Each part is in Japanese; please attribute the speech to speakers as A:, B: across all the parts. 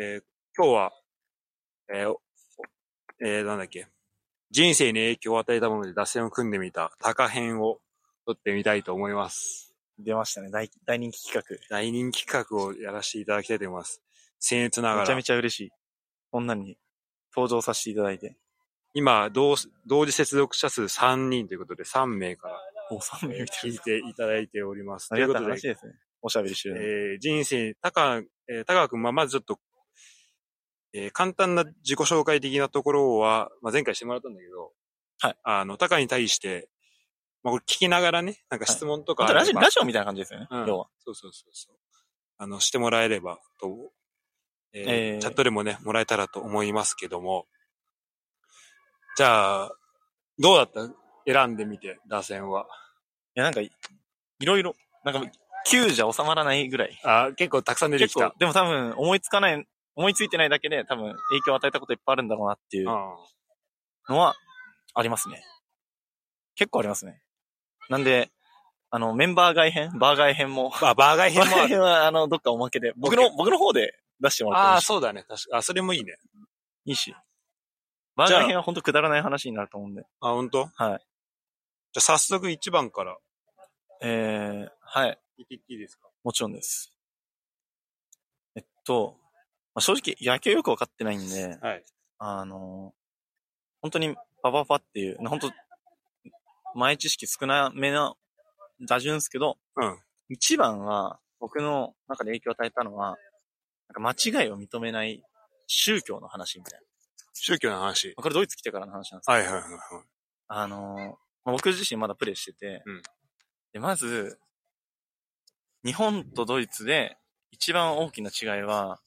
A: えー今日は、えーおえーなんだっけ、人生に影響を与えたもので脱線を組んでみた高編を撮ってみたいと思います。
B: 出ましたね。大大人気企
A: 大人気企画をやらせていただきたいと思います。僭越な
B: 画。
A: がら
B: めちゃめ。ちゃ嬉しい。こんなに登場させていただいて。
A: 今同、同時接続者数3人ということで3名から
B: もう3名
A: 聞い。ていただいております。
B: ありがたい話ですね。おしゃべりしてる。
A: えー人生、高、えー高川くん、まあ、まずちょっと、えー簡単な自己紹介的なところは、まあ、前回してもらったんだけど、
B: はい。
A: あの、高に対して、まあ、これ聞きながらね、なんか質問とか
B: 本当ラジ
A: あれば
B: ラジオみたいな感じですよね。
A: うん
B: 要は。
A: そうそうそうそう。あの、してもらえればと、えー
B: えー
A: チャットでもね、もらえたらと思いますけども。じゃあ、どうだった？選んでみて、打線は。
B: いや、なんかい、いろいろ、なんか、9じゃ収まらないぐらい。
A: あ、結構たくさん出てきた。、
B: でも多分思いつかない、思いついてないだけで多分影響を与えたこといっぱいあるんだろうなっていう
A: うん。
B: のはありますね。結構ありますね。なんで、あの、メンバー外編バー外編も。
A: まあ、バーガー編も。
B: バー外編は、あの、どっかおまけで、僕の、僕の方で出してもらって
A: ああ、そうだね。確かあ、それもいいね。
B: いいし。バー外編は本当くだらない話になると思うんで。
A: あ、本当？
B: はい。
A: じゃあ早速1番から
B: えー、はい。
A: 聞いていっていいですか？
B: もちろんです。えっと、まあ、正直野球よくわかってないんで、
A: はい。
B: あの、本当にパパパっていう、本当前知識少なめな打順ですけど、
A: うん。
B: 一番は僕の中で影響を与えたのは、なんか間違いを認めない宗教の話みたいな。
A: 宗教の話。
B: これドイツ来てからの話なんですけど、
A: はいはいはいはい。
B: あの、まあ僕自身まだプレイしてて、
A: うん
B: でまず、日本とドイツで一番大きな違いは、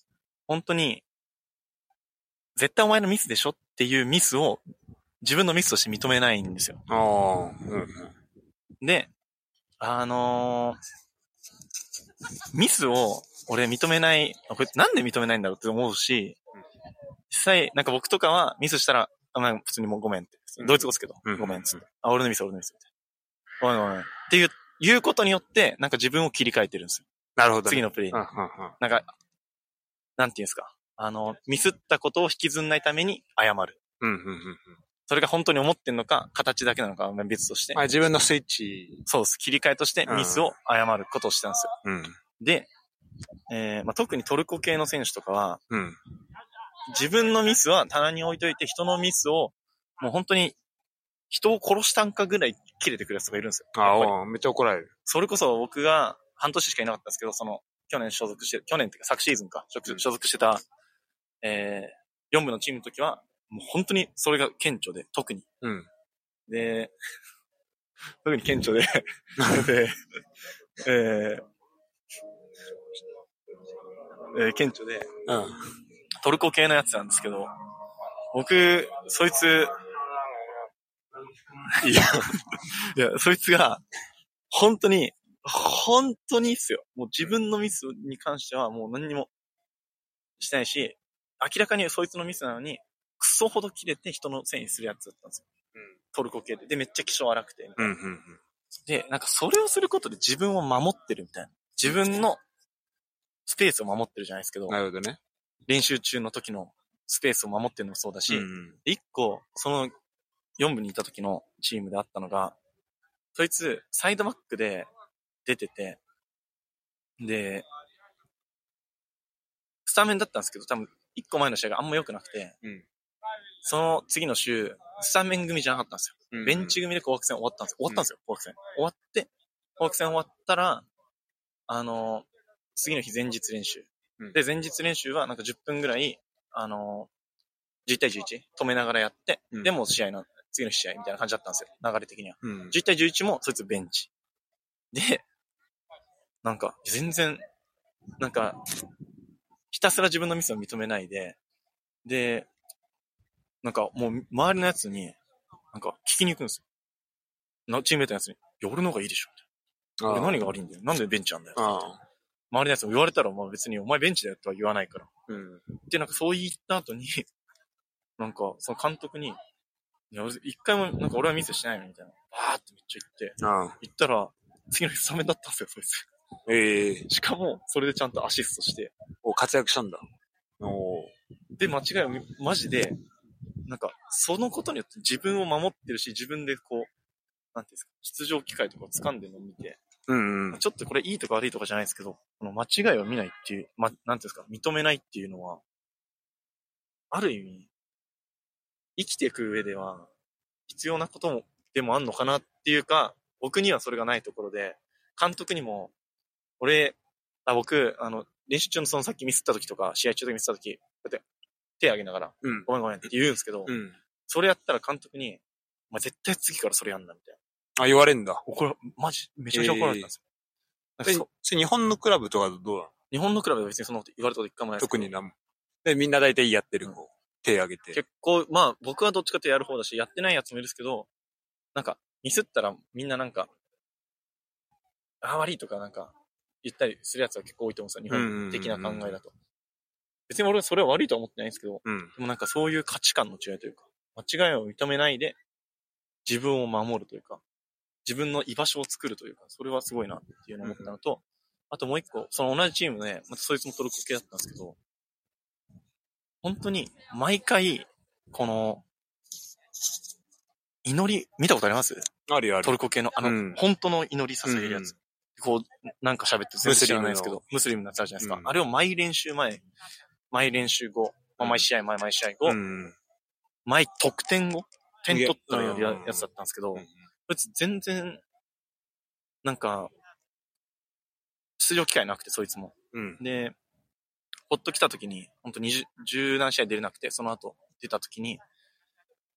B: 本当に、絶対お前のミスでしょっていうミスを自分のミスとして認めないんですよ。
A: ああ、うんうん。
B: で、あのーミスを俺認めない、これなんで認めないんだろうって思うし、実際、なんか僕とかはミスしたら、あまあ普通にもうごめんって。ドイツ語ですけど、
A: うん
B: ごめんっつって。あ、俺のミス、俺のミスって。ごめんごめん。っていう、言うことによって、なんか自分を切り替えてるんですよ。
A: なるほど、ね。
B: 次のプレイに。なんか、なんていうんですか。あの、ミスったことを引きずんないために謝る。
A: うんうんうんうん。
B: それが本当に思ってんのか、形だけなのかは別として
A: ま。あ自分のスイッチ。
B: そうです。切り替えとしてミスを謝ることをしたんですよ。
A: うん。
B: で、えーまあ、特にトルコ系の選手とかは、
A: うん。
B: 自分のミスは棚に置いといて、人のミスを、もう本当に、人を殺したんかぐらい切れてくるやつがいるんですよ。
A: ああ、めっちゃ怒られる。
B: それこそ僕が半年しかいなかったんですけど、その、去年所属して、去年っていうか昨シーズンか、所属所属してた、えー、4部のチームの時は、もう本当にそれが顕著で、特に。
A: うん。
B: で、特に顕著で、で、えーえー顕著で、
A: うん。
B: トルコ系のやつなんですけど、僕、そいつ、いや、いや、そいつが、本当に、本当にっすよ。もう自分のミスに関してはもう何にもしてないし、明らかにそいつのミスなのに、クソほど切れて人のせいにするやつだったんですよ。トルコ系で。で、めっちゃ気性荒くて。
A: うん。うん。うん。
B: で、なんかそれをすることで自分を守ってるみたいな。自分のスペースを守ってるじゃないですけど、
A: なるほどね。
B: 練習中の時のスペースを守ってるのもそうだし、
A: うん。
B: 一個、その4部にいた時のチームであったのが、そいつ、サイドバックで出てて、で、スタメンだったんですけど、多分、一個前の試合があんま良くなくて、
A: うん
B: その次の週、スタメン組じゃなかったんですよ。
A: うん
B: ベンチ組で紅白戦終わったんですよ。終わったんですよ、紅白戦。終わって、紅白戦終わったら、あの、次の日前日練習。
A: うん
B: で、前日練習はなんか10分ぐらい、あの、11対11止めながらやって、
A: うん
B: でもう試合な、次の日試合みたいな感じだったんですよ。流れ的には。
A: うん。
B: 11対11もそいつベンチ。で、なんか、全然、なんか、ひたすら自分のミスを認めないで、で、なんかもう周りのやつに、なんか聞きに行くんですよ。なチームメイトのやつに、いや、俺の方がいいでしょ。俺何が悪いんだよ。なんでベンチなんだよ。周りのやつも言われたら、まあ別にお前ベンチだよとは言わないから。
A: うん。
B: で、なんかそう言った後に、なんかその監督に、いや、俺一回もなんか俺はミスしてないのみたいな。バーってめっちゃ言って、
A: ああ。
B: 行ったら、次の日スタメンだったんですよ、そいつ。
A: ええ
B: しかも、それでちゃんとアシストして、
A: お、活躍したんだ。お
B: で、間違いをみ、マジで、なんか、そのことによって自分を守ってるし、自分でこう、なんていうんですか、出場機会とかを掴んでるのを見て、
A: うんうん。
B: ちょっとこれいいとか悪いとかじゃないですけど、この間違いを見ないっていう、ま、なんていうんですか、認めないっていうのは、ある意味、生きていく上では、必要なことも、でもあんのかなっていうか、僕にはそれがないところで、監督にも、俺、あ、僕、あの、練習中のそのさっきミスった時とか、試合中でミスった時、こうやって手挙げながら、
A: うん。
B: ごめんごめんって言うんですけど、
A: うん。
B: それやったら監督に、お前絶対次からそれやんな、みたいな。
A: あ、言われんだ。
B: 怒ら、マジ、めちゃめちゃ怒られたんですよ。
A: え
B: そ
A: それ日本のクラブとかどうなの？
B: 日本のクラブでは別にそんなこと言われたこと一回もないです
A: 特になんも。で、みんな大体やってる、こう、手挙げて。
B: 結構、まあ僕はどっちかというとやる方だし、やってないやつもいるんですけど、なんか、ミスったらみんななんか、あ、悪いとかなんか、言ったりするやつは結構多いと思うんですよ。日本的な考えだと。別に俺はそれは悪いとは思ってないんですけど、
A: うん。
B: でもなんかそういう価値観の違いというか、間違いを認めないで、自分を守るというか、自分の居場所を作るというか、それはすごいなっていうのを思ったのと、あともう一個、その同じチームで、またそいつもトルコ系だったんですけど、本当に毎回、この、祈り、見たことあります？
A: あるよある。
B: トルコ系の、あの、
A: うん
B: 本当の祈り捧げるやつ。
A: うん
B: こう、なんか喋って全然知らないんですけど、ムスリムのやつあるじゃないですか。
A: うん
B: あれを毎練習前、毎練習後、まあ、毎試合前、毎試合後、
A: うん。
B: 毎得点後、点取ったらやるや
A: うん
B: やつだったんですけど、
A: うん
B: 別に全然、なんか、出場機会なくて、そいつも。
A: うん。
B: で、ほっと来た時に、本当に十十何試合出れなくて、その後出た時に、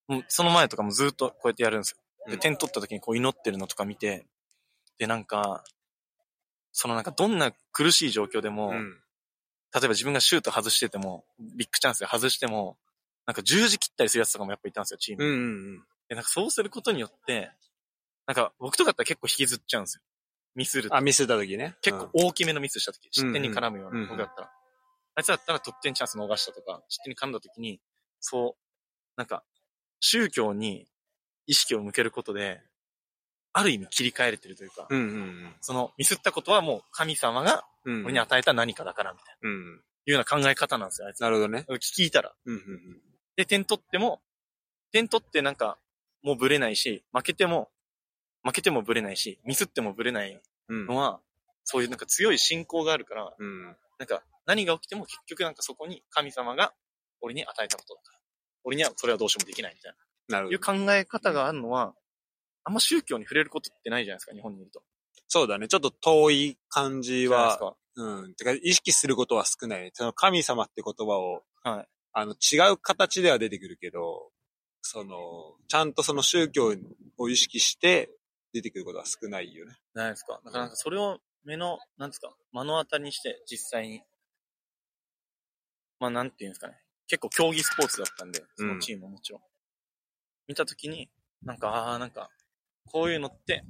B: もうその前とかもずっとこうやってやるんですよ。で、
A: うん
B: 点取った時にこう祈ってるのとか見て、で、なんか、そのなんかどんな苦しい状況でも、
A: うん。
B: 例えば自分がシュート外してても、ビッグチャンスで外しても、なんか十字切ったりするやつとかもやっぱいたんですよ、チームに。
A: うんうん
B: で、なんかそうすることによって、なんか僕とかだったら結構引きずっちゃうんですよ。ミスると
A: あ、ミスった時ね。
B: 結構大きめのミスした時、失点に絡むような、
A: うんうん
B: 僕だったら。あいつだったら得点チャンス逃したとか、失点に絡んだ時に、そう、なんか、宗教に意識を向けることで、ある意味切り替えれてるというか、
A: うん。うんうん
B: そのミスったことはもう神様が
A: うん。うん。
B: 俺に与えた何かだから、みたいな、
A: うん。
B: いうような考え方なんですよ、あいつ。
A: なるほどね。
B: 聞いたら。
A: うんうん
B: で、点取っても、点取ってなんか、もうブレないし、負けても、負けてもブレないし、ミスってもブレない
A: うん。
B: のは、そういうなんか強い信仰があるから、
A: うん。
B: なんか、何が起きても結局なんかそこに神様が俺に与えたことだから。俺にはそれはどうしようもできないみたいな。いう
A: なるほど。
B: 考え方があるのは、あんま宗教に触れることってないじゃないですか、日本にいると。
A: そうだね。ちょっと遠い感じは。うん。てか、意識することは少ない。その神様って言葉を、
B: はい。
A: あの、違う形では出てくるけど、その、ちゃんとその宗教を意識して出てくることは少ないよね。
B: ないですか。だからなんかそれを目の、なんですか、目の当たりにして実際に、まあなんていうんですかね。結構競技スポーツだったんで、そのチームももちろん。見たときに、なんか、ああ、なんか、こういうのって、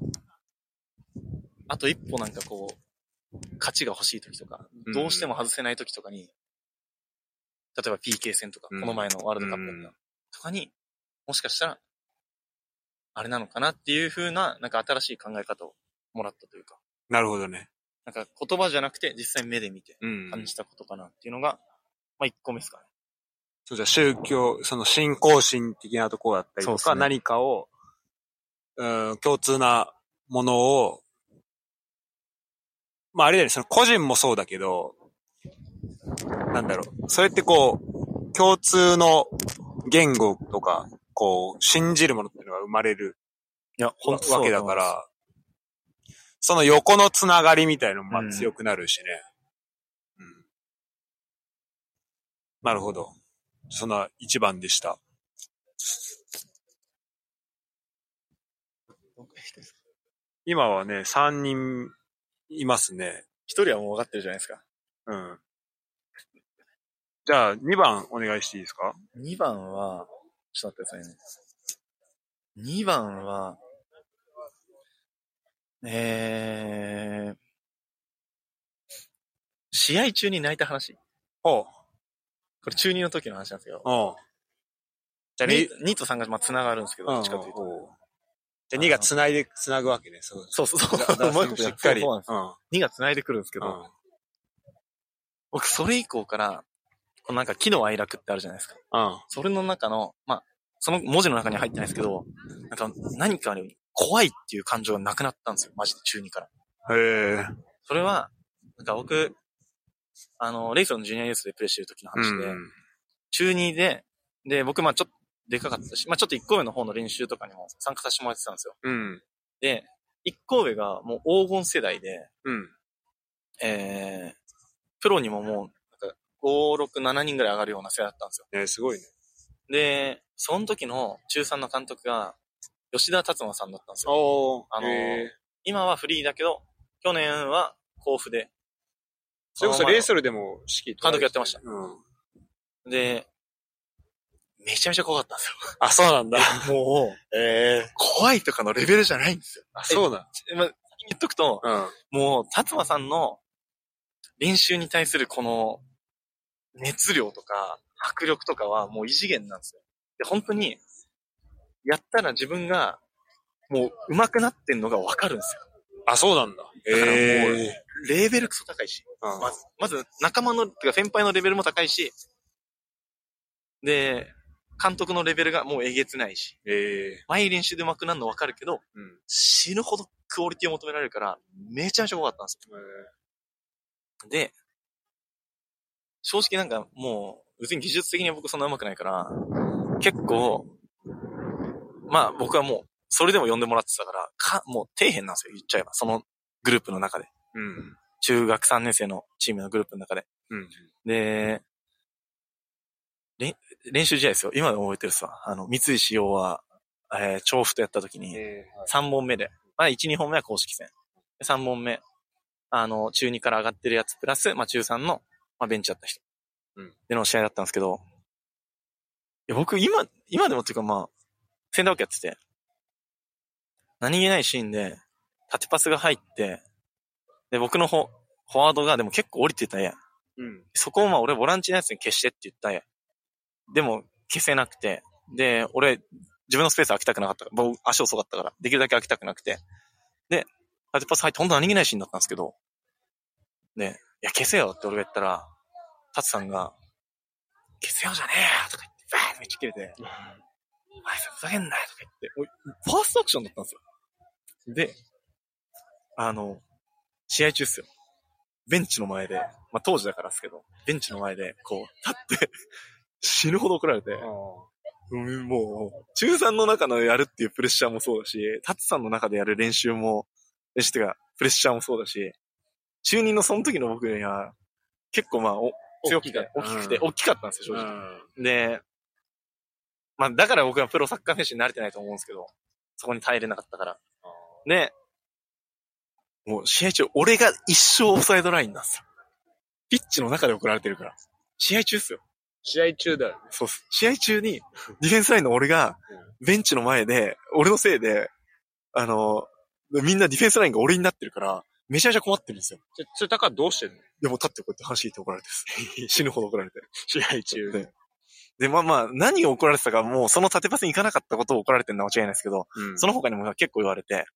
B: あと一歩なんかこう、勝ちが欲しいときとか、
A: うん
B: どうしても外せないときとかに、例えば PK 戦とか、
A: うん
B: この前のワールドカップだった、
A: うん
B: とかに、もしかしたら、あれなのかなっていう風な、なんか新しい考え方をもらったというか、
A: なるほどね。
B: なんか言葉じゃなくて実際目で見て
A: うん。
B: 感じたことかなっていうのが、まあ一個目ですかね。
A: そうじゃあ宗教、その信仰心的なところだったりとか、
B: ね
A: 何かを、うん、共通なものを、まああれだよね、その個人もそうだけど、なんだろう、それってこう、共通の言語とか、こう、信じるものっていうのが生まれる
B: いや、
A: わわけだか。ら、その横のつながりみたいなのも強くなるしね。うん。なるほど。その一番でした。今はね、三人いますね。
B: 一人はもう分かってるじゃないですか。
A: うん。じゃあ、2番お願いしていいですか
B: ？2番は、ちょっと待ってくださいね。2番は、えー、試合中に泣いた話。
A: おう。
B: これ中2の時の話なんですけど。
A: おう。じゃあ、
B: 2,
A: に
B: 2と3がまあ繋がるんですけど、どっちかというと。
A: おうじゃあ、2が繋いで、繋ぐわけね。そう。
B: そうそうもう一個
A: しっかり。
B: そうなんです
A: うん。
B: 2が繋いでくるんですけど、
A: うん。
B: 僕それ以降から、このなんか喜怒哀楽ってあるじゃないですか。
A: うん。
B: それの中の、まあ、その文字の中には入ってないですけど、なんか何かあるように怖いっていう感情がなくなったんですよ。マジで中2から。
A: へえ。
B: それは、なんか僕、あの、レイソンのジュニアユースでプレイしてる時の話で、
A: うん。
B: 中2で、で、僕まあちょっとでかかったし、まあちょっと1個上の方の練習とかにも参加させてもらってたんですよ。
A: うん。
B: で、1個上がもう黄金世代で、
A: うん。
B: えー、プロにももう、なんか5、6、7人ぐらい上がるような世代だったんですよ。
A: えー、すごいね。
B: で、その時の中3の監督が、吉田達馬さんだったんですよ。あのー今はフリーだけど、去年は甲府で。
A: それこそレイソルでも指揮
B: 監督やってました。
A: うん。
B: で、めちゃめちゃ怖かったんです
A: あ、そうなんだ。
B: よ。もう、
A: ええ
B: 怖いとかのレベルじゃないんですよ。
A: あ、そうだ。
B: ま言っとくと、
A: うん。
B: もう、達馬さんの練習に対するこの熱量とか迫力とかはもう異次元なんですよ。で、本当に、やったら自分がもう上手くなってんのがわかるんですよ。
A: あ、そうなんだ。
B: だからもう
A: ええ
B: レベルクソ高いし。
A: うん
B: まず、まず仲間の、てか先輩のレベルも高いし、で、監督のレベルがもうえげつないし、
A: ええ
B: 前練習で上手くなるのわかるけど、
A: うん。
B: 死ぬほどクオリティを求められるから、めちゃめちゃ怖かったんですよ。で、正直なんかもう、別に技術的には僕そんな上手くないから、結構、まあ僕はもう、それでも呼んでもらってたから、か、もう底辺なんですよ、言っちゃえば。そのグループの中で。
A: うん。
B: 中学3年生のチームのグループの中で。
A: うん。
B: で、れ練習試合ですよ。今でも覚えてるさ。あの、三石洋は、えー、調布とやった時に、
A: え
B: 3本目で、まあ1、2本目は公式戦。3本目、あの、中2から上がってるやつプラス、まあ中3の、まあベンチだった人。
A: うん
B: での試合だったんですけど、いや僕今、今でもっていうかまあ、センターバックやってて、何気ないシーンで、縦パスが入って、で、僕のフォフォワードがでも結構降りてたやん。
A: うん。
B: そこをまあ俺ボランチのやつに消してって言ったんや。でも消せなくて。で、俺自分のスペース空きたくなかった、僕足遅かったから、できるだけ空きたくなくて。で、縦パス入って本当何気ないシーンだったんですけど、で、いや消せよって俺が言ったら、タツさんが、消せよじゃねえよとか言って、バーってめっちゃ切れて、お前ふざけんなよとか言って、おいファーストアクションだったんですよ。で、あの、試合中っすよ。ベンチの前で、まあ当時だからですけど、ベンチの前で、こう、立って、死ぬほど怒られて、うんもう、中3の中のやるっていうプレッシャーもそうだし、タツさんの中でやる練習も、練習ってか、プレッシャーもそうだし、中2のその時の僕には、結構まあ、お強くて、大きくて、大きかったんですよ、正直。
A: うん。
B: で、まあ、だから僕はプロサッカー選手になれてないと思うんですけど、そこに耐えれなかったから。で、もう試合中、俺が一生オフサイドラインなんですよ。ピッチの中で送られてるから。試合中っすよ。
A: 試合中だよね。
B: そうっす。試合中に、ディフェンスラインの俺が、ベンチの前で、俺のせいで、あの、みんなディフェンスラインが俺になってるから、めちゃめちゃ困ってるんですよ。
A: じゃ、それ、だからどうしてんの？
B: でも立ってこうやって話聞いて怒られて。死ぬほど怒られて。
A: 試合中。
B: で、で、まあまあ、何を怒られてたか、もうその縦パスに行かなかったことを怒られてるのは間違いないですけど、
A: うん。
B: その他にも結構言われて、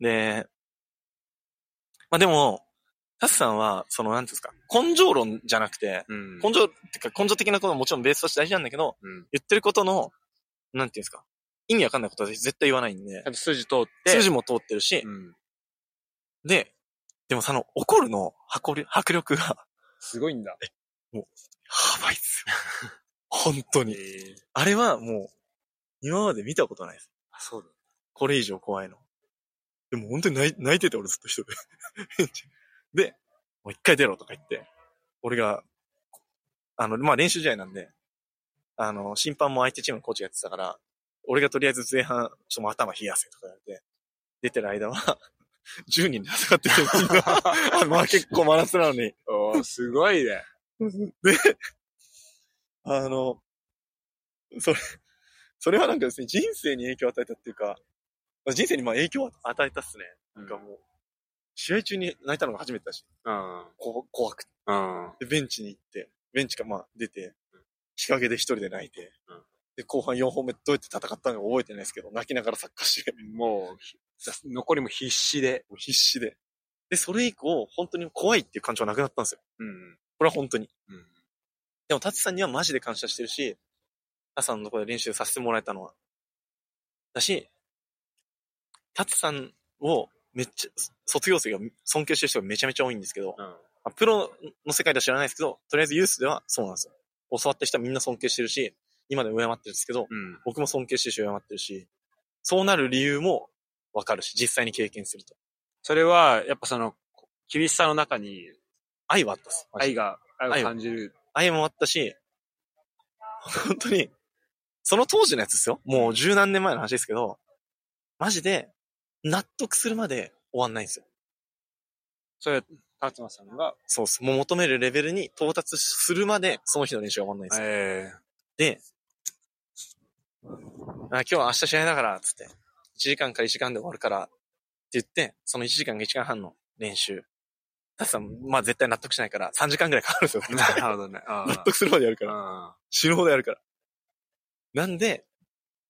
B: で、まあでも、タスさんは、その、なんていうんですか、根性論じゃなくて、
A: うん。
B: 根性、ってか根性的なことももちろんベースとして大事なんだけど、
A: うん。
B: 言ってることの、なんていうんですか、意味わかんないことは絶対言わないんで
A: 筋通って。
B: 数字も通ってるし、
A: うん。
B: で、でもその怒るの迫力迫力が、
A: すごいんだ。
B: やばいっすよ。本当に。
A: え
B: あれはもう、今まで見たことないです。
A: あ、そうだ。
B: これ以上怖いの。でも本当に泣い泣いてて俺ずっと一人で。で、もう一回出ろとか言って、俺が、あの、まあ練習試合なんで、あの、審判も相手チームのコーチがやってたから、俺がとりあえず前半、ちょっともう頭冷やせとか言われて、出てる間は、10人で戦ってて、みんなあまあ結構真夏なのに。
A: おーすごいね。
B: で、あの、それ、それはなんかですね、人生に影響を与えたっていうか、人生にまあ影響を与えたっすね。なんかもう、試合中に泣いたのが初めてだし、
A: うん。
B: こ怖くて。
A: うん。
B: で、ベンチに行って、ベンチかまあ出て、日陰で一人で泣いて、
A: うん
B: で、後半4本目どうやって戦ったのか覚えてないですけど、泣きながらサッカーして、
A: もう、ひ残りも必死で。
B: 必死で。で、それ以降、本当に怖いっていう感情はなくなったんですよ。
A: うん。
B: これは本当に。
A: うん。
B: でも、タツさんにはマジで感謝してるし、タツさんのところで練習させてもらえたのは。だし、タツさんをめっちゃ、卒業生が尊敬してる人がめちゃめちゃ多いんですけど、
A: うん。
B: まあプロの世界では知らないですけど、とりあえずユースではそうなんですよ。教わった人はみんな尊敬してるし、今でも敬ってるんですけど、
A: うん。
B: 僕も尊敬してるし、敬ってるし、そうなる理由もわかるし、実際に経験すると。
A: それは、やっぱその、厳しさの中に
B: 愛はあったっす。
A: 愛が、愛を感じる。
B: 愛もあったし、本当に、その当時のやつですよ。もう十何年前の話ですけど、マジで、納得するまで終わんないんですよ。
A: それ、達馬さんが、
B: そうっす。もう求めるレベルに到達するまで、その日の練習は終わんないんですよ。
A: え
B: で、あ今日は明日試合だから、つって。1時間か1時間で終わるから、って言って、その1時間か1時間半の練習。タツさん、まあ絶対納得しないから、3時間くらいかかるんですよ。
A: え なるほどね。あ
B: 納得するまでやるから。
A: あ。
B: 死ぬほどやるから。なんで、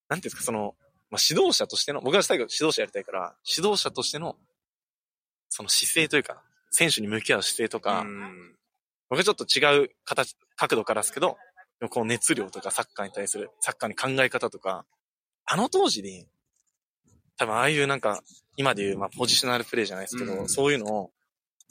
B: なんていうんですか、その、まあ、指導者としての、僕は最後指導者やりたいから、指導者としての、その姿勢というか、選手に向き合う姿勢とか、
A: うん。
B: 僕はちょっと違う形、角度からですけど、この熱量とかサッカーに対する、サッカーに考え方とか、あの当時に、多分ああいうなんか、今でいう、まあ、ポジショナルプレイじゃないですけど、
A: うん
B: そういうのを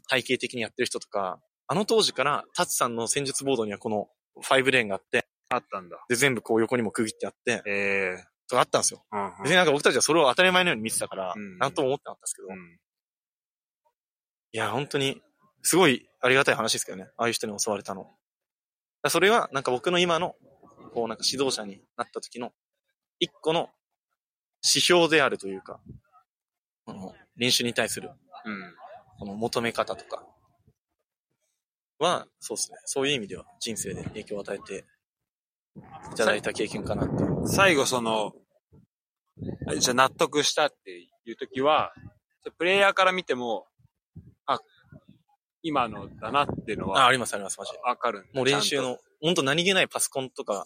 B: 体系的にやってる人とか、あの当時から、タツさんの戦術ボードにはこの5レーンがあって、
A: あったんだ。
B: で、全部こう横にも区切ってあって、
A: ええ
B: とかあったんですよ。
A: うん。
B: 別になんか僕たちはそれを当たり前のように見てたから、
A: うん
B: なんとも思ってなかったですけど、い
A: うん。
B: や、本当に、すごいありがたい話ですけどね。ああいう人に教われたの。それは、なんか僕の今の、こうなんか指導者になった時の、一個の指標であるというか、この練習に対する、
A: うん。
B: この求め方とか、は、そうですね。そういう意味では人生で影響を与えていただいた経験かなっていう。
A: 最後その、あじゃあ納得したっていうときは、プレイヤーから見ても、あ、今のだなっていうの
B: あ、
A: は
B: ありますあります、マジで。
A: わかる
B: もう練習。の、ほんと何気ないパソコンとか。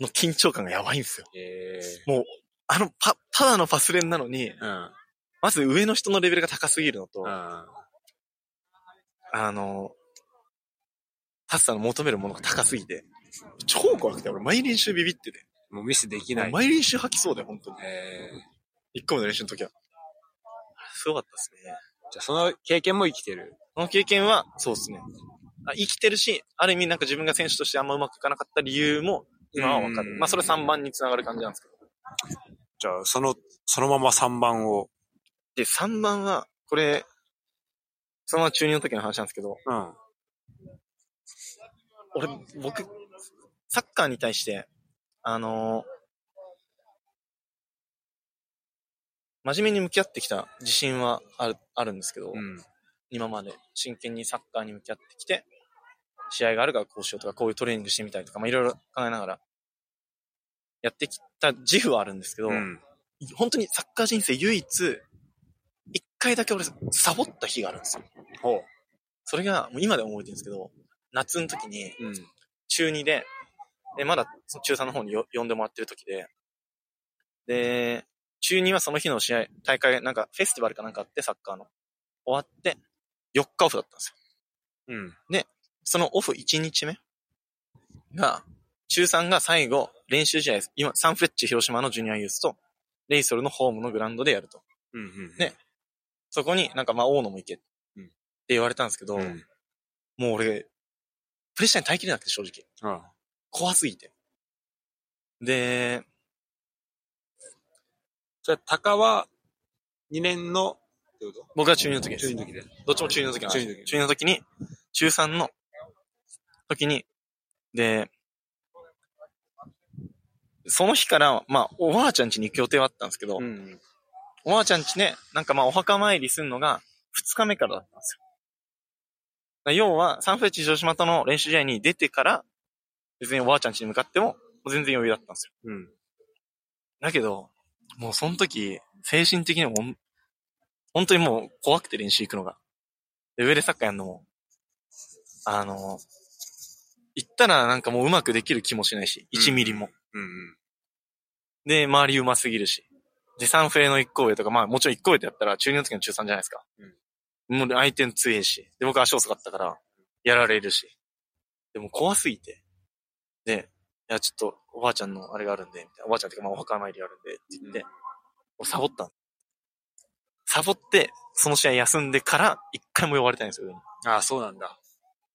B: の緊張感がやばいんですよ。
A: え
B: あの、パ、ただのパスレンなのに、
A: えうん。
B: まず上の人のレベルが高すぎるのと、
A: うん。
B: あの、タスさんの求めるものが高すぎて、超怖くて、俺毎練習ビビってて。
A: もうミスできない。
B: 毎練習吐きそうで、本当に。
A: ええ
B: 1個目の練習の時は。すごかったですね。
A: じゃあその経験も生きてる。
B: この経験は、そうですね。あ生きてるし、ある意味なんか自分が選手としてあんまうまくいかなかった理由も、今はわかる。
A: うん
B: まあそれ3番につながる感じなんですけど。
A: じゃあその、そのまま3番を。
B: で、3番は、これ、そのまま中2の時の話なんですけど、
A: うん。
B: 俺、僕、サッカーに対して、あの真面目に向き合ってきた自信はある、あるんですけど、
A: うん。
B: 今まで真剣にサッカーに向き合ってきて、試合があるからこうしようとか、こういうトレーニングしてみたいとか、まあいろいろ考えながら、やってきた自負はあるんですけど、
A: うん。
B: 本当にサッカー人生唯一、一回だけ俺、サボった日があるんですよ。
A: ほう。
B: それが、もう今でも覚えてるんですけど、夏の時に、
A: うん。
B: 中2で、で、まだ中3の方によ呼んでもらってる時で、で、中2はその日の試合、大会、なんかフェスティバルかなんかあって、サッカーの。終わって、4日オフだったんですよ。
A: うん。
B: そのオフ1日目が、中3が最後、練習試合、今、サンフレッチェ広島のジュニアユースと、レイソルのホームのグラウンドでやると。
A: うん。うん。
B: ねそこになんかまあ大野も行けって
A: うん
B: 言われたんですけど、
A: うん。
B: もう俺、プレッシャーに耐えきれなくて正直。
A: うん。
B: 怖すぎて。で、
A: じゃあ、高は2年の、
B: 僕は中2の時です。
A: 中二の時で。
B: どっちも中2の時なんです
A: 中二の時
B: 中2の時に、中3の時に、で、その日から、まあ、おばあちゃん家に行く予定はあったんですけど、
A: うん。
B: おばあちゃん家ね、なんかまあ、お墓参りするのが2日目からだったんですよ。要は、サンフレッチェ広島との練習試合に出てから、別におばあちゃん家に向かっても、全然余裕だったんですよ。
A: うん。
B: だけど、もうその時、精神的にも本当にもう怖くて練習行くのが。で、上でサッカーやるのも、あの、行ったらなんかもううまくできる気もしないし、1ミリも。
A: うん。
B: で、周りうますぎるし。で、サンフレの1個上とか、まあもちろん1個上ってやったら中2の時の中3じゃないですか。もう相手の強いし。で、僕足遅かったから、やられるし。でも怖すぎて。で、いや、ちょっと、おばあちゃんのあれがあるんで、みたいな。おばあちゃんっていうか、まあ、お墓参りがあるんで、って言って、俺サボったのサボって、その試合休んでから、一回も呼ばれたいんですよ、上に。
A: ああ、そうなんだ。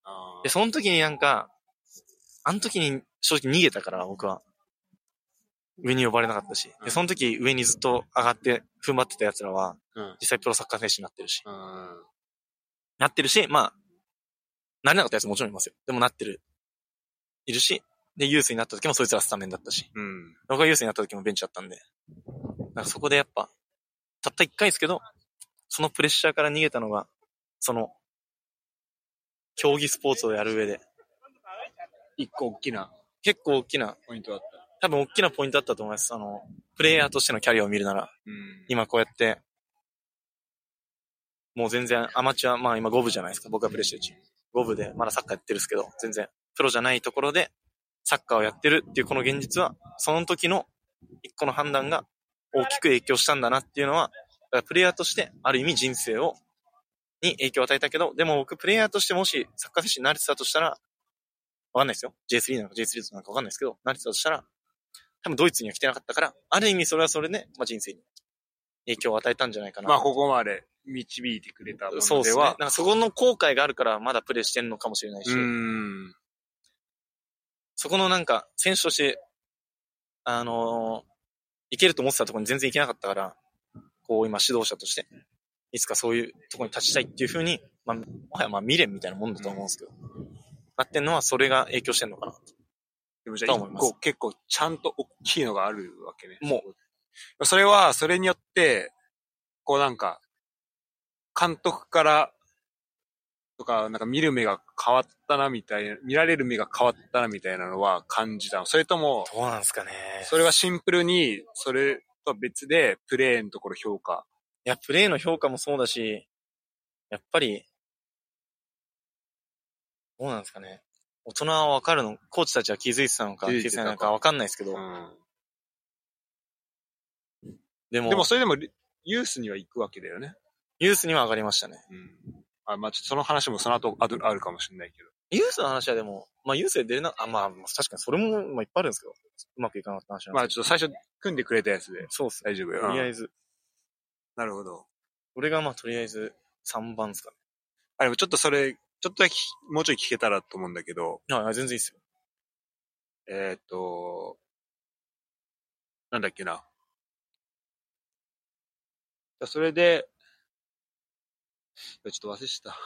A: あ
B: で、その時になんか、あの時に正直逃げたから、僕は。上に呼ばれなかったし。で、その時上にずっと上がって踏ん張ってた奴らは。実際プロサッカー選手になってるし。
A: うん。
B: なってるし、まあ、なれなかった奴もちろんいますよ。でもなってる。いるし、で、ユースになった時もそいつらスタメンだったし。
A: うん。
B: 僕がユースになった時もベンチだったんで。なんかそこでやっぱ、たった一回ですけど、そのプレッシャーから逃げたのが、その、競技スポーツをやる上で、
A: 一個大きな
B: 結構大きな、
A: ポイントだった。
B: 多分大きなポイントだったと思います。あの、プレイヤーとしてのキャリアを見るなら、
A: うん。
B: 今こうやって、もう全然アマチュア、まあ今5部じゃないですか。僕がプレイしてるチーム。5部でまだサッカーやってるんですけど、全然プロじゃないところでサッカーをやってるっていうこの現実は、その時の一個の判断が大きく影響したんだなっていうのは、だからプレイヤーとしてある意味人生を、に影響を与えたけど、でも僕プレイヤーとしてもしサッカー選手になれてたとしたら、わかんないですよ。J3 なのか J3 なのかわかんないですけど、なれてたとしたら、多分ドイツには来てなかったから、ある意味それはそれで、まあ人生に影響を与えたんじゃないかな。
A: まあ、ここまで導いてくれたものでは。
B: そうですね。なんかそこの後悔があるからまだプレイしてんのかもしれないし、
A: うん。
B: そこのなんか選手として、あのーいけると思ってたところに全然いけなかったから、こう今指導者として、いつかそういうところに立ちたいっていうふうに、まあ、もはやまあ未練みたいなもんだと思うんですけど、なってんのはそれが影響してんのかな。
A: でもじゃあ結構ちゃんと大きいのがあるわけね。
B: も
A: う。それは、それによって、こうなんか、監督から、とか、なんか見る目が変わったなみたいな、見られる目が変わったなみたいなのは感じたの。それとも、
B: どうなんですかね。
A: それはシンプルに、それとは別で、プレーのところ評価。
B: いや、プレイの評価もそうだし、やっぱり、どうなんですかね。大人はわかるの、コーチたちは気づいてたのか、気づいてないのかわかんないですけど、
A: うん。
B: でも、
A: でもそれでも、ユースには行くわけだよね。
B: ユースには上がりましたね。
A: うん。あ、まあちょっとその話もその後あるあるかもしれないけど。
B: ユースの話はでも、まあユースで出れな、あ、まあ確かにそれも、まあいっぱいあるんですけど、うまくいかなかった話
A: まあちょっと最初組んでくれたやつで。
B: そうっすね。
A: 大丈夫よ。ず。
B: とりあえず、
A: なるほど。
B: 俺がまあとりあえず3番ですか
A: あ、でもちょっとそれ、ちょっとだけもうちょい聞けたらと思うんだけど、
B: ね。はい、全然いいっすよ。
A: えーっと、なんだっけな。それで、ちょっと忘れてた。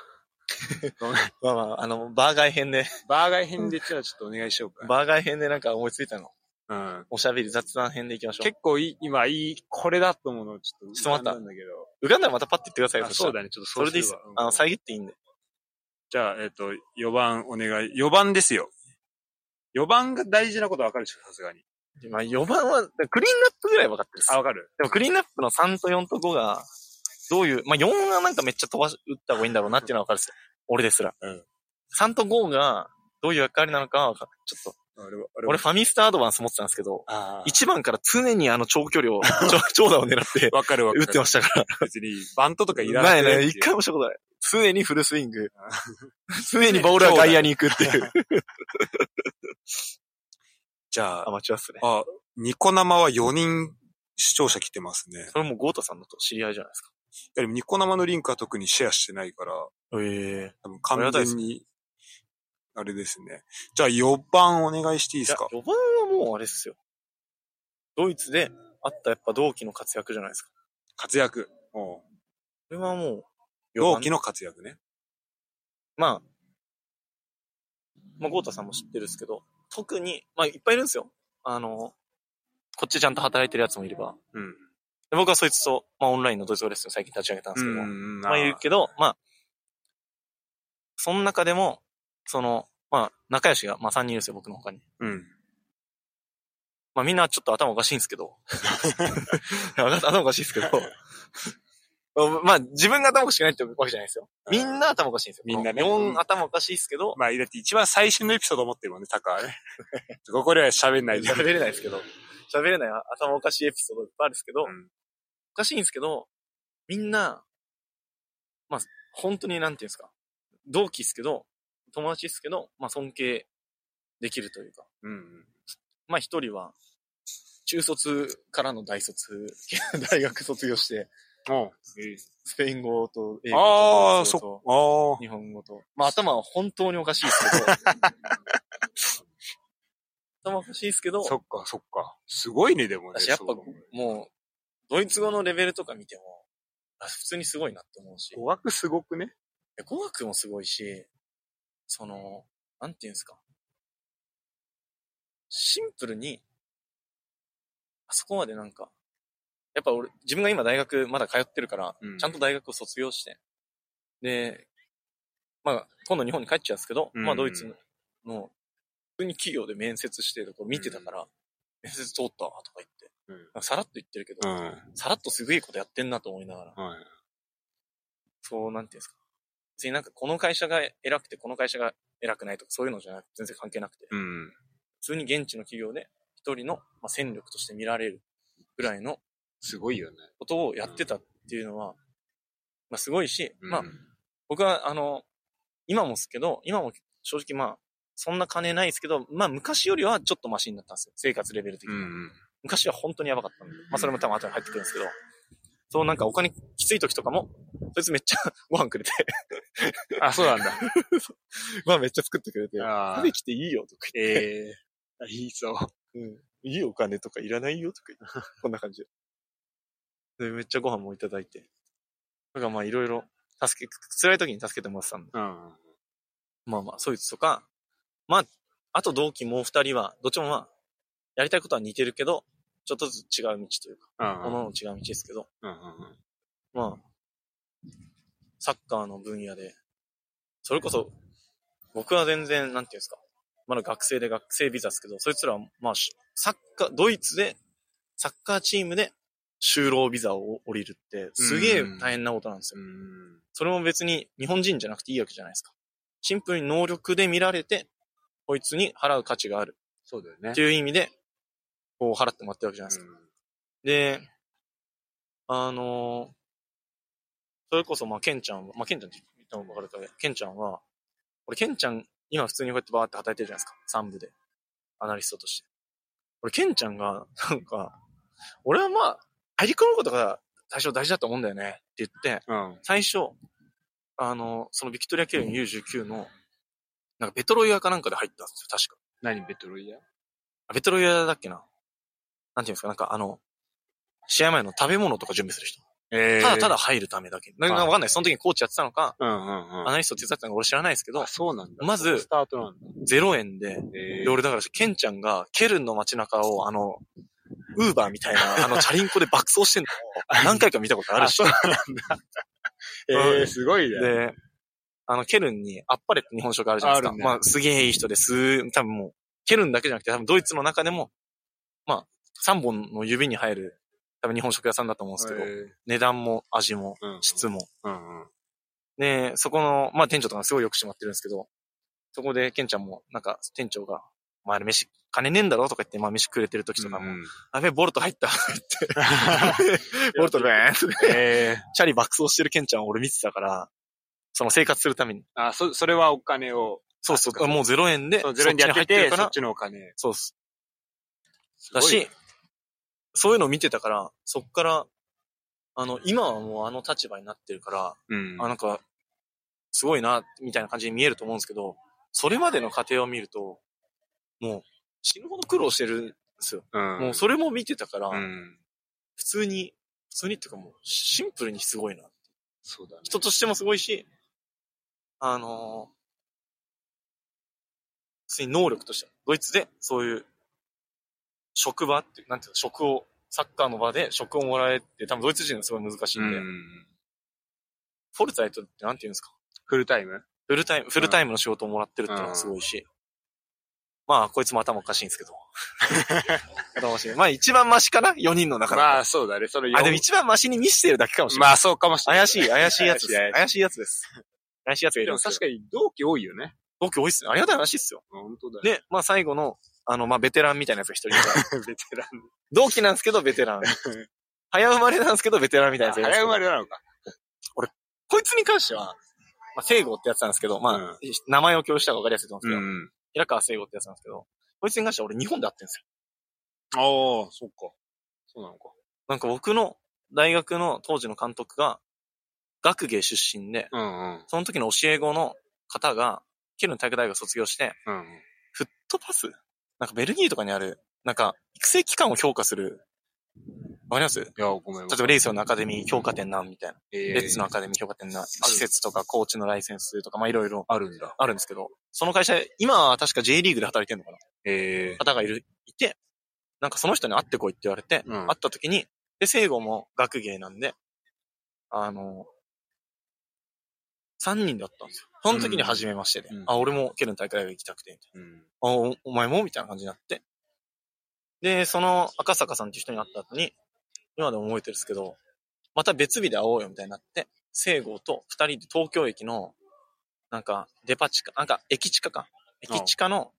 B: まあまあ、あの、バーガー編で、
A: バーガー編でじゃあちょっとお願いしようか。
B: バーガー編でなんか思いついたの。
A: うん。
B: おしゃべり雑談編でいきましょう。
A: 結構いい、今いい、これだと思うのちょっと。
B: ちょっと待った
A: んだけど。
B: 浮かんだらまたパッて言ってくださいよ。
A: あそうだね、ちょっと
B: それでいいっす。あの、遮っていいんで。
A: じゃあ、えっ、と、4番お願い。4番ですよ。4番が大事なことわかるでしょ、さすがに。
B: まあ4番は、クリーンナップぐらい分かってる
A: あ、わかる
B: でもクリーンナップの3と4と5が、どういう、まあ4はなんかめっちゃ飛ばし、打った方がいいんだろうなっていうのは分かるっすよ。俺ですら。
A: うん
B: 3と5が、どういう役割なのかは分かる。ちょっと、
A: 俺は、俺
B: 俺ファミスタアドバンス持ってたんですけど、
A: あ
B: 1番から常にあの長距離を、長長打を狙って
A: あ。わかるわ。
B: 打ってましたから。
A: 別に、バントとかいら
B: ないない、
A: って
B: 一回もしたことない。常にフルスイング。常にボールは外野に行くっていう。
A: じゃあ
B: ア、マチュアっすね。
A: あ、ニコ生は4人視聴者来てますね。
B: それもゴータさんのと知り合いじゃないですか。
A: いやでもニコ生のリンクは特にシェアしてないから、
B: ええ
A: 多分完全に、あれですね。じゃあ4番お願いしていいですか
B: ？4番はもうあれっすよ。ドイツであったやっぱ同期の活躍じゃないですか。
A: 活躍。おう
B: これはもう、の
A: 同期の活躍ね。
B: まあ、まあ、ゴータさんも知ってるんですけど、特に、まあ、いっぱいいるんですよ。あの、こっちちゃんと働いてるやつもいれば。
A: うん。
B: で僕はそいつと、まあ、オンラインのドイツ語レッスンを最近立ち上げたんですけど、
A: ん
B: まあ、いるけど、まあ、その中でも、その、まあ、仲良しが、まあ、3人いるんですよ、僕の他に。
A: うん。
B: まあ、みんなちょっと頭おかしいんですけど。頭おかしいですけど。まあ、自分が頭おかしくないってわけじゃないですよ。みんな頭おかしいんですよ。
A: みんなね
B: 4頭おかしいですけど、
A: まあ、だって一番最新のエピソード持ってるもんね、タカはね。ここでは喋んないで。
B: 喋れないですけど、喋れない頭おかしいエピソードいっぱいあるんですけど、
A: うん
B: おかしいんですけど、みんな、まあ、本当になんていうんですか、同期ですけど、友達ですけど、まあ尊敬できるというか、
A: うん。
B: まあ一人は、中卒からの大卒、大学卒業して、スペイン語と英語と日本語と。まあ頭は本当におかしいですけど、頭おかしいですけど
A: あ、、そっか、そっか。すごいね、でもね。
B: 私やっぱもう、ドイツ語のレベルとか見ても、あ普通にすごいなって思うし、
A: 語学すごくね？
B: え語学もすごいし、その、なんていうんですか。シンプルに、あそこまでなんか、やっぱ俺、自分が今大学まだ通ってるから、
A: うん。
B: ちゃんと大学を卒業して、で、まあ、今度日本に帰っちゃうんですけど、
A: うん。
B: まあドイツの、普通に企業で面接してるとこ見てたから、面接通ったわとか言っさらっと言ってるけど、
A: うん。
B: さらっとすごいことやってんなと思いながら、
A: はい。
B: そう、なんていうんですか。別になんかこの会社が偉くて、この会社が偉くないとかそういうのじゃなくて、全然関係なくて、
A: うん。
B: 普通に現地の企業で一人の、まあ、戦力として見られるぐらいの
A: すごいよね。
B: ことをやってたっていうのは、まあすごいし、
A: うん
B: まあ僕はあの、今もですけど、今も正直まあ、そんな金ないですけど、まあ昔よりはちょっとマシになったんですよ。生活レベル的には。
A: うん。
B: 昔は本当にやばかったんで。まあそれも多分後に入ってくるんですけど、そうなんかお金きつい時とかも、そいつめっちゃ ご飯くれて、
A: あ、そうなんだ。
B: まあめっちゃ作ってくれて、食べきていいよとか言って、
A: ええいいぞ。
B: うん、いいお金とかいらないよとか言って、こんな感じで。で、めっちゃご飯もいただいて。だからまあいろいろ、助け、辛い時に助けてもらってたんで。
A: うん。
B: まあまあ、そいつとか、まあ、あと同期もう二人は、どっちもまあ、やりたいことは似てるけど、ちょっとずつ違う道というか、
A: うん。
B: 各々違う道ですけど、
A: うんうん
B: まあ、サッカーの分野で、それこそ、僕は全然、なんていうんですか、まだ学生で学生ビザですけど、そいつらは、まあ、しサッカー、ドイツで、サッカーチームで就労ビザを降りるって、すげえ大変なことなんですよ。
A: うん。
B: それも別に日本人じゃなくていいわけじゃないですか。シンプルに能力で見られて、こいつに払う価値がある
A: そうだよね
B: って。いう意味で、こう払ってもらってるわけじゃないですか。で、あのーそれこそ、まあ、ケンちゃんは、まあ、ケンちゃんって言ったのもわかるから、ケンちゃんは、俺、ケンちゃん、今普通にこうやってバーって働いてるじゃないですか。三部で。アナリストとして。俺、ケンちゃんが、なんか、俺はまあ、入り込むことが最初大事だと思うんだよねって言って、
A: うん。
B: 最初、あの、そのビクトリアケルン U19 の、なんかベトロイヤーかなんかで入ったんですよ、確か。
A: 何ベトロイヤ
B: あベトロイヤーだっけななんていうんですか、なんかあの、試合前の食べ物とか準備する人。
A: ええ
B: ただただ。入るためだけ。なんか
A: はい
B: わかんない。その時にコーチやってたのか、
A: うんうんうん。
B: アナリスト手伝ってたのか俺知らないですけど
A: あ、、そうなんだ。
B: まず
A: スタートなんだ。
B: 0円で、
A: え
B: で、俺だから、ケンちゃんが、ケルンの街中を、あの、ウーバーみたいな、あの、チャリンコで爆走してんのを、何回か見たことあるし
A: あそ、うなんだ。ええすごいね。
B: で、あの、ケルンに、あっぱれって日本食あるじゃないですか。
A: あるね
B: まあ、すげえいい人です、多分もう、ケルンだけじゃなくて、多分ドイツの中でも、まあ、3本の指に入る、多分日本食屋さんだと思うんですけど、
A: え
B: 値段も味も
A: うん
B: 質も。
A: えうんうん。
B: で、そこの、まあ店長とかすごいよくしてもらってるんですけど、そこでケンちゃんも、なんか店長が、お前あれ飯、金ねえんだろとか言って、まあ飯くれてる時とかも、
A: うん
B: あべ、ボルト入ったとか言って、ボルトでーンって、
A: ええ
B: チャリ爆走してるケンちゃんを俺見てたから、その生活するために。
A: あ、そ、それはお金を、
B: そうそう、もう0円で、
A: そうゼロ円でやってて、
B: そっちに入るから
A: そっ、ちのお金。
B: そうっす。だし、そういうのを見てたから、そっから、あの、今はもうあの立場になってるから、
A: うん。
B: あ、なんか、すごいな、みたいな感じに見えると思うんですけど、それまでの過程を見ると、もう、死ぬほど苦労してるんですよ。
A: うん。
B: もうそれも見てたから、
A: うん。
B: 普通に、普通にっていうかもう、シンプルにすごいな。
A: そうだね。
B: 人としてもすごいし、あのー普通に能力としても、ドイツでそういう、職場っていう、なんていうの、職を、サッカーの場で職をもらえって、多分ドイツ人はすごい難しいんで、
A: うん。
B: フォルツァイトってなんていうんですか？
A: フルタイム？
B: フルタイム、フルタイムの仕事をもらってるっていうのはすごいし。まあ、こいつも頭おかしいんですけど。頭おかしい。まあ、一番マシかな ?4 人の中で。
A: まあ、そうだね。それ
B: あ、でも一番マシに見せてるだけかもしれない。
A: まあ、そうかもしれない。
B: 怪しい、怪しいやつです。
A: 怪しい
B: やつです。怪しいやつがい
A: でも
B: るんです
A: 確かに同期多いよね。
B: 同期多いっすね。ありがたい話っすよ。
A: 本当だよ。
B: で、まあ最後の、あの、まあベテランみたいなやつが一人いて
A: ベテラン。
B: 同期なんですけどベテラン。早生まれなんですけどベテランみたいなやつ
A: 早生まれなのか。
B: こいつに関しては、まあ、聖郷ってやつなんですけど、まあ、
A: うん
B: 名前を共有した方がわかりやすいと思うんですけど、
A: うん。
B: 平川聖郷ってやつなんですけど、こいつに関しては俺日本で会ってるんですよ。
A: ああ、そっか。そうなのか。
B: なんか僕の大学の当時の監督が、学芸出身で、
A: うんうん。
B: その時の教え子の方が、ケルン体育大学卒業して、
A: うん。
B: フットパスなんかベルギーとかにある、なんか育成機関を評価する、わかります？例
A: いや、ごめん。
B: えばレイソンのアカデミー評価点なんみたいな。
A: え
B: レッツのアカデミー評価点な、施設とかコーチのライセンスとか、まあいろいろ。
A: あるんだ。
B: あるんですけど、その会社、今は確か J リーグで働いてるのかな？
A: ええ
B: 方がいる、いて、なんかその人に会ってこいって言われて、
A: うん。
B: 会った時に、で、聖護も学芸なんで、あの、3人だったんですよ。その時に初めましてで、
A: うん
B: あ、俺もケルン大会が行きたくて、
A: うん。
B: あお、お前もみたいな感じになって。で、その赤坂さんっていう人に会った後に、今でも覚えてるんですけど、また別日で会おうよみたいになって、聖郷と二人で東京駅の、なんか、デパ地下、なんか、駅地下か。駅地下の、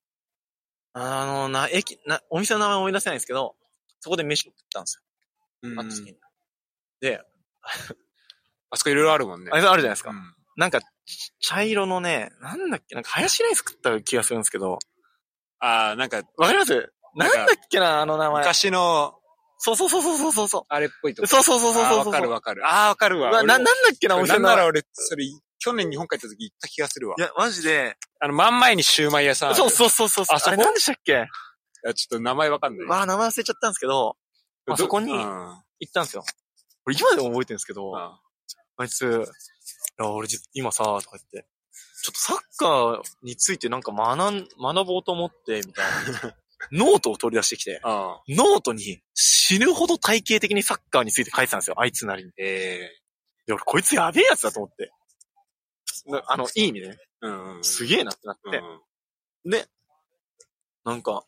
B: あの、な、駅、な、お店の名前思い出せないんですけど、そこで飯食ったんです
A: うん
B: よ。会った時に。で、
A: あそこいろいろあるもんね。
B: あれあるじゃないですか。
A: うん
B: なんか、茶色のね、なんだっけ、なんか、ハヤシライス食った気がするんですけど、
A: ああ、なんか、
B: わかります？な
A: なん
B: だっけな、あの名前。
A: 昔の、
B: そうそうそうそうそうそう。
A: あれっぽいとこ。
B: そうそうそうそうそう
A: わかるわかる。ああ、わかるわ。
B: な、なんだ
A: 俺
B: っけな、お店の名前。
A: なんなら俺、それ、去年日本帰った時行った気がするわ
B: い。や、マジで、
A: あの、真ん前にシューマイ屋さん。
B: そうそうそうそう。
A: あそこ？
B: あれなんでしたっけ？
A: いやちょっと名前わかんない。
B: わあ、名前忘れちゃったんですけど、あそこに
A: うん
B: 行ったんですよ。俺今でも覚えてるんですけど、
A: あ
B: あいつ、いや、俺じ今さ、とか言って、ちょっとサッカーについてなんか学ん、学ぼうと思って、みたいな。ノートを取り出してきて、
A: あ。
B: ノートに死ぬほど体系的にサッカーについて書いてたんですよ、あいつなりに。
A: ええ
B: で、俺こいつやべえやつだと思って。なあの、いい意味でね。
A: うんうん。
B: すげえなってなって。
A: うん
B: で、なんか、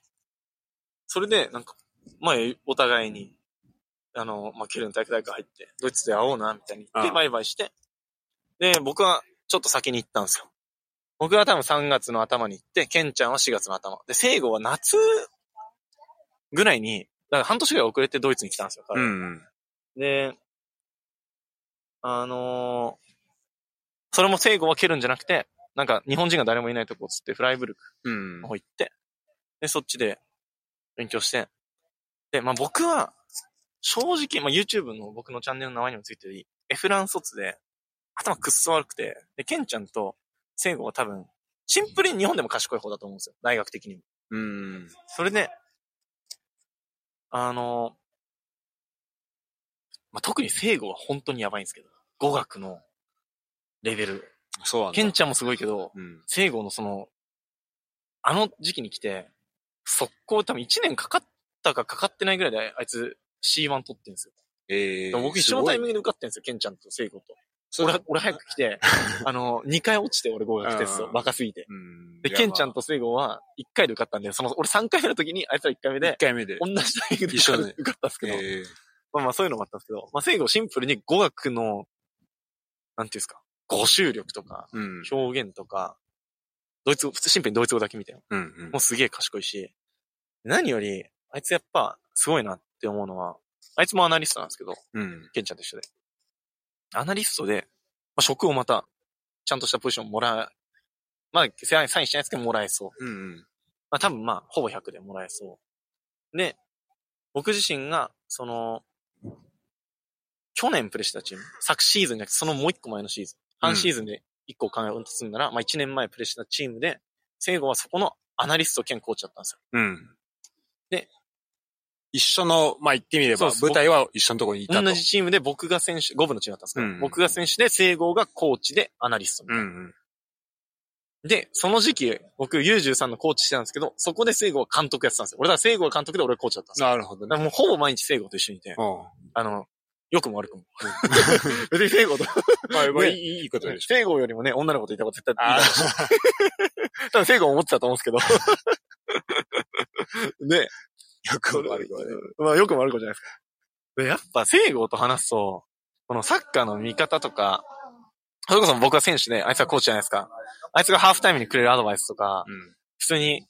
B: それで、なんか、まあ、お互いに、あの、まあ、ケルン体育大学入って、ドイツで会おうな、みたいに言って、バイバイして、で、僕はちょっと先に行ったんですよ。僕は多分3月の頭に行って、ケンちゃんは4月の頭。で、聖護は夏ぐらいに、だから半年ぐらい遅れてドイツに来たんですよ、彼は
A: うんうん。
B: で、あのーそれも聖護は蹴るんじゃなくて、なんか日本人が誰もいないとこっつってフライブルク
A: うん
B: の。方行って、で、そっちで勉強して、で、まあ僕は、正直、まあ YouTube の僕のチャンネルの名前にもついてる、エフラン卒で、頭くっそ悪くて、で、ケンちゃんと聖護は多分、シンプルに日本でも賢い方だと思うんですよ。大学的にも。
A: うん。
B: それで、あの、まあ、特に聖護は本当にやばいんですけど、語学のレベル。
A: そう。
B: ケンちゃんもすごいけど、
A: うん。
B: 聖護のその、あの時期に来て、速攻多分1年かかったかかかってないぐらいであいつ C1 取ってるんですよ。
A: ええ
B: でも僕一緒のタイミングで受かってるんですよ、ケンちゃんと聖護と。俺、俺早く来て、あの、2回落ちて俺語学テスト
A: う、ん
B: 若すぎて。
A: うん。
B: で、ケンちゃんと聖護は1回で受かったんで、その、俺3回目の時にあいつら1回目
A: 1
B: で、
A: 回目で。
B: 同じタイミングで受かったんですけど、
A: ええ
B: まあまあそういうのもあったんですけど、まあ聖護シンプルに語学の、なんていうんですか、語習力とか、
A: うん。
B: 表現とか、ドイツ語、普通シンプルにドイツ語だけみたいな。
A: うんうん
B: もうすげえ賢いし、何より、あいつやっぱすごいなって思うのは、あいつもアナリストなんですけど、
A: うん。
B: ケンちゃんと一緒で。アナリストで、まあ、職をまた、ちゃんとしたポジションもらえ、まあ、サインしないですけどもらえそう。
A: うんうん。
B: まあ多分まあ、ほぼ100でもらえそう。で、僕自身が、その、去年プレーしたチーム、昨シーズンじゃなくて、そのもう一個前のシーズン、半シーズンで一個考えを積んだら、まあ一年前プレーしたチームで、聖護はそこのアナリスト兼コーチだったんですよ。
A: うん。
B: で、
A: 一緒の、まあ、言ってみれば、舞台は一緒のところにいたと。
B: 同じチームで僕が選手、5部のチームだったんですけど、
A: うん
B: 僕が選手で、聖郷がコーチでアナリスト。
A: うんうん。
B: で、その時期、僕 U13 のコーチしてたんですけど、そこで聖郷は監督やってたんですよ。俺だから聖郷が監督で俺がコーチだったんですよ。
A: なるほどね。
B: もうほぼ毎日聖郷と一緒にいて、
A: うん。
B: あの、良くも悪くも。別に聖郷と、
A: まあ、いいいいことでしょ。
B: 聖郷よりもね、女の子といたこと絶対いい。多分聖郷も思ってたと思うんですけど。で、
A: よくも悪くもね。
B: まあ、よくも悪くもじゃないですか。で、やっぱ、聖郷と話すと、このサッカーの見方とか、それこそ僕は選手で、あいつはコーチじゃないですか。あいつがハーフタイムにくれるアドバイスとか、
A: うん。
B: 普通に、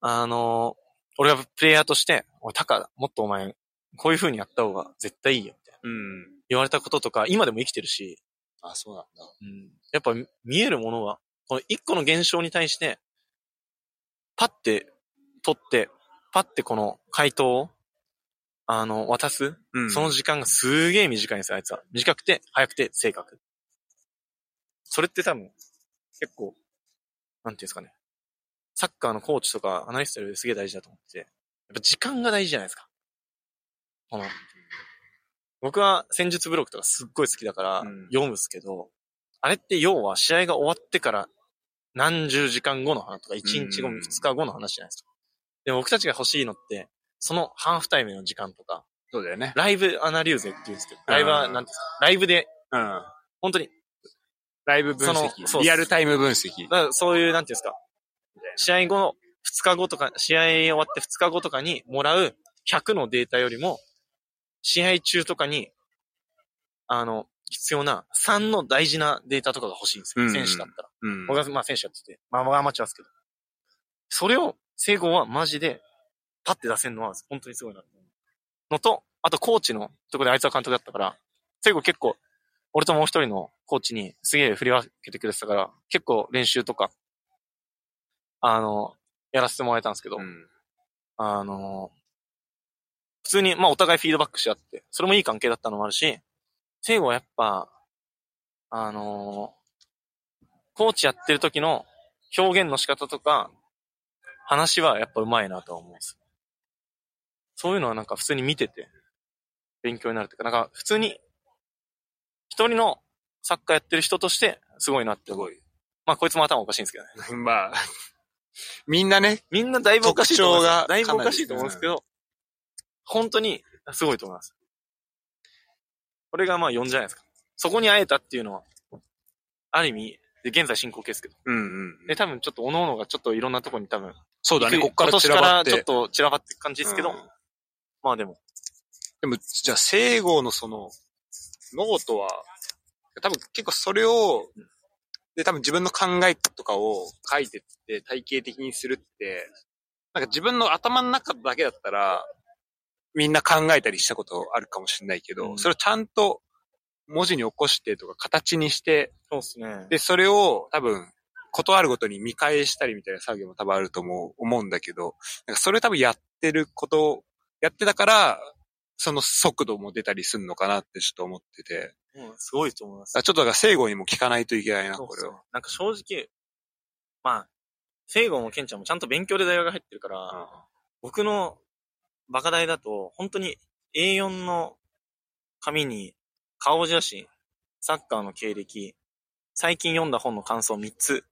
B: あの、俺がプレイヤーとして、おい、タカ、もっとお前、こういう風にやった方が絶対いいよ、みたいな。
A: うん。
B: 言われたこととか、今でも生きてるし、
A: あ、そうなんだ。
B: うん。やっぱ見えるものは、この一個の現象に対して、パッて取って、パッてこの回答を、あの、渡す、
A: うん
B: その時間がすげえ短いんですよ、あいつは。短くて、早くて、正確。それって多分、結構、なんていうんですかね。サッカーのコーチとかアナリストよりすげえ大事だと思ってて、やっぱ時間が大事じゃないですか。この、僕は戦術ブロックとかすっごい好きだから
A: うん
B: 読むんですけど、あれって要は試合が終わってから何十時間後の話とか、1日後、
A: うん
B: 2日後の話じゃないですか。でも僕たちが欲しいのって、そのハーフタイムの時間とか、
A: そうだよね。
B: ライブアナリューゼって言うんですけど、ライブは、なんですか、ライブで、
A: うん。
B: 本当に、
A: ライブ分析。
B: そう
A: リアルタイム分析。
B: そういう、なんていうんですか、試合後の2日後とか、試合終わって2日後とかにもらう100のデータよりも、試合中とかに、あの、必要な3の大事なデータとかが欲しいんですよ。
A: うん
B: 選手だったら。
A: うん。
B: 僕はまあ選手やってて、まあまあアマチュアですけど。それを、聖護はマジで、パッて出せるのは本当にすごいな。のと、あとコーチのところであいつは監督だったから、聖護結構、俺ともう一人のコーチにすげえ振り分けてくれてたから、結構練習とか、あの、やらせてもらえたんですけど、
A: うん。
B: あの、普通に、まあお互いフィードバックし合って、それもいい関係だったのもあるし、聖護はやっぱ、あのコーチやってる時の表現の仕方とか、話はやっぱ上手いなとは思うんです。そういうのはなんか普通に見てて、勉強になるっていうか、なんか普通に、一人のサッカーやってる人として、すごいなって思う。
A: すごい。
B: まあこいつも頭おかしいんですけどね。
A: まあ、みんなね、
B: みんなだいぶおかしいと思うんですよ
A: 特徴が
B: だいぶおかしいと思うんですけど、本当にすごいと思います。これがまあ4じゃないですか。そこに会えたっていうのは、ある意味、で、現在進行形ですけど。
A: うんうん。
B: で、多分ちょっと各々がちょっといろんなところに多分、
A: そうだね、こっから散らばって。
B: ちょっと散らばっていく感じですけど、
A: うん
B: まあでも、
A: でも、じゃあ、聖号のその、ノートは、多分結構それを、で、多分自分の考えとかを書いてって体系的にするって、なんか自分の頭の中だけだったら、みんな考えたりしたことあるかもしれないけど、
B: うん
A: それをちゃんと文字に起こしてとか形にして、
B: そうですね。
A: で、それを多分、ことあるごとに見返したりみたいな作業も多分あると思う、思うんだけど、なんかそれ多分やってること、やってたから、その速度も出たりするのかなってちょっと思ってて、
B: うん、すごいと思います。
A: あちょっとだから聖護にも聞かないといけないな、これは。
B: なんか正直、まあ、聖護もケンちゃんもちゃんと勉強で大学入ってるから、
A: うん
B: 僕のバカ大だと、本当に A4 の紙に顔写真、サッカーの経歴、最近読んだ本の感想3つ、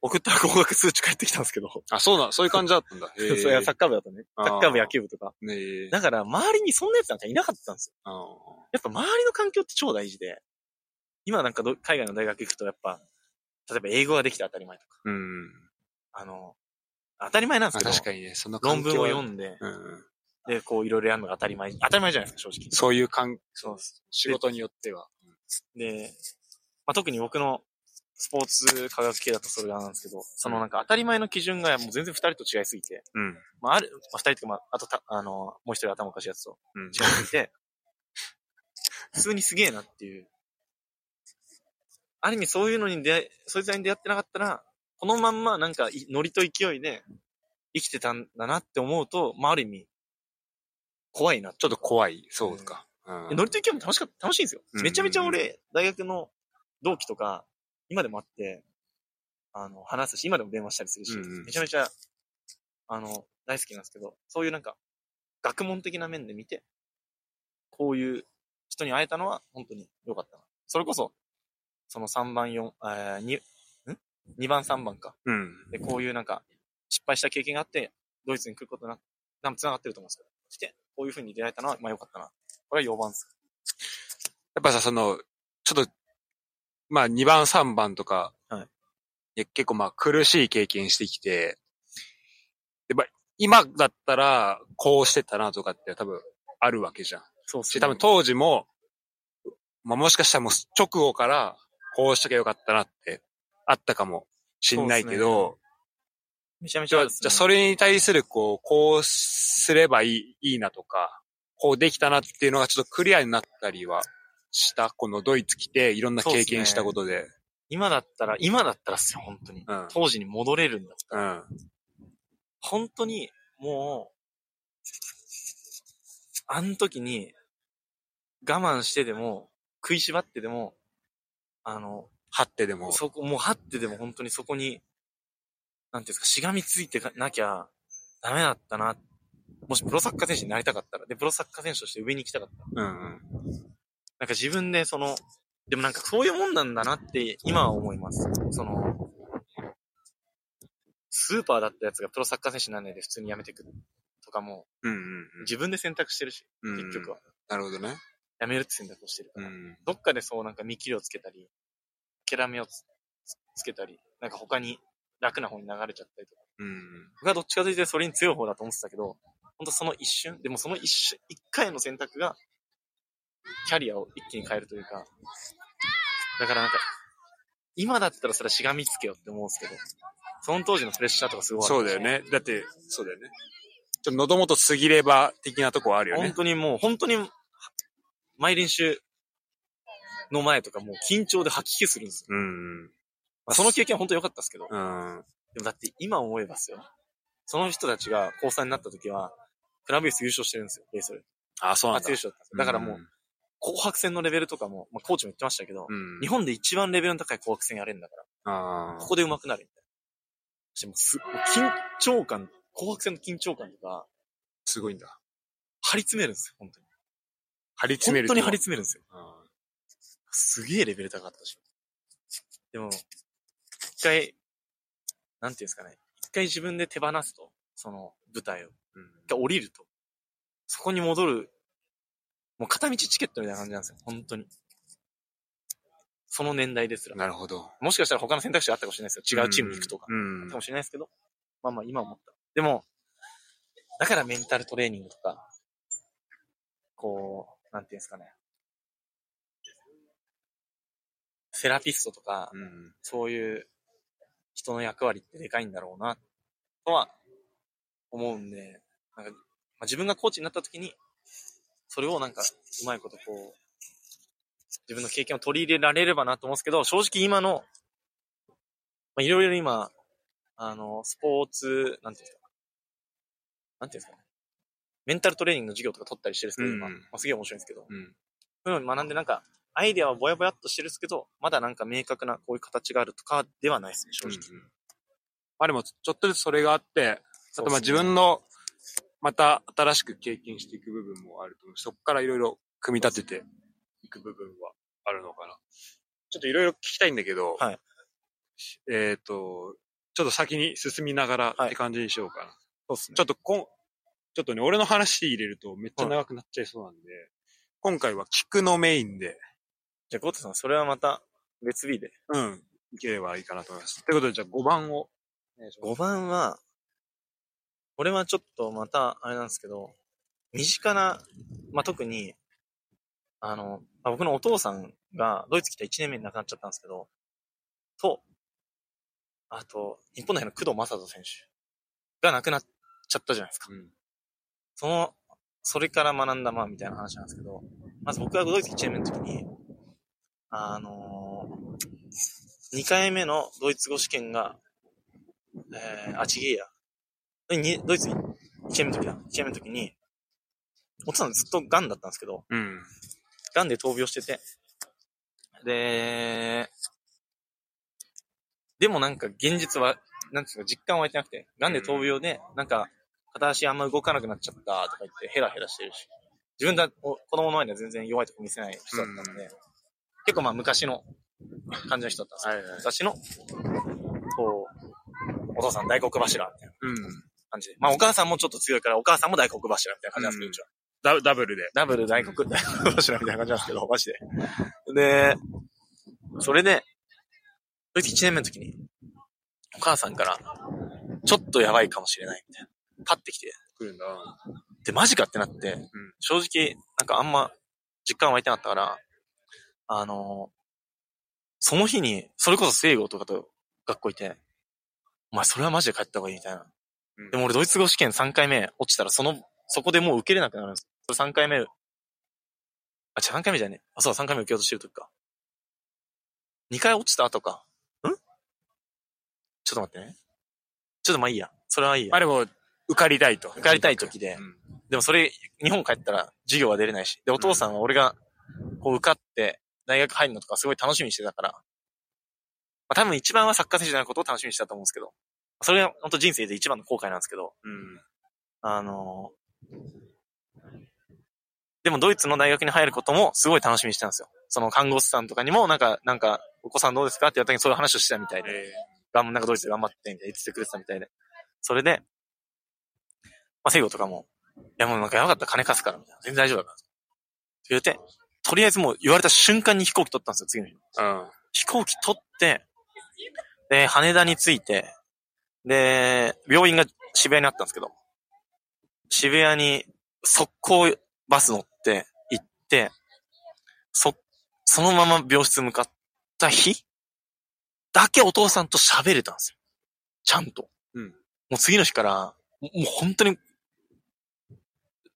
B: 送ったら合格数値返ってきたんですけど、
A: あ、そうだ、そういう感じだったんだ。へ
B: それはサッカー部だとね。
A: あー
B: サッカー部野球部とか。
A: ねえ。
B: だから周りにそんなやつなんかいなかったんですよ。
A: あ
B: やっぱ周りの環境って超大事で、今なんかど海外の大学行くとやっぱ、例えば英語ができて当たり前とか、
A: うん。
B: あの、当たり前なんです
A: まあ
B: けど、
A: 確かにね、その
B: 論文を読
A: ん
B: んで、
A: うん。
B: で、こういろいろやるのが当たり前、当たり前じゃないですか、正直。
A: そういう感、
B: そう。
A: 仕事によっては。
B: で、まあ、特に僕のスポーツ科学系だとそれなんですけど、そのなんか当たり前の基準がもう全然二人と違いすぎて、
A: うん。
B: まあある、まあ、二人とか、まあ、あとた、あの、もう一人頭おかしいやつと
A: うん。
B: 違いすぎて、普通にすげえなっていう。ある意味そういうのに出会い、そいつらに出会ってなかったら、このまんまなんかいノリと勢いで生きてたんだなって思うと、まあある意味、怖いな
A: ちょっと怖い、そうか。うん
B: でノリと勢いも楽しかった、楽しいんですよ。
A: うん
B: めちゃめちゃ俺、大学の同期とか、今でもあって、あの、話すし、今でも電話したりするし、
A: うんうん
B: めちゃめちゃ、あの、大好きなんですけど、そういうなんか、学問的な面で見て、こういう人に会えたのは本当に良かったな。それこそ、その3番、4、えー、2、ん ?2 番、3番か。
A: うん。
B: で、こういうなんか、失敗した経験があって、ドイツに来ることなく、なん繋がってると思うんですけど、して、こういう風に出会えたのは、まあ良かったな。これは4番です。
A: やっぱさ、その、ちょっと、まあ2番3番とか、
B: はい
A: 結構まあ苦しい経験してきて、で、まあ今だったらこうしてたなとかって多分あるわけじゃん。
B: そうっす
A: し、多分当時も、まあもしかしたらもう直後からこうしときゃよかったなってあったかもしんないけど、
B: めちゃめち
A: じゃ
B: ね、
A: じゃあそれに対するこう、こうすればいい、いいなとか、こうできたなっていうのがちょっとクリアになったりはした、このドイツ来て、いろんな経験したことで。
B: 今だったら、今だったらっすよ、本当に。
A: うん。
B: 当時に戻れるんだったら。
A: うん。
B: 本当に、もう、あの時に、我慢してでも、食いしばってでも、あの、
A: 張ってでも。
B: そこ、もう張ってでも本当にそこに、なんていうんですか、しがみついてかなきゃダメだったな。もしプロサッカー選手になりたかったら、で、プロサッカー選手として上に行きたかった。
A: うんうん。
B: なんか自分でその、でもなんかそういうもんなんだなって今は思います。その、スーパーだったやつがプロサッカー選手にならないで普通に辞めてくるとかも、
A: うんうん
B: 自分で選択してるし、
A: うん。
B: 結局は。
A: なるほどね。
B: 辞めるって選択をしてるから。
A: うん。
B: どっかでそうなんか見切りをつけたり、ケラメをつつけたり、なんか他に楽な方に流れちゃったりとか。
A: うん。
B: 僕はどっちかというとそれに強い方だと思ってたけど、本当その一瞬、でもその一瞬、一回の選択が、キャリアを一気に変えるというか、だからなんか、今だったらそれはしがみつけよって思うんですけど、その当時のプレッシャーとかすごいある
A: そうだよ。ね。だって、そうだよね。ちょっと喉元過ぎれば的なとこはあるよ
B: 本
A: ね。
B: 当にもう、本当に、毎練習の前とかもう緊張で吐き気するんですよ。
A: うん。
B: まあ、その経験は本当良かったですけど、
A: うん。
B: でもだって今思えばですよ。その人たちが高3になった時は、クラブユース優勝してるんですよ、ベースで。
A: あ、そうなんだ
B: 初優。勝だったんですよ。だからもう、紅白戦のレベルとかも、まあ、コーチも言ってましたけど、
A: うん。
B: 日本で一番レベルの高い紅白戦やれるんだから、ここで上手くなるみたいな。してもうす、もう緊張感、紅白戦の緊張感とか、
A: すごいんだ。
B: 張り詰めるんですよ、本当に。
A: 張り詰めると
B: 本当に張り詰めるんですよ。
A: あ
B: すげえレベル高かったし。でも、一回、なんていうんですかね。一回自分で手放すと、その舞台を。
A: ーうん
B: 一回降りると。そこに戻る。もう片道チケットみたいな感じなんですよ。本当に。その年代ですら。
A: なるほど。
B: もしかしたら他の選択肢があったかもしれないですよ。違うチームに行くとか。
A: うん。
B: かもしれないですけど。まあまあ今思った。でも、だからメンタルトレーニングとか、こう、なんていうんですかね。セラピストとか、
A: うん。
B: そういう人の役割ってでかいんだろうな、とは思うんで、なんか、まあ、自分がコーチになった時に、それをなんか、うまいことこう、自分の経験を取り入れられればなと思うんですけど、正直今の、まあ、いろいろ今、あの、スポーツ、なんていうんですか。なんていうんですかね。メンタルトレーニングの授業とか取ったりしてるんですけど、今。
A: うん
B: まあ、すげえ面白いんですけど。
A: うん。
B: そういうのを学んでなんか、アイデアはぼやぼやっとしてるんですけど、まだなんか明確なこういう形があるとかではないですね、正直。
A: うんまあでも、ちょっとずつそれがあって、あとまあ自分の、また新しく経験していく部分もあると思う。しそこからいろいろ組み立てていく部分はあるのかな。ちょっといろいろ聞きたいんだけど、
B: はい。
A: えっ、と、ちょっと先に進みながら
B: はい。
A: って感じにしようかな。
B: そうですね。
A: ちょっとこん、ちょっとね、俺の話入れるとめっちゃ長くなっちゃいそうなんで、今回は聞くのメインで、
B: じゃあ、ゴートさん、それはまた別日で。
A: うん、いければいいかなと思います。ということで、じゃあ5番を。
B: 5番は、これはちょっとまた、あれなんですけど、身近な、まあ、特に、あの、まあ僕のお父さんがドイツ来た1年目に亡くなっちゃったんですけど、と、あと、日本代表の工藤正人選手が亡くなっちゃったじゃないですか。
A: うん
B: その、それから学んだ、まあ、みたいな話なんですけど、まず僕がドイツ1年目の時に、あのー、2回目のドイツ語試験が、えー、あ、ちげえや。にドイツ1年目の時だ。1年目の時に、お父さんずっと癌だったんですけど、
A: うん。
B: 癌で闘病してて、で、でもなんか現実は、なんていうか実感湧いてなくて、癌で闘病で、なんか、片足あんま動かなくなっちゃったとか言ってヘラヘラしてるし、自分だ、お子供の前では全然弱いとこ見せない人だったので、結構まあ昔の感じの人だったんですよ。
A: はいはい。
B: 昔の、こう、お父さん大黒柱みたいな
A: うん。
B: 感じで。まあお母さんもちょっと強いから、お母さんも大黒柱みたいな感じなんですけど、
A: うん
B: うちは。
A: ダダブルで。
B: ダブル大黒、大黒柱みたいな感じなんですけど、マジで。で、それで、そいつ1年目の時に、お母さんから、ちょっとやばいかもしれないみたいな。パッてきて、
A: 来るんだ。
B: で、マジかってなって、正直、なんかあんま実感湧いてなかったから、あのその日に、それこそ聖護とかと学校いて、お前それはマジで帰った方がいいみたいな。
A: うん
B: でも俺ドイツ語試験3回目落ちたら、その、そこでもう受けれなくなるんです。それ3回目あ、違う、3回目じゃねえ。あ、そう、3回目受けようとしてる時か。2回落ちた後か。ん？ちょっと待ってね。ちょっとまあいいや。それはいいや。
A: まあでも、受かりたいと。
B: 受かりたい時で
A: うん。
B: でもそれ、日本帰ったら授業は出れないし。で、お父さんは俺が、こう受かって、大学入るのとかすごい楽しみにしてたから。まあ多分一番はサッカー選手になることを楽しみにしてたと思うんですけど。それが本当人生で一番の後悔なんですけど。
A: うん。
B: あのでもドイツの大学に入ることもすごい楽しみにしてたんですよ。その看護師さんとかにもなんか、なんか、お子さんどうですか？って言った時にそういう話をしてたみたいで。
A: え
B: がんなんかドイツで頑張ってみたいな言ってくれてたみたいで。それで、まあ、制御とかも、いやもうなんかやばかったら金貸すから、みたいな。全然大丈夫だから。って言って、とりあえずもう言われた瞬間に飛行機取ったんですよ、次の日。
A: ーうん。
B: 飛行機取って、で、羽田に着いて、で、病院が渋谷にあったんですけど、渋谷に速攻バス乗って行って、そ、そのまま病室向かった日だけお父さんと喋れたんですよ。ちゃんと。
A: うん
B: もう次の日から、ももう本当に、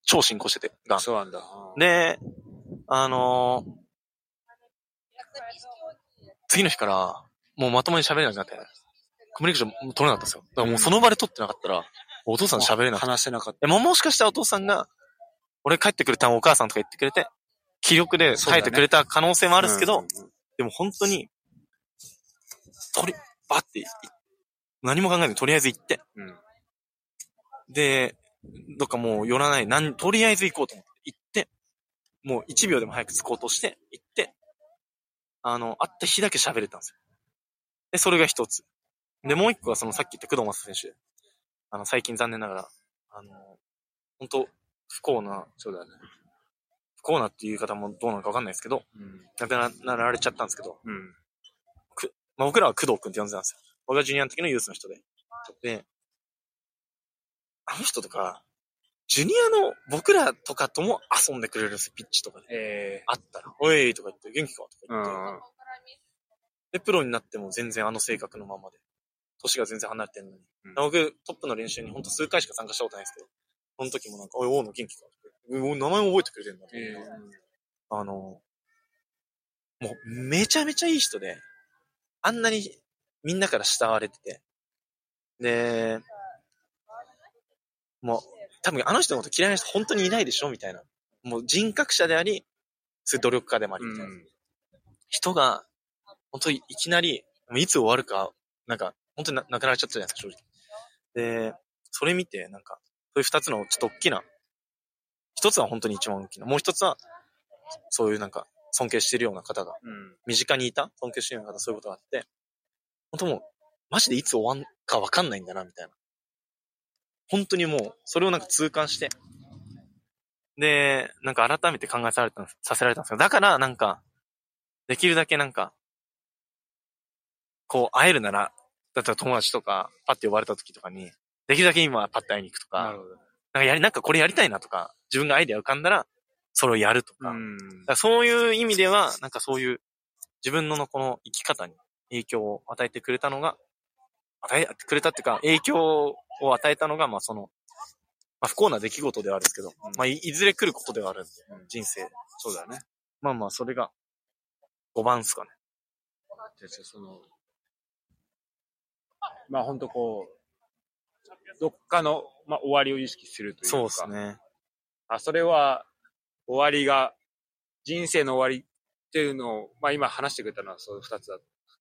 B: 超進行してて、がん。
A: そうなんだ。うん、
B: で、あのー次の日から、もうまともに喋れなくなって、コミュニケーション取れなかったんですよ。だからもうその場で取ってなかったら、お父さんと喋れなくて。
A: 話せなかっ
B: でももしかしたらお父さんが、俺帰ってくれたお母さんとか言ってくれて、気力で耐えてくれた可能性もあ
A: た。
B: るんですけど、
A: うんうん
B: でも本当に、とり、バッてい、何も考えずにとりあえず行って、
A: うん。
B: で、どっかもう寄らない、なん、とりあえず行こうと思って、もう1秒でも早く着こうとして、行って、あの、会った日だけ喋れたんですよ。で、それが一つ。で、もう一個はそのさっき言った工藤正選手。あの、最近残念ながら、あの、本当不幸な、
A: そうだね。
B: 不幸なっていう言い方もどうなのかわかんないですけど、
A: うん。
B: 亡くなられちゃったんですけど、
A: うん。
B: まあ僕らは工藤くんって呼んでたんですよ。僕がジュニアの時のユースの人で。で、あの人とか、ジュニアの僕らとかとも遊んでくれるんですよ、ピッチとかで。
A: え
B: あったら、おいとか言って、元気かと
A: え
B: か言って、
A: うん。
B: で、プロになっても全然あの性格のままで。年が全然離れてるのに。
A: うん
B: 僕、トップの練習にほんと数回しか参加したことないんですけど、その時もなんか、おい、王の元気か名前も覚えてくれてるんだと
A: ええ
B: あの、もうめちゃめちゃいい人で、あんなにみんなから慕われてて、で、もう多分あの人のこと嫌いな人本当にいないでしょみたいな。もう人格者であり、そういう努力家でもありみたいな。人が、本当にいきなり、いつ終わるか、なんか、本当にな亡くなられちゃったじゃないですか、正直。で、それ見て、なんか、そういう二つのちょっと大きな、一つは本当に一番大きな、もう一つは、そういうなんか、尊敬してるような方が、
A: うん。
B: 身近にいた尊敬してるような方、そういうことがあって、本当もう、マジでいつ終わんかわかんないんだな、みたいな。本当にもう、それをなんか痛感して、で、なんか改めて考えされたさせられたんですよ。だから、なんか、できるだけなんか、こう、会えるなら、だったら友達とか、パッて呼ばれた時とかに、できるだけ今パッて会いに行くとか、
A: なるほど。
B: なんかやり、なんかこれやりたいなとか、自分がアイデア浮かんだら、それをやるとか、からそういう意味では、なんかそういう自分のこの生き方に影響を与えてくれたのが、与えてくれたっていうか、影響を与えたのが、まあその、まあ不幸な出来事ではあるんですけど、
A: うん
B: まあいいずれ来ることではあるんで、
A: うん
B: 人生。
A: そうだね。
B: まあまあそれが5番っすかね。
A: でその、まあ本当こう、どっかの、まあ、終わりを意識するというか。
B: そうですね。
A: あ、それは、終わりが、人生の終わりっていうのを、まあ今話してくれたのはその二つだ、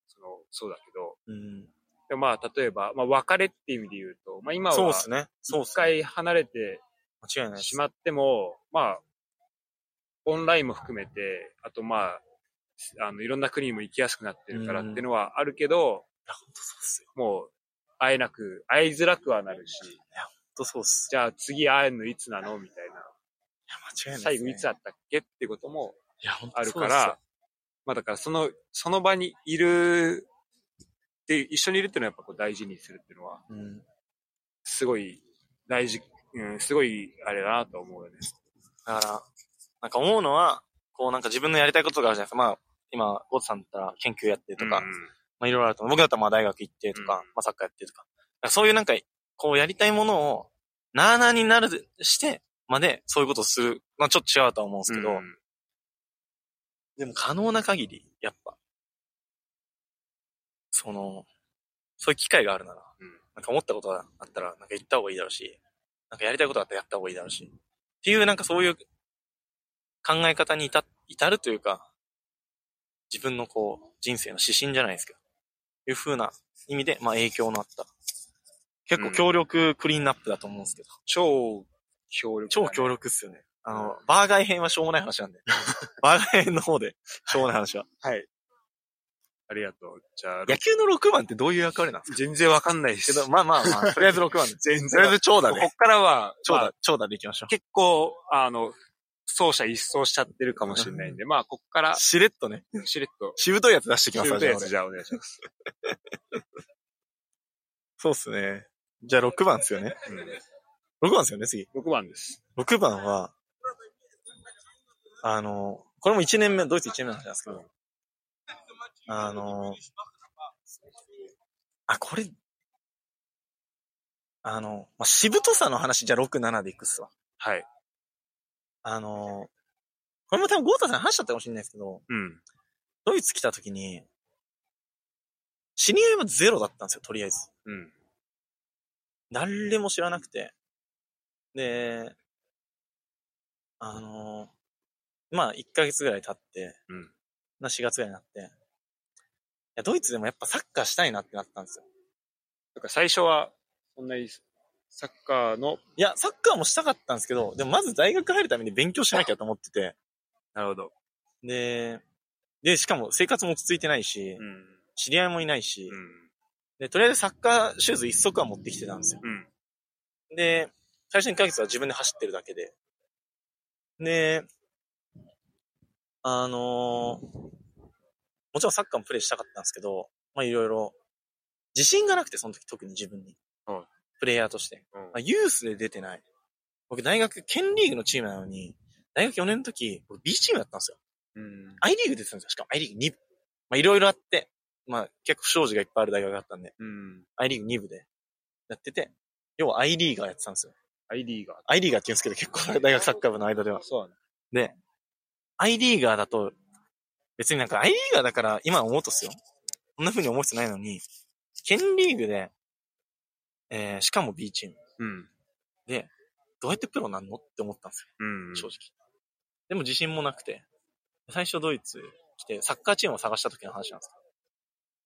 A: その、そうだけど、
B: うん。
A: でもまあ例えば、まあ別れっていう意味で言うと、まあ今は、
B: そうですね。そうっ
A: 一。回離れてし。まっても、まあ、オンラインも含めて、あとまあ、あの、いろんな国にも行きやすくなってるからっていうのはあるけど、
B: うっすよ。
A: もう、会えなく、会いづらくはなるし、
B: ほんとそうっす。
A: じゃあ次会えるのいつなのみたいな。
B: いや、間違いないね。
A: 最後いつ会ったっけってこともあるから、まあだからその、その場にいる、で、一緒にいるっていうのはやっぱこう大事にするっていうのは、
B: うん。
A: すごい大事、うん、すごいあれだなと思うよね。
B: だから、なんか思うのは、こうなんか自分のやりたいことがあるじゃないですか。まあ、今、ゴートさんだったら研究やってとか、
A: うん
B: まあいろいろあると思う。僕だったらまあ大学行ってとか、
A: うん
B: まあサッカーやってとか。だからそういうなんか、こうやりたいものを、なあなあになるして、まで、そういうことをする。まあちょっと違うとは思うんですけど、
A: うん
B: でも可能な限り、やっぱ、その、そういう機会があるなら、
A: うん
B: なんか思ったことがあったら、なんか言った方がいいだろうし、なんかやりたいことがあったらやった方がいいだろうし、っていうなんかそういう考え方に至至るというか、自分のこう、人生の指針じゃないですけど、いう風な意味で、まあ影響のあった。結構強力クリーンナップだと思うんですけど、
A: 超強力、
B: 超強力っすよね。あの、バーガイ編はしょうもない話なんで。バーガイ編の方で、しょうもない話は。
A: はい。ありがとう。じゃあ、
B: 野球の6番ってどういう役割なんですか？
A: 全然わかんないです。
B: けど、まあまあまあ、とりあえず6番で。
A: 全然
B: とりあえず長打で
A: こっ。からは、まあ
B: 長打、長打でいきましょ
A: 結構、あの、走者一掃しちゃってるかもしれないんで、まあ、こっから
B: う。、しれっとね。
A: しれっと、
B: しぶといやつ出してきます
A: しぶといやつ
B: じゃ
A: あお願いします。
B: あそうっすね。じゃあ6番っすよね。
A: うん、
B: 6番っすよね、次。
A: 6番です。
B: 6番は、あの、これも1年目、ドイツ1年目なんですけど、あの、あ、これ、あの、まあ、しぶとさの話じゃあ6、7でいくっすわ。
A: はい。
B: あの、これも多分ゴータさん話しちゃったかもしれないですけど、
A: うん。
B: ドイツ来た時に、知り合いはゼロだったんですよ、とりあえず。
A: うん。
B: 誰も知らなくて。で、あの、まあ、1ヶ月ぐらい経って、
A: うん
B: な4月ぐらいになって、いや、ドイツでもやっぱサッカーしたいなってなったんですよ。
A: だから最初は、そんなに、サッカーの、
B: いや、サッカーもしたかったんですけど、でもまず大学入るために勉強しなきゃと思ってて、
A: なるほど。
B: で、で、しかも生活も落ち着いてないし、
A: うん。
B: 知り合いもいないし、
A: うん。
B: で、とりあえずサッカーシューズ一足は持ってきてたんですよ。
A: うん。
B: で、最初2ヶ月は自分で走ってるだけで。で、あのーもちろんサッカーもプレイしたかったんですけど、まあいろいろ、自信がなくて、その時特に自分に。
A: はい
B: プレイヤーとして。
A: うん
B: まあ、ユースで出てない。僕大学、県リーグのチームなのに、大学4年の時、僕 B チームだったんですよ。
A: うん。
B: I リーグ出てたんですよ。しかも I リーグ2部。まあいろいろあって、まあ結構不祥事がいっぱいある大学だったんで、
A: うん。
B: I リーグ2部でやってて、要は I リーガーやってたんですよ。
A: I リーガー。
B: I リーガーって言うんですけど、結構大学サッカー部の間では。
A: そうだね。
B: で、I リーガーだと、別になんか I リーガーだから今思うとっすよ。こんな風に思う必要ないのに、県リーグで、えー、しかも B チーム。
A: うん。
B: で、どうやってプロなんのって思ったんです
A: うん。
B: よ、正直。でも自信もなくて、最初ドイツ来て、サッカーチームを探した時の話なんです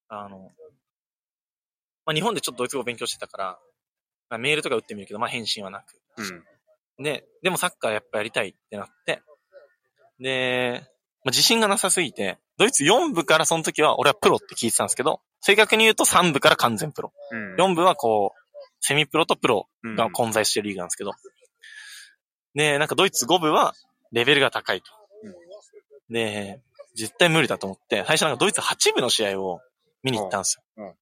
B: あの、まあ、日本でちょっとドイツ語を勉強してたから、まあ、メールとか打ってみるけど、まあ、返信はなく。
A: うん。
B: で、でもサッカーやっぱやりたいってなって、で、まあ、自信がなさすぎて、ドイツ4部からその時は俺はプロって聞いてたんですけど、正確に言うと3部から完全プロ。
A: うん。
B: 4部はこう、セミプロとプロ
A: うん
B: が混在してるリーグなんですけど。で、なんかドイツ5部はレベルが高いと。で、絶対無理だと思って、最初なんかドイツ8部の試合を見に行ったんですよ。
A: うんうん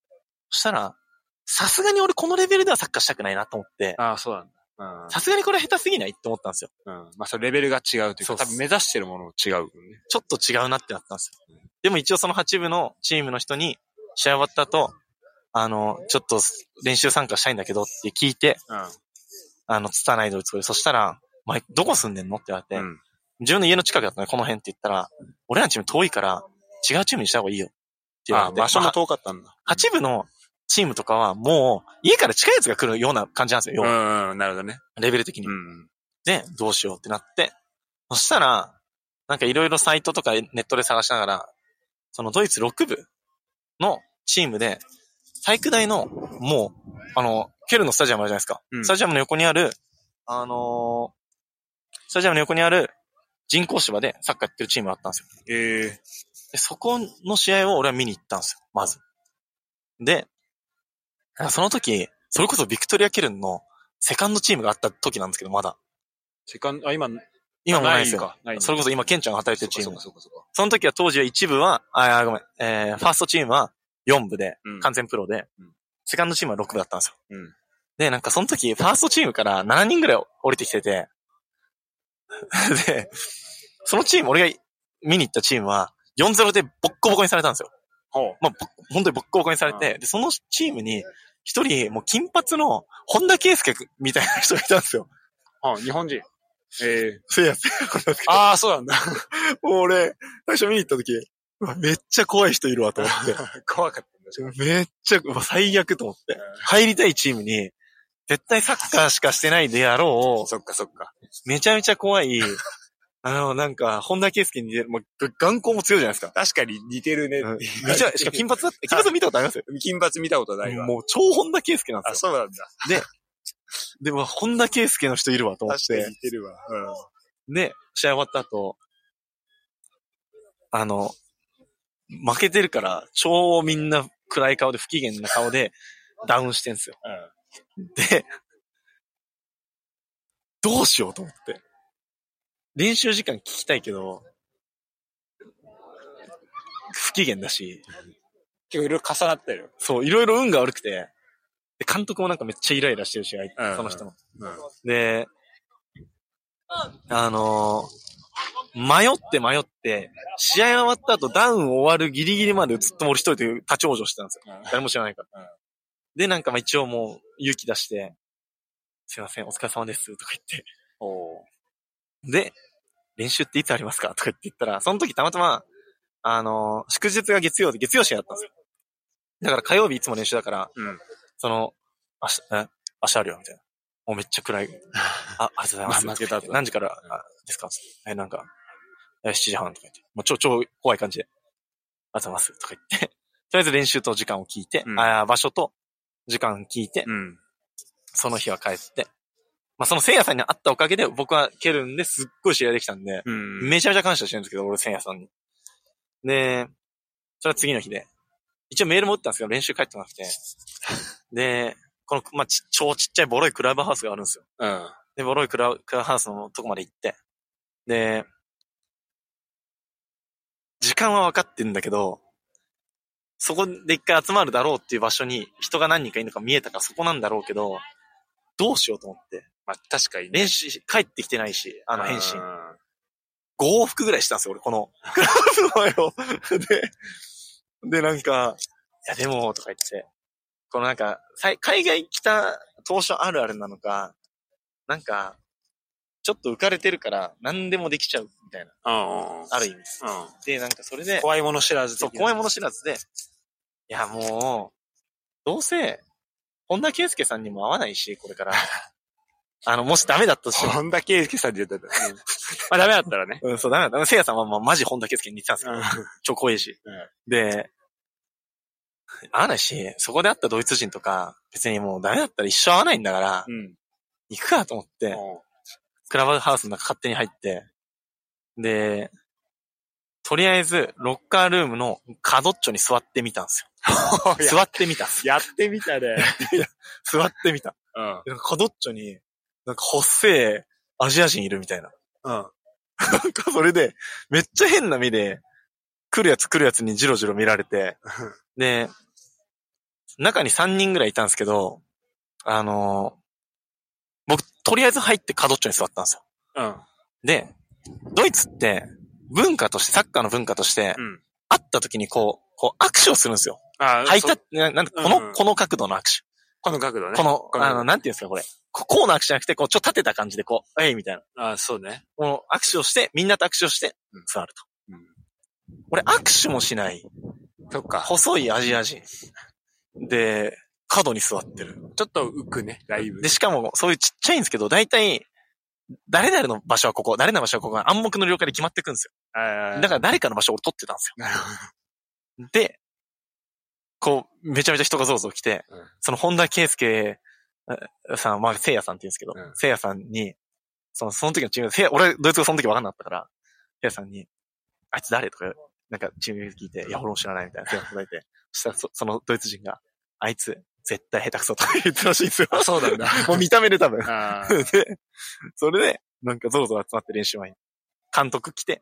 B: そしたら、さすがに俺このレベルではサッカーしたくないなと思って、
A: ああ、そうなんだ。うん。
B: さすがにこれ下手すぎないって思ったんですよ。
A: うん。まあ、それレベルが違うというか、多分目指してるものも違うよね。
B: ちょっと違うなってなったんですよ。でも一応その8部のチームの人に、試合終わった後、あの、ちょっと練習参加したいんだけどって聞いて、
A: うん。
B: あの、つたないドイツ語で、そしたら、お前、どこ住んでんのって言われて、
A: うん。
B: 自分の家の近くだったね、この辺って言ったら、俺らのチーム遠いから、違うチームにした方がいいよ。って言われて。
A: あ場所も
B: ま
A: 遠かったんだ。
B: あ8部のチームとかは、もう、家から近いやつが来るような感じなんですよ、要
A: う
B: は
A: ん、うん、なるほどね。
B: レベル的に。
A: うん。
B: で、どうしようってなって、そしたら、なんかいろいろサイトとかネットで探しながら、そのドイツ6部のチームで、体育大の、もう、あの、ケルンのスタジアムあるじゃないですか。
A: うん
B: スタジアムの横にある、あのースタジアムの横にある人工芝でサッカーやってるチームがあったんですよ。
A: ええ
B: で、そこの試合を俺は見に行ったんですよ、まず。で、その時、それこそビクトリア・ケルンのセカンドチームがあった時なんですけど、まだ。
A: セカンド、あ、今、
B: 今もないですよ。それこそ今、ケンちゃんが働いてるチーム。
A: そそ
B: の時は当時は一部は、あ、あごめん、えー、ファーストチームは4部で、
A: うん
B: 完全プロで、
A: うん
B: セカンドチームは6部だったんですよ。
A: うん
B: で、なんかその時、ファーストチームから7人ぐらい降りてきてて、で、そのチーム、俺が見に行ったチームは、4-0でボッコボコにされたんですよ。
A: ほ
B: まあ、ぼ本当にボッコボコにされて、で、そのチームに、一人、もう金髪の、本田圭佑みたいな人がいたんですよ。
A: う。あ、日本人。ええ
B: せいやせいやなんですけど、
A: ああ、そうなんだ。
B: もう俺、最初見に行った時、うわめっちゃ怖い人いるわと思って。
A: 怖かったんだ。
B: めっちゃ、うわ最悪と思って。入りたいチームに、絶対サッカーしかしてないであろ
A: そっかそっか。
B: う、めちゃめちゃ怖い、あの、なんか、本田圭佑に似てる、もう、眼光も強いじゃないですか。
A: 確かに似てるね。
B: うちゃ、しかも金髪だって、金髪見たことあります？よ。
A: 金髪見たことないわ。
B: もう超本田圭佑なんで
A: あ、
B: すよ。
A: そうなんだ。
B: でも、本田圭佑の人いるわと思っ
A: 確かに
B: て。
A: 似てるわ。
B: で、試合終わった後、あの、負けてるから、超みんな暗い顔で不機嫌な顔でダウンしてんすよ。
A: うん。
B: で、どうしようと思って。練習時間聞きたいけど、不機嫌だし、
A: 結構いろいろ重なってる。
B: そう、いろいろ運が悪くて、で、監督もなんかめっちゃイライラしてるし、その人も。
A: うん。
B: で、あのー迷って迷って、試合終わった後ダウン終わるギリギリまでずっと俺一人で立ち往生してたんですよ。誰も知らないから。
A: うん
B: で、なんかまあ一応もう勇気出して、すいません、お疲れ様です、とか言って。で、練習っていつありますか？とか言って言ったら、その時たまたま、あのー祝日が月曜で、月曜試合だったんですよ。だから火曜日いつも練習だから、
A: うん。
B: その、明日、え明日あるよ、みたいな。もうめっちゃ暗い。あ、ありがとうございます。
A: まあ
B: 何時からあですか？え、なんか、え、7時半とか言って。もう超、超怖い感じで。ありがとうございます。とか言って。とりあえず練習と時間を聞いて、
A: うん
B: あ場所と時間聞いて、
A: うん。
B: その日は帰って。まあ、その聖夜さんに会ったおかげで僕は蹴るんですっごい試合できたんで、
A: うん。
B: めちゃめちゃ感謝してるんですけど、俺聖夜さんに。で、それは次の日で。一応メールも打ったんですけど、練習帰ってなくて。で、この、まあ、ち超ちっちゃいボロいクラブハウスがあるんですよ。
A: うん。
B: で、ボロいクラクラブハウスのとこまで行って。で、時間は分かってんだけど、そこで一回集まるだろうっていう場所に人が何人かいるのか見えたからそこなんだろうけど、どうしようと思って。
A: まあ、確かにね。
B: 練習し、帰ってきてないし、あの返信
A: う。ん
B: 5往復ぐらいしたんですよ、俺、この、クラブの前を。で、で、なんか、いや、でも、とか言って、このなんか、海外来た当初あるあるなのか、なんか、ちょっと浮かれてるから、何でもできちゃう、みたいな。ある意味。で、なんかそれで、
A: 怖いもの知らず
B: そう、怖いもの知らずで、いや、もう、どうせ、本田圭佑さんにも会わないし、これから。あの、もしダメだったとしても、
A: 本田圭佑さんで言ったら。うんまあ、ダメだったらね。
B: うん、そう、ダメだった。せいやさんは、まあ、マジ本田圭佑に似てたんですよ。超怖いし。
A: うん
B: で、会わないし、そこで会ったドイツ人とか、別にもうダメだったら一生会わないんだから、
A: うん。
B: 行くかと思って、
A: うん
B: クラブハウスの中勝手に入って、で、とりあえず、ロッカールームの角っちょに座ってみたんですよ。座ってみた。
A: やってみたね。
B: 座ってみた。
A: うん。
B: 角っちょに、なんか細いアジア人いるみたいな。
A: うん。
B: なんかそれで、めっちゃ変な目で、来るやつ来るやつにジロジロ見られて、で、中に3人ぐらいいたんですけど、あのー僕、とりあえず入って角っちょに座ったんですよ。
A: うん。
B: で、ドイツって、文化として、サッカーの文化として、
A: うん。
B: 会った時にこう、こう握手をするんですよ。
A: あ
B: ハイタッ
A: そ
B: チ、ななんかこの、
A: うんうん
B: この角度の握手。
A: この角度ね。
B: この、
A: こ
B: あの、なんていうんですか、これ。ここうの握手じゃなくて、こう、ちょっと立てた感じで、こう、えい、みたいな。
A: あそうね。
B: この握手をして、みんなと握手をして
A: うん、
B: 座ると。
A: うん。
B: 俺、握手もしない。
A: そっか。
B: 細いアジア人。で、角に座ってる。
A: ちょっと浮くね、だいぶ。
B: で、しかも、そういうちっちゃいんですけど、大体、誰々の場所はここ、誰々の場所はここが暗黙の了解で決まってくんですよ。
A: あ
B: だから誰かの場所を俺取ってたんですよ。で、こう、めちゃめちゃ人がゾロゾロ来て、
A: うん
B: その本田圭佑あさん、まあ、聖夜さんって言うんですけど、
A: うん
B: 聖夜さんに、その、その時のチーム、聖夜俺、ドイツ語その時分かんなかったから、聖夜さんに、あいつ誰？とか、なんかチームで聞いて、いや、俺も知らないみたいな、聖夜さん答えて、そしたらそ、そのドイツ人が、あいつ、絶対下手くそとか言ってたらしいんですよ。
A: そうなんだ。
B: もう見た目で多分。
A: あー
B: で、それで、なんかゾロゾロ集まって練習前に、監督来て、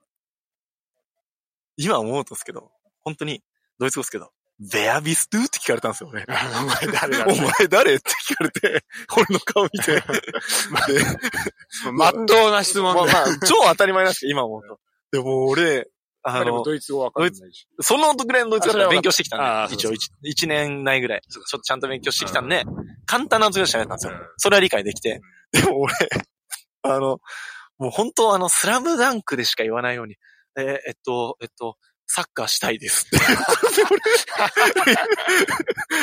B: 今思うとですけど、本当に、ドイツ語ですけど、ベアビストゥって聞かれたんですよ、俺。
A: お前誰だ？
B: お前誰？って聞かれて、俺の顔見て。で
A: まっとうな質問だ。
B: まあまあ、超当たり前なんですけど、今思うと。でも俺、あの、
A: ドイツ語わかんないし。
B: そのぐらいのドイツ語勉強してきたんで、一応一一年内ぐらい、ちょっとちゃんと勉強してきたんで、簡単なドイツ語しかやったんですよ
A: うん。
B: それは理解できて。でも俺、あの、もう本当あの、スラムダンクでしか言わないように、えーえっと、えっと、サッカーしたいですって。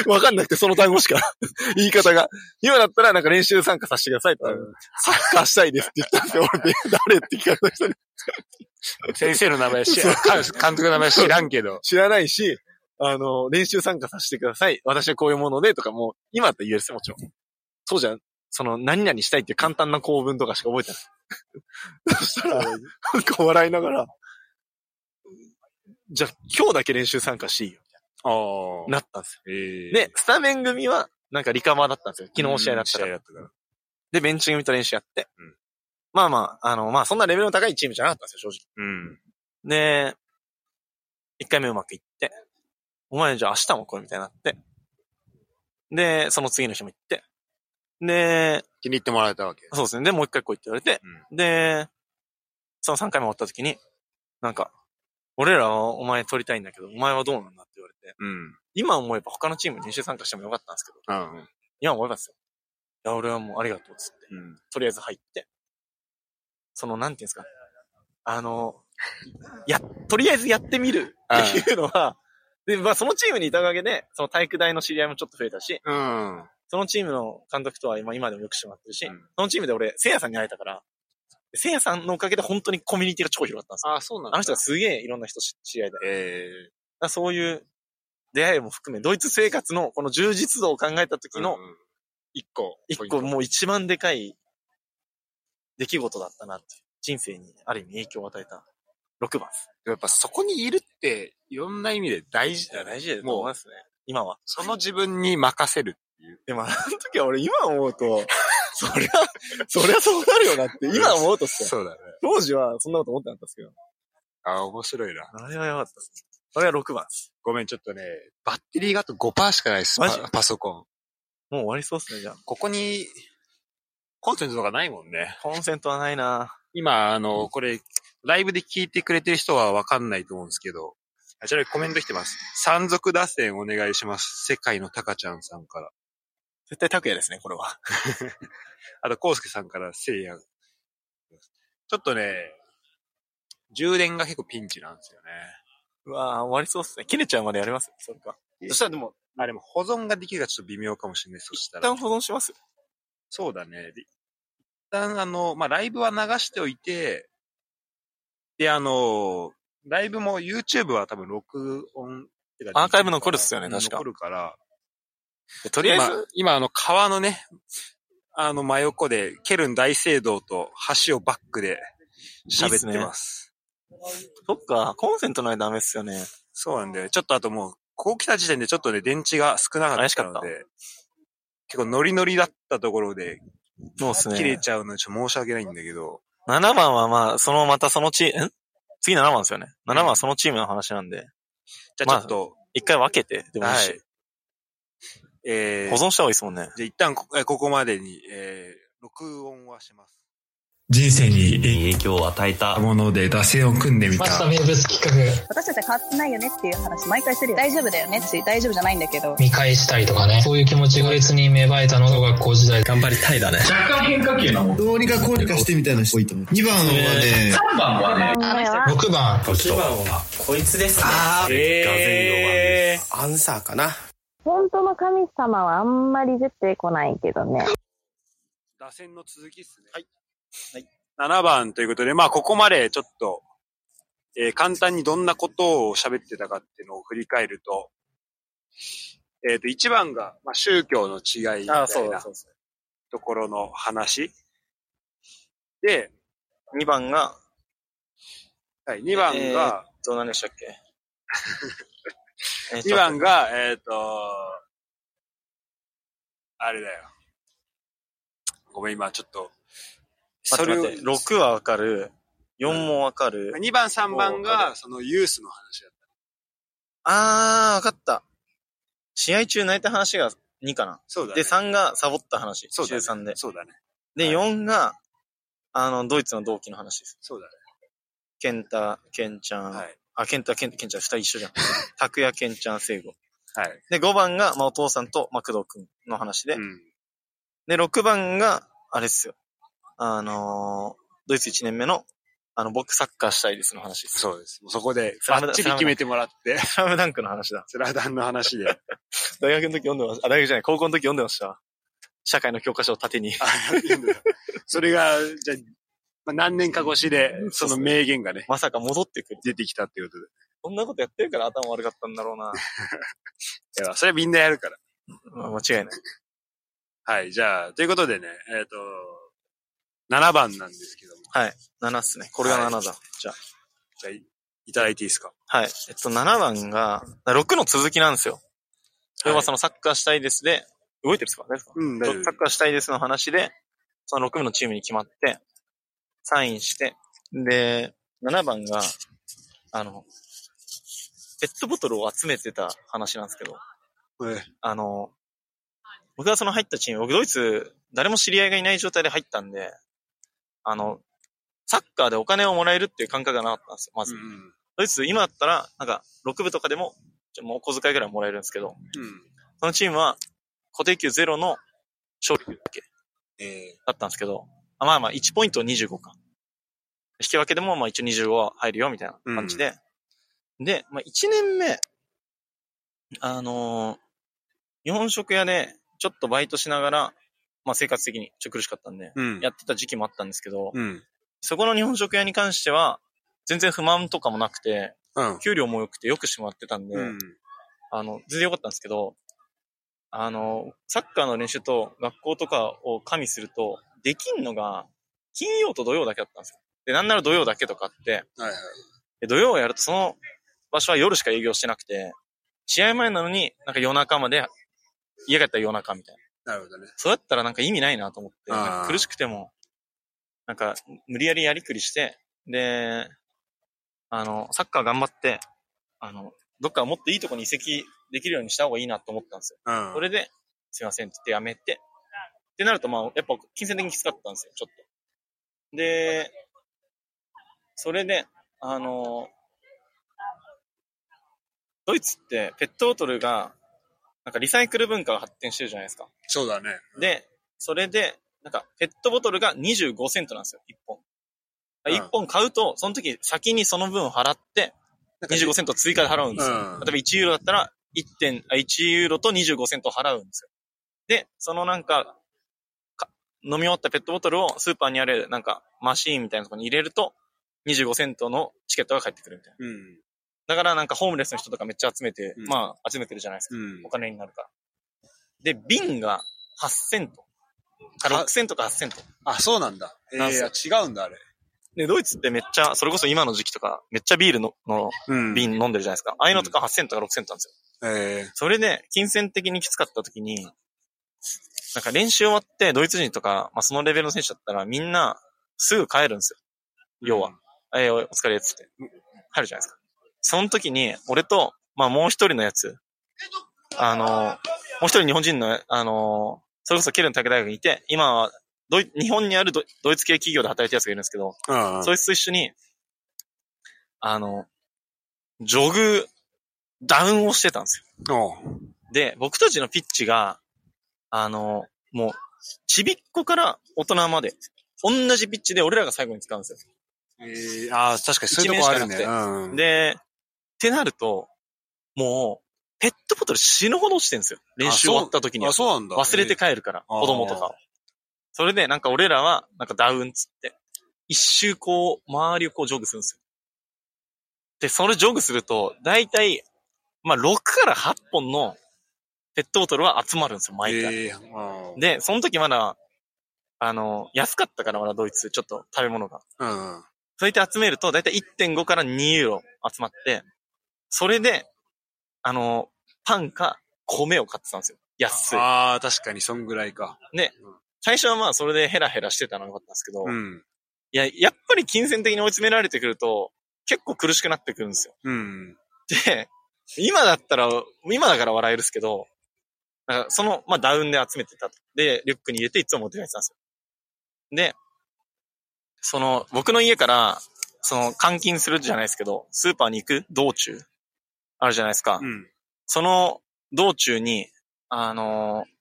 B: わかんなくて、その単語しか。言い方が。今だったらなんか練習参加させてくださいって、サッカーしたいですって言ったんですよ。俺で、誰って聞かれた人に
A: 先生の名前知らん、監督の名前知らんけど。
B: 知らないし、あの、練習参加させてください。私はこういうものでとかもう、今だったら言えるですもちろん。そうじゃん。その、何々したいっていう簡単な構文とかしか覚えてない。そしたら、なんか笑いながら、じゃあ今日だけ練習参加していいよ。
A: ああ。
B: なったんです
A: ええ
B: よ。で、スタメン組は、なんかリカバーだったんですよ。昨日試合だったから。
A: から。
B: で、ベンチ組と練習やって。
A: うん
B: まあまあ、あの、まあそんなレベルの高いチームじゃなかったんですよ、正直。
A: うん。
B: で、一回目うまくいって、お前じゃあ明日も来いみたいになって、で、その次の日も行って、で、
A: 気に入ってもらえたわけ。
B: そうですね。で、もう一回来いって言われて、で、その3回目終わった時に、なんか、俺らはお前取りたいんだけど、お前はどうなんだって言われて、
A: うん。
B: 今思えば他のチームに練習参加してもよかったんですけど、
A: うん。
B: 今思えばですよ。いや、俺はもうありがとうっつって、
A: うん。
B: とりあえず入って、その、なんていうんですか、あの、や、とりあえずやってみるっていうのは、で、まあそのチームにいたおかげで、その体育大の知り合いもちょっと増えたし、
A: うん。
B: そのチームの監督とは今今でもよくしてもらってるし、
A: うん
B: そのチームで俺、せいやさんに会えたから、せいやさんのおかげで本当にコミュニティが超広がったんですよ。
A: ああ、そうなん
B: あの人がすげえいろんな人知知り合いで。だか
A: ええ
B: らそういう出会いも含め、ドイツ生活のこの充実度を考えた時の
A: うん一個。
B: 一個もう一番でかい出来事だったなって。人生にある意味影響を与えた6番です。
A: やっぱそこにいるって、いろんな意味で大事だよね。
B: 大事だと思いますね。今は。
A: その自分に任せる。
B: でもあの時は俺今思うと、そりゃ、そりゃそうなるよなって、今思うとっすよ。
A: そうだね。
B: 当時はそんなこと思ってなかったですけど。
A: ああ、面白いな。
B: あれはやばかったです。それは6番です。
A: ごめん、ちょっとね、バッテリーがあと5%しかないです。
B: マジ？
A: パパソコン。
B: もう終わりそうっすね、じゃあ。
A: ここに、コンセントとかないもんね。
B: コンセントはないな
A: 今、あの、これ、ライブで聞いてくれてる人はわかんないと思うんですけど、あちらにコメント来てます。山賊打線お願いします。世界のタカちゃんさんから。
B: 絶対拓也ですね、これは。
A: あと、コウスケさんからせいや。ちょっとね、充電が結構ピンチなんですよね。
B: うわぁ、終わりそうっすね。切れちゃうまでやります？それか。そしたらでも、
A: あ、でも保存ができるかちょっと微妙かもしれない。そしたら。
B: 一旦保存します？
A: そうだね。で一旦あの、まあ、ライブは流しておいて、で、あの、ライブも YouTube は多分録音ってか
B: アーカイブ残るっすよね確か
A: 残るから。
B: でとりあえず、
A: 今、今あの川のね、あの真横で、ケルン大聖堂と橋をバックで喋ってます。
B: そっか、コンセントないとダメっすよね。
A: そうなんで、ちょっとあともう、ここ来た時点でちょっとね、電池が少なかったの
B: 怪
A: で、結構ノリノリだったところで、
B: そうっすね。
A: 切れちゃうのでちょっと申し訳ないんだけど、
B: 7番はまあ、そのまたそのチーム、ん？次7番ですよね。7番はそのチームの話なんで、
A: じゃあちょっと、
B: 一回分けて、でもいいし、
A: はいえー、
B: 保存した方がいいですもんね。
A: じゃあ一旦こえここまでに、えー、録音はします。
C: 人生に
D: 影響を与えた
C: もので打線を組んでみた。
E: 名物企画。
F: 私たちは変わってないよねっていう話毎回してるよ。大丈夫だよねって大丈夫じゃないんだけど。
E: 見返したりとかね。そういう気持ちが別に芽生えたのが学校時代。
D: 頑張りたいだね。
E: 若干変化球なもん
G: どうにかこうにかしてみたいな人多いと思う。2番はね、
E: 3番はね。6番
D: 6番。はこいつですね。
A: え
D: アンサーかな
H: 本当の神様はあんまり出てこないけどね。
A: 打線の続きっすね。はい。はい。7番ということで、まあ、ここまでちょっと、えー簡単にどんなことを喋ってたかっていうのを振り返ると、えっ、と、1番が、まあ、宗教の違いみた
B: ああ、そう
A: いな。ところの話。で、
B: 2番が、
A: はい、2番が、
B: どう何でしたっけ？
A: 2番が、えっ、と、あれだよ。ごめん、今ちょっと、
B: 待って待って、6はわかる、4もわかる
A: ？2番、3番が、そのユースの話だっ
B: あー、わかった。試合中泣いた話が2かな。
A: た。そうだね。
B: で、3がサボった話。
A: そうだね
B: 中3で。
A: そうだね。
B: で、
A: は
B: 4が、あの、ドイツの同期の話です。
A: そうだね。
B: ケンタ、ケンちゃん。
A: はい。
B: あ、ケンタ、ケンタ、ケンちゃん、二人一緒じゃん。拓也、ケンちゃん、聖吾。
A: はい。
B: で、5番が、まあ、お父さんと、まあ、工藤くんの話で。
A: うん。
B: で、6番が、あれっすよ。あのードイツ1年目の、あの、僕サッカーしたいですの話です。
A: そうです。もうそこで、決めてもらって、
B: スラムダンクの話だ。
A: スラダンの話で。
B: 大学の時読んでました。あ、大学じゃない、高校の時読んでました。社会の教科書を縦に。
A: それが、じゃあまあ、何年か越しで、その名言がね、
B: まさか戻ってくる。
A: 出てきたっていうことで。
B: こんなことやってるから頭悪かったんだろうな。
A: いや、それはみんなやるから。
B: まあ間違いない。
A: はい、じゃあ、ということでね、えっ、と、7番なんですけども。
B: はい。7っすね。これが7だ。じゃあ。
A: じゃあ、いいただいていいですか？
B: はい。えっと、7番が、6の続きなんですよ。要はそのサッカーしたいですで、動いてるんですか？ですか？
A: うん、
B: サッカーしたいですの話で、その6部のチームに決まって、サインして、で、7番が、あの、ペットボトルを集めてた話なんですけど、
A: え
B: あの、僕がその入ったチーム、僕ドイツ、誰も知り合いがいない状態で入ったんで、あの、サッカーでお金をもらえるっていう感覚がなかったんですよ、まず。
A: うん。
B: ドイツ、今だったら、なんか、6部とかでも、もうお小遣いぐらいもらえるんですけど、
A: うん。
B: そのチームは、固定給ゼロの勝利だけ
A: え
B: だったんですけど、あまあまあ1ポイント25か。引き分けでもまあ一応25は入るよみたいな感じで。で、まあ1年目、あのー日本食屋でちょっとバイトしながら、まあ生活的にちょっと苦しかったんで、
A: うん。
B: やってた時期もあったんですけど、
A: うん。
B: そこの日本食屋に関しては、全然不満とかもなくて、
A: うん。
B: 給料も良くてよくしてもらってたんで、
A: うん。
B: あの、全然良かったんですけど、あの、サッカーの練習と学校とかを加味すると、できんのが、金曜と土曜だけだったんですよ。で、なんなら土曜だけとかあって、
A: はいはい。
B: で土曜をやるとその場所は夜しか営業してなくて、試合前なのになんか夜中まで、家帰ったら夜中みたいな。
A: なるほどね。
B: そうやったらなんか意味ないなと思って、苦しくても、なんか無理やりやりくりして、で、あの、サッカー頑張って、あの、どっかもっといいとこに移籍できるようにした方がいいなと思ったんですよ。
A: うん。
B: それで、すいませんって言ってやめて、ってなるとまあ、やっぱ金銭的にきつかったんですよ、ちょっと。で、それで、あの、ドイツってペットボトルが、なんかリサイクル文化が発展してるじゃないですか。
A: そうだね。
B: で、それで、なんか、ペットボトルが25セントなんですよ、1本。
A: うん
B: 1本買うと、その時先にその分払って、25セント追加で払うんですよ。
A: うん
B: 例えば1ユーロだったら、1点、あ1ユーロと25セント払うんですよ。で、そのなんか、か飲み終わったペットボトルをスーパーにあるなんかマシーンみたいなところに入れると、25セントのチケットが返ってくるみたいな。
A: うん。
B: だからなんかホームレスの人とかめっちゃ集めて、
A: うん
B: まあ集めてるじゃないですか。
A: うん
B: お。金になるから。で、瓶が8セント。か6セントか8セント。
A: あ、そうなんだ。えー、違うんだ、あれ。
B: で、ドイツってめっちゃ、それこそ今の時期とか、めっちゃビールのの
A: うん
B: 瓶飲んでるじゃないですか。ああいうのとか8セントか6セントなんですよ。
A: え
B: それで、金銭的にきつかった時に、なんか練習終わって、ドイツ人とか、まあそのレベルの選手だったら、みんな、すぐ帰るんですよ。要は。えーお疲れっつって。帰るじゃないですか。その時に、俺と、まあもう一人のやつ、あの、もう一人日本人の、あの、それこそケルン武大学にいて、今はドイ、日本にあるドドイツ系企業で働いてるやつがいるんですけど、
A: ー。うん。
B: そいつと一緒に、あの、ジョグ、ダウンをしてたんですよ。で、僕たちのピッチが、あの、もう、ちびっこから大人まで、同じピッチで俺らが最後に使うんですよ。
A: えー、あー確かにそういうとこあるね。うん。
B: で、ってなると、もう、ペットボトル死ぬほど落ちてるんですよ。練習終わった時には
A: あ、。そうなんだ。
B: 忘れて帰るから、
A: あー
B: 子供とかを。それで、なんか俺らは、なんかダウンっつって、一周こう、周りをこうジョグするんですよ。で、それジョグすると、だいたい、まあ、6から8本のペットボトルは集まるんですよ、毎回。
A: えー
B: で、その時まだ、あの、安かったからまだドイツ、ちょっと食べ物が。
A: うん。
B: そうやって集めると、だいたい1.5から2ユーロ集まって、それで、あの、パンか米を買ってたんですよ。安い。
A: ああ、確かにそんぐらいか。
B: 最初はまあそれでヘラヘラしてたのが良かったんですけど、い
A: うん。
B: や、やっぱり金銭的に追い詰められてくると、結構苦しくなってくるんですよ。
A: うん。
B: で、今だったら、今だから笑えるっすけど、なんかその、まあダウンで集めてたと。で、リュックに入れていつも持って帰ってたんですよ。で、その、僕の家から、その、換金するじゃないですけど、スーパーに行く道中、あるじゃないですか。
A: うん。
B: その道中に、あのー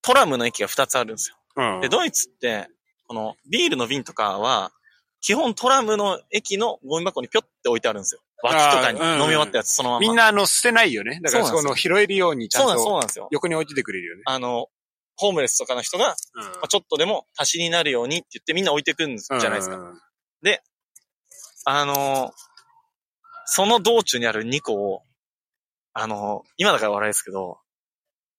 B: トラムの駅が2つあるんですよ。
A: うん。
B: で、ドイツって、このビールの瓶とかは、基本トラムの駅のゴミ箱にぴょって置いてあるんですよ。脇とかに飲み終わったやつそのまま。
A: みんなあの捨てないよね。だから
B: そ
A: の拾えるようにちゃ
B: ん
A: と。横に置いててくれるよね。
B: あの、ホームレスとかの人が、
A: うん
B: まあ、ちょっとでも足しになるようにって言ってみんな置いてくんじゃないですか。
A: うん
B: あのーその道中にある2個を、あのー今だから笑いですけど、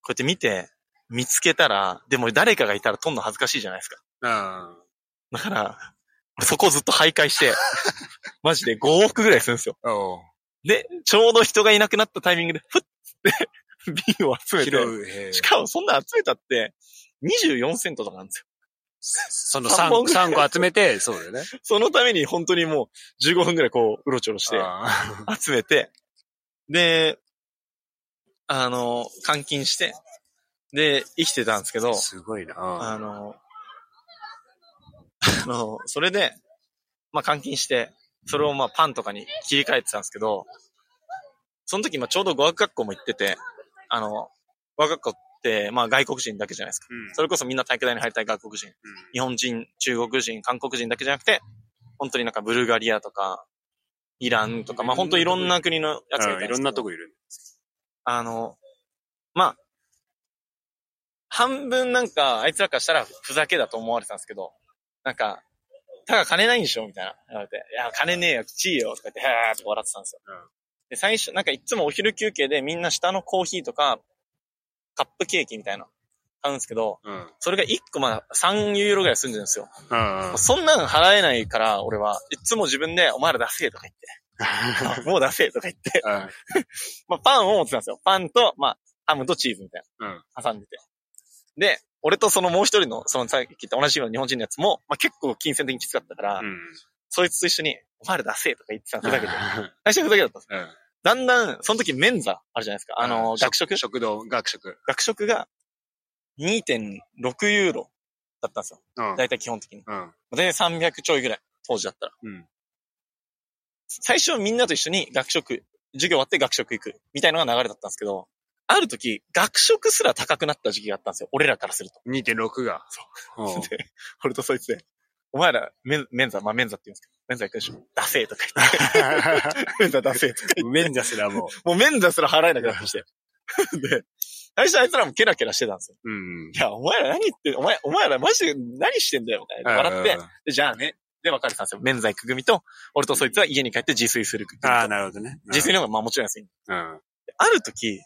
B: こうやって見て、見つけたら、でも誰かがいたら取んの恥ずかしいじゃないですか。
A: うん。
B: だから、俺そこをずっと徘徊して、マジで5往復ぐらいするんですよ。で、ちょうど人がいなくなったタイミングで、ふっって、瓶を集めて、しかもそんな集めたって、24セントとかなんですよ。
A: その
B: 三本
A: 3,
B: ぐらい
A: 三個集めて、そうだよね。
B: そのために本当にもう15分ぐらいこう、うろちょろして、
A: あ
B: 集めて、で、あの、監禁して、で、生きてたんですけど
A: ー、すごいな。
B: あの、あの、それで、まあ監禁して、それをまあパンとかに切り替えてたんですけど、その時まあちょうど語学学校も行ってて、あの、語学学校ってまあ外国人だけじゃないですか。
A: うん
B: それこそみんな体育大に入りたい外国人。日本人、中国人、韓国人だけじゃなくて、本当になんかブルガリアとか、イランとか、まあ本当いろんな国のやつがいた
A: いろんなとこいる。
B: あの、まあ、半分なんか、あいつらからしたらふざけだと思われてたんですけど、なんか、たか金ないんでしょ？みたいな。言われて、いや、金ねえよ、きちいよ、とか言って、へーって笑ってたんですよ。
A: うん
B: で、最初、なんかいつもお昼休憩でみんな下のコーヒーとか、カップケーキみたいな、買うんですけど、
A: うん。
B: それが1個まあ3ユーロぐらいするんですよ。
A: うん。
B: そんなの払えないから、俺はいつも自分で、お前ら出せとか言って、もう出せとか言って、まあパンを持ってたんですよ。パンと、まあ、ハムとチーズみたい
A: うん。
B: な、挟んでて。で、俺とそのもう一人の、そのさっき言った同じような日本人のやつも、まあ結構金銭的にきつかったから、
A: うん。
B: そいつと一緒に、お前ら出せとか言ってたのふざけて。最初ふざけだったんです。
A: うん。
B: だんだん、その時メンザあるじゃないですか。あの、学食
A: 食堂、学食。
B: 学食が2.6ユーロだったんですよ。
A: うん。
B: だいたい基本的に。
A: うん。
B: で、300ちょいぐらい、当時だったら。
A: うん。
B: 最初みんなと一緒に学食、授業終わって学食行く、みたいなのが流れだったんですけど、ある時、学食すら高くなった時期があったんですよ。俺らからすると。
A: 2.6が。そう。
B: で、俺とそいつで、お前ら、メンメンザ、まあメンザって言うんですけど、メンザ行くでしょ。ダセーとか言って。メンザダセーとか言って。
A: メンザすらも
B: もうメンザすら払えなくなってきて。で、最初あいつらもケラケラしてたんですよ。
A: う。うん
B: い。や、お前ら何言ってんお前、お前らマジで何してんだよ、みたいな。笑って、で、じゃあね。で、別れてたんですよ。免罪行く組と、俺とそいつは家に帰って自炊する組と。
A: ああ、なるほどね。
B: 自炊の方がまあもちろん安い。
A: うん。
B: ある時、休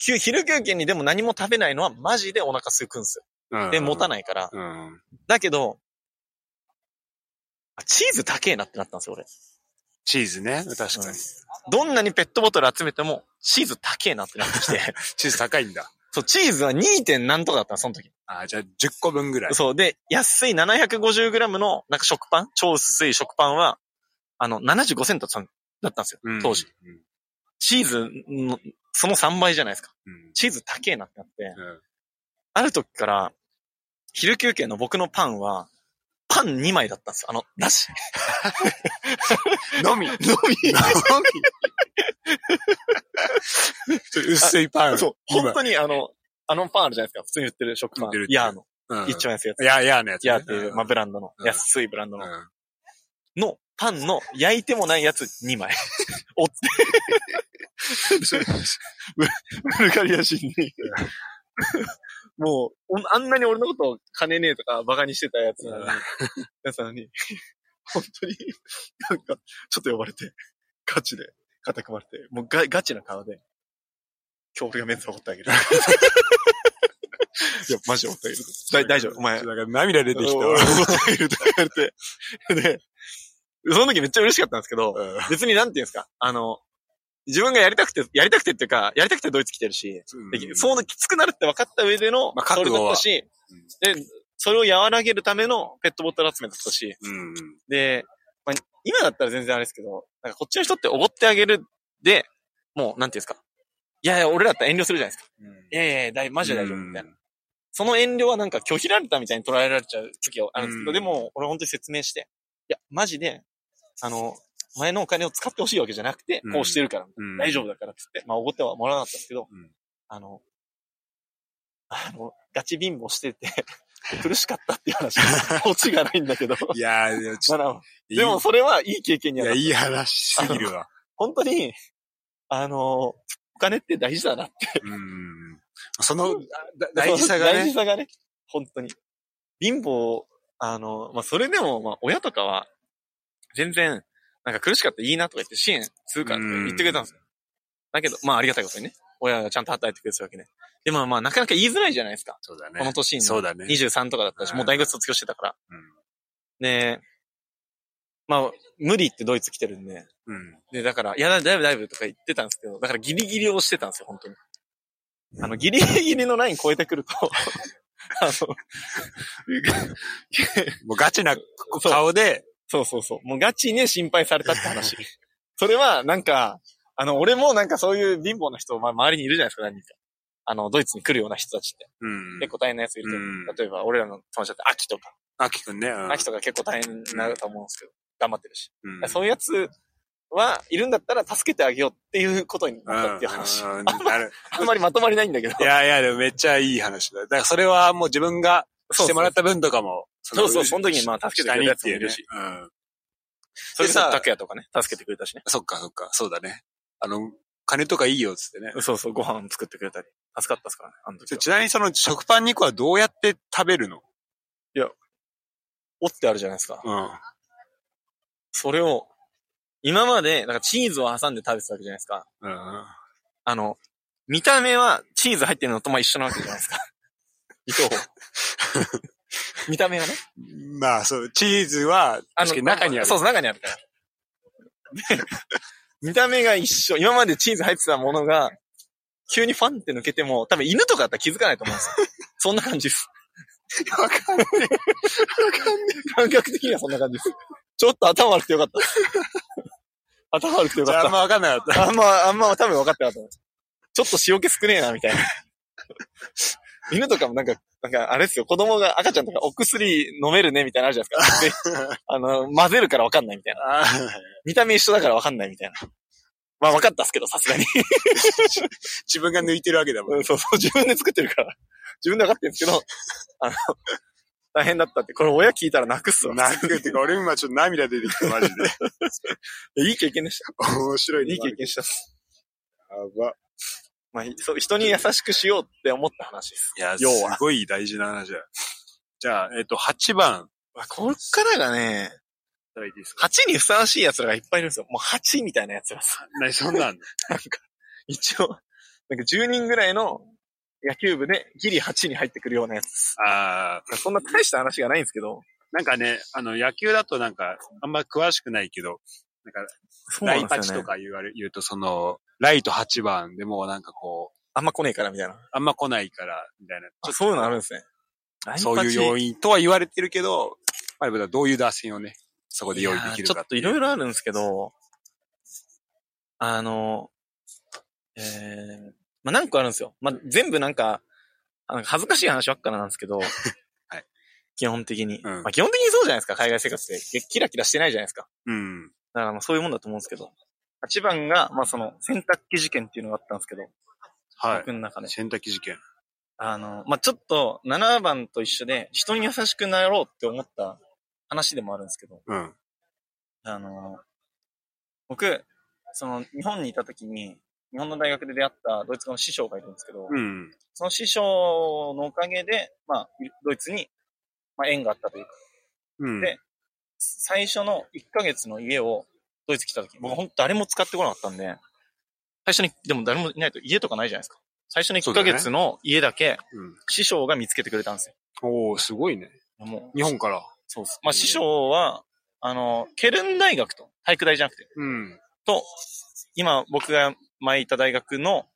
B: 昼休憩にでも何も食べないのはマジでお腹空くんですよ。
A: うん。
B: で、持た
A: ない。
B: から。
A: うん。
B: だけど、あチーズ高えなってなったんですよ、俺。
A: チーズね。確かに。
B: どんなにペットボトル集めても、チーズ高えなってなってきて。
A: チーズ高いんだ。
B: そう、チーズは 2. 点何とかだったの、その時。
A: ああ、じゃあ10個分ぐらい。
B: そう。で、安い 750g の、なんか食パン超薄い食パンは、あの、75セントだったんですよ
A: うん。
B: 当時。。
A: うん
B: チーズの、その3倍じゃないですか。
A: うん。
B: チーズ高えなってなって、
A: うん
B: ある時から、昼休憩の僕のパンは、パン2枚だったんですよ。あの、なし。
A: のみ。
B: のみ。
A: 薄いパン。
B: そう。
A: 今
B: 本当にあの、あのパンあるじゃないですか。普通に売ってる食パンヤーの。
A: うん。
B: 一番安いやつ。
A: いや、いやのやつね。
B: ヤーっていう、まあ、ブランドの、
A: うん
B: 安いブランドの、
A: うん。
B: の、パンの焼いてもないやつ2枚。おって。ブブルガリア人に、もう、おあんなに俺のことを金ねえとかバカにしてたやつなのに、やつなのに、本当に、なんか、ちょっと呼ばれて、ガチで肩組まれて、もうガガチな顔で、今日俺がメンズを掘ってあげる。いや、マジで掘ってあげる。大大丈夫、お前。
A: だから涙出てきたわ。
B: お掘ってあげるとか言われて。で、その時めっちゃ嬉しかったんですけど、
A: うん
B: 別になんていうんですか、あの、自分がやりたくて、やりたくてっていうか、やりたくてドイツ来てるし、でそうきつくなるって分かった上での、
A: まあ覚悟は
B: それだったし、で、それを和らげるためのペットボトル集めだったし、
A: うん。
B: で、まあ、今だったら全然あれですけど、なんかこっちの人っておごってあげるで、もう、なんていうんですか。いやいや、俺らだったら遠慮するじゃないですか。いやいやいや大、マジで大丈夫、みたいな。その遠慮はなんか拒否られたみたいに捉えられちゃう時があるんですけど、
A: うん
B: でも、俺本当に説明して、いや、マジで、あの、前のお金を使ってほしいわけじゃなくて
A: うん、
B: こうしてるから、
A: うん
B: 大丈夫だからって言って、まあ、おごってはもらわなかったんですけど、
A: うん
B: あの、あの、ガチ貧乏してて、苦しかったっていう話です。オチがないんだけど。
A: いやー、でもちょ
B: でもそれはいい経験に
A: いや、
B: はなった
A: いい話すぎるわ。
B: 本当に、あの、お金って大事だなって。
A: うん。その、だ大事さがね。
B: 大事さがね、本当に。貧乏、あの、まあ、それでも、まあ、親とかは、全然、なんか苦しかったらいいなとか言って支援するからって言ってくれたんですよ。だけど、まあ、ありがたいことにね。親がちゃんと働いてくれてるわけね。でも、まあ、なかなか言いづらいじゃないですか。
A: そうだね。
B: この年に。
A: そうだね。
B: 23とかだったし、
A: うん
B: もう大学卒業してたから。
A: うん
B: で、まあ、無理ってドイツ来てるんで。
A: うん。
B: で、だから、いやだ、だいぶだいぶとか言ってたんですけど、だからギリギリをしてたんですよ、本当に。あの、ギリギリのライン超えてくると、あの、
A: もうガチな顔で、
B: そうそうそう。もうガチに心配されたって話。それは、なんか、あの、俺もなんかそういう貧乏な人、まあ、周りにいるじゃないですか、何人か。あの、ドイツに来るような人たちって。
A: うん。
B: 結構大変なやついると思う。
A: うん
B: 例えば、俺らの友達だって、秋とか。
A: あきくんね。うん
B: 秋とか結構大変になると思うんですけど、頑張ってるし。
A: うん
B: そういうやつはいるんだったら助けてあげようっていうことになったっていう話。あんまりまとまりないんだけど。
A: いやいや、でもめっちゃいい話だ。だからそれはもう自分がしてもらった分とかも、
B: そうそうその時にまあ助けてくれたやつもいるし
A: うん。
B: それ
A: さ
B: 拓也とかね、助けてくれたしね。
A: そっかそっか、そうだね。あの、金とかいいよっつってね。
B: そうそう、ご飯作ってくれたり。助かったっすからね、あの時は。
A: ちなみにその食パン2個はどうやって食べるの？
B: 折ってあるじゃないですか。
A: うん。
B: それを、今まで、なんかチーズを挟んで食べてたわけじゃないですか。
A: うん。
B: あの、見た目はチーズ入ってるのとまあ一緒なわけじゃないですか。糸を。見た目はね。
A: まあそう、チーズは、
B: あ
A: 確かに中にある。
B: そうそう、中にあるから。で見た目が一緒。今までチーズ入ってたものが、急にファンって抜けても、多分犬とかだったら気づかないと思うんですよ。そんな感じです。
A: わかんない。
B: 感覚的にはそんな感じです。ちょっと頭悪くてよかった。頭悪くてよ
A: じゃああん
B: かっ。
A: まわかんなかったた。
B: あんま、あんま多分分かってなかった。ちょっと塩気少ねえな、みたいな。犬とかもなんか、なんかあれですよ、子供が赤ちゃんとかお薬飲めるね、みたいなのあるじゃないですか。で、あの、混ぜるから分かんないみたいな。見た目一緒だから分かんないみたいな。まあ分かったっすけど、さすがに。
A: 自分が抜いてるわけだもん。
B: うんそうそう、自分で作ってるから。自分で分かってるんですけど、あの、大変だったって、これ親聞いたら泣くっすわ。
A: 泣くってか、俺今ちょっと涙出てきた、マジで。
B: いい経験でした。
A: 面白いね。
B: いい経験したっす。
A: やば。
B: まあ、そう人に優しくしようって思った話です。
A: いや、す
B: 要は。
A: ごい大事な話だ。じゃあ、えっと、8番。
B: まあこっからがね、
A: いただいていいですか
B: ？8にふさわしい奴らがいっぱいいるんですよ。もう8みたいな奴らさ。
A: 何、そんなん？の
B: なんか、一応、なんか10人ぐらいの野球部でギリ8に入ってくるようなやつ。
A: ああ、
B: そんな大した話がないんですけど、
A: なんかね、あの、野球だとなんか、あんま詳しくないけど、なんか、
B: そう
A: ライパ
B: なんですよね。
A: チとか言われ、言うと、その、ライト8番でもうなんかこう、
B: あんま来ねえからみたいな。
A: あんま来ないから、みたいな。
B: そういうのあるんですね。
A: そういう要因とは言われてるけど、まあ、どういう打線をね、そこで用意できるか
B: ちょっといろいろあるんですけど、あの、えー、まあ、何個あるんですよ。まあ、全部なんか、あの恥ずかしい話ばっかなんですけど、
A: はい。
B: 基本的に。
A: うん
B: まあ、基本的にそうじゃないですか、海外生活って。キラキラしてないじゃないですか。
A: うん。
B: だからまあそういうもんだと思うんですけど。8番が、まあその、洗濯機事件っていうのがあったんですけど、
A: はい
B: 僕。の中で。
A: 洗濯機事件。
B: あの、まあちょっと、7番と一緒で、人に優しくなろうって思った話でもあるんですけど、
A: うん。
B: あの、僕、その、日本にいた時に、日本の大学で出会ったドイツ語の師匠がいるんですけど、
A: うん。
B: その師匠のおかげで、まあ、ドイツに、まあ、縁があったというか、
A: うん。
B: で最初の1ヶ月の家をドイツ来た時、僕本当誰も使ってこなかったんで、最初に、でも誰もいないと家とかないじゃないですか。最初の1ヶ月の家だけ
A: うん。
B: 師匠が見つけてくれたんですよ。
A: おー、すごいね。
B: もう、
A: 日本から。
B: そうです。まあ師匠は、あの、ケルン大学と、体育大じゃなくて、
A: うん。
B: と、今僕が前いた大学の、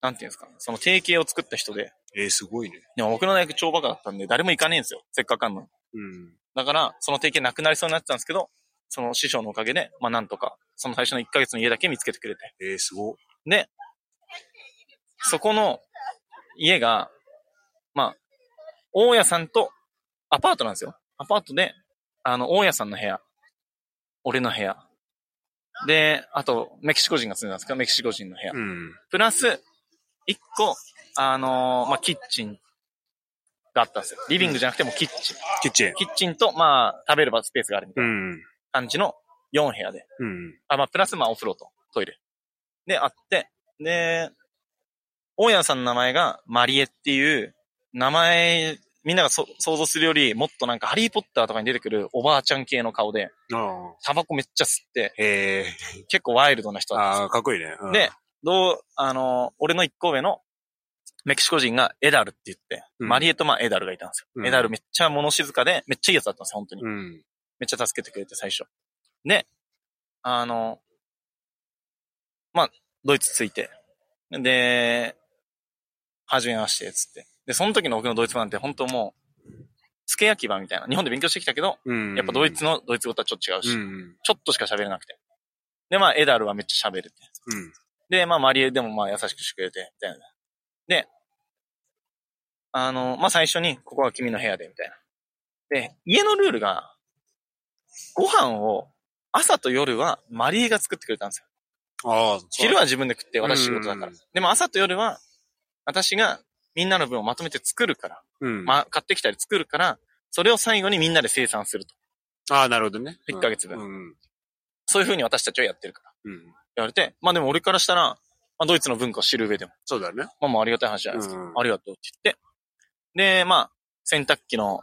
B: なんていうんですか、その提携を作った人で、
A: えー、すごいね。
B: でも僕の大学超バカだったんで誰も行かねえんですよ。せっかくあんのに。
A: うん。
B: だから、その提携なくなりそうになってたんですけど、その師匠のおかげで、まあなんとか、その最初の1ヶ月の家だけ見つけてくれて。
A: えー、すご。
B: で、そこの家が、まあ、大家さんとアパートなんですよ。アパートで、あの、大家さんの部屋、俺の部屋。で、あと、メキシコ人が住んでたんですけど、メキシコ人の部屋。
A: うん。
B: プラス、一個、あのーまあ、キッチンがあったんですよ。リビングじゃなくてもうキッチン。
A: キッチン。
B: キッチンと、まあ、食べる場スペースがあるみたいな
A: うん。
B: 感じの4部屋で。
A: うん。
B: あ、まあ、プラスまあ、お風呂とトイレ。で、あって、で、大家さんの名前がマリエっていう、名前、みんながそ想像するより、もっとなんかハリーポッターとかに出てくるおばあちゃん系の顔で、
A: あ
B: タバコめっちゃ吸って、
A: あ。へえ。
B: 結構ワイルドな人だったんですよ
A: ああ、かっこいいね。うん
B: で、どう、あの、俺の一個上のメキシコ人がエダルって言って、
A: うん
B: マリエとまあエダルがいたんですよ。
A: うん
B: エダルめっちゃ物静かで、めっちゃいいやつだったんですよ、本当に。
A: うん。
B: めっちゃ助けてくれて、最初。で、あの、まあ、ドイツ着いて、で、はじめまして、つって。で、その時の僕のドイツ語なんて本当もう、付け焼き場みたいな。日本で勉強してきたけど、
A: うん。
B: やっぱドイツのドイツ語とはちょっと違うし、
A: うん。
B: ちょっとしか喋れなくて。で、まあ、エダルはめっちゃ喋れて。
A: うん。
B: で、まあ、マリエでもまあ優しくしてくれて、みたいな。で、あの、まあ最初に、ここは君の部屋で、みたいな。で、家のルールが、ご飯を、朝と夜はマリエが作ってくれたんですよ。
A: ああ、
B: 昼は自分で食って、私仕事だから
A: うん。
B: でも朝と夜は、私がみんなの分をまとめて作るから、
A: うん。
B: まあ、買ってきたり作るから、それを最後にみんなで生産すると。
A: ああ、なるほどね。
B: 1ヶ月分
A: うん。
B: そういう風に私たちはやってるから。
A: うん。
B: 言われて、まあでも俺からしたら、まあドイツの文化を知る上でも、
A: そうだね。
B: まあもうありがたい話じゃないですか。
A: うん
B: ありがとうって言って。で、まあ、洗濯機の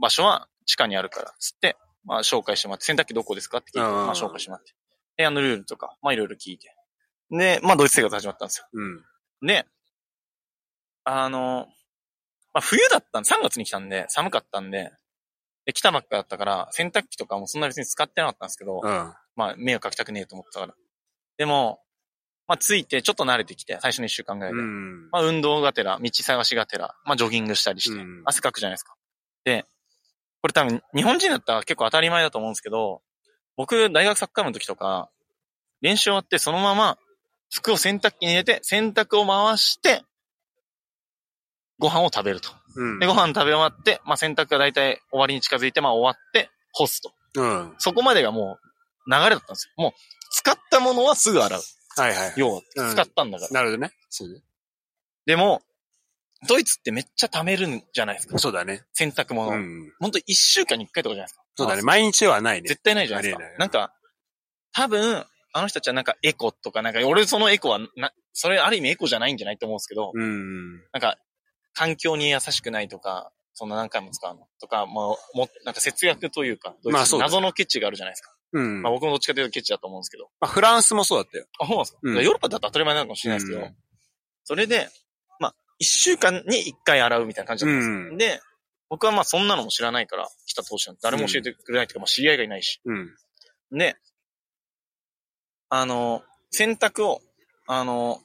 B: 場所は地下にあるから、つって、まあ紹介してもらって、洗濯機どこですかって聞いて、
A: うん
B: まあ紹介してもらって。部屋のルールとか、まあいろいろ聞いて。で、まあドイツ生活始まったんですよ。
A: うん。
B: で、あの、まあ冬だったん3月に来たんで、寒かったんで、で、来たばっかだったから、洗濯機とかもそんな別に使ってなかったんですけど、
A: うん。
B: まあ、迷惑かけたくねえと思ってたから。でも、まあ、ついてちょっと慣れてきて、最初の一週間ぐらいで。
A: うん。
B: まあ、運動がてら、道探しがてら、まあ、ジョギングしたりして、
A: うん
B: 汗かくじゃないですか。で、これ多分、日本人だったら結構当たり前だと思うんですけど、僕、大学サッカー部の時とか、練習終わってそのまま、服を洗濯機に入れて、洗濯を回して、ご飯を食べると。
A: うん
B: で、。ご飯食べ終わって、まあ、洗濯が大体終わりに近づいて、まあ、終わって、干すと。
A: うん。
B: そこまでがもう流れだったんですよ。もう、使ったものはすぐ洗う。
A: はいはい。
B: 要は、
A: うん
B: 使ったんだから。
A: なるほどね。そうね。
B: でも、ドイツってめっちゃ貯めるんじゃないですか？
A: そうだね。
B: 洗濯物。
A: うん。
B: ほんと一週間に一回とかじゃないですか？
A: そうだね。
B: まあ
A: 毎日はないね。
B: 絶対ないじゃないですか
A: ありえない。
B: なんか、多分、あの人たちはなんかエコとか、なんか、俺そのエコはな、それある意味エコじゃないんじゃないと思うんですけど、
A: うん。
B: なんか、環境に優しくないとか、そんな何回も使うのとか、もう、も、なんか節約というか、ドイツ
A: まあそうだ
B: 謎のケチがあるじゃないですか。
A: うん。
B: まあ
A: ま
B: 僕もどっちかというとケチだと思うんですけど。
A: あ、フランスもそうだったよ。
B: あ、そうなんですか、
A: うん
B: ヨーロッパだと当たり前なのかもしれないですけど、
A: うん
B: それで、まあ、一週間に一回洗うみたいな感じだったんですよ。
A: うん
B: で、僕はまあそんなのも知らないから、来た当初誰も教えてくれないというか、まあ知り合いがいないし。
A: うん。
B: で、あの、洗濯を、あの、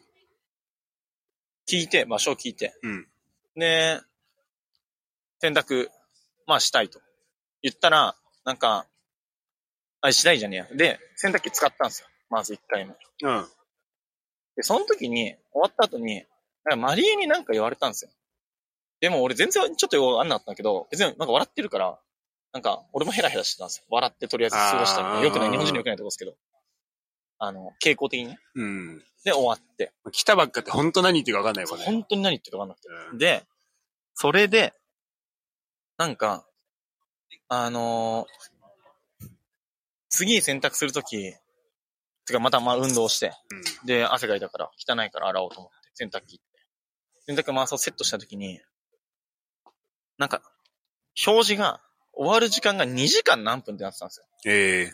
B: 聞いて、場所を聞いて、
A: うん。
B: で、洗濯、まあしたいと。言ったら、なんか、あ、したいじゃねえや。で、洗濯機使ったんですよ。まず一回目。
A: うん。
B: で、その時に、終わった後に、なんかマリエになんか言われたんですよ。でも俺全然ちょっとよくわかんなかったんだけど、別になんか笑ってるから、なんか俺もヘラヘラしてたんですよ。笑ってとりあえず過ごしたみたいな。
A: あー
B: よくない、日本人のよくないとこですけど。あの、傾向的にね。
A: うん。
B: で、終わって。
A: 来たばっかって本当何言ってるか分かんないもんね。
B: 本当に何言ってるかわかんなくて。
A: うん
B: で、それで、なんか、あのー次洗濯するとき、てかまたまあ運動して、で、汗かいたから、汚いから洗おうと思って、洗濯機。洗濯回そうセットしたときに、なんか、表示が、終わる時間が2時間何分ってなってたんですよ。
A: ええ。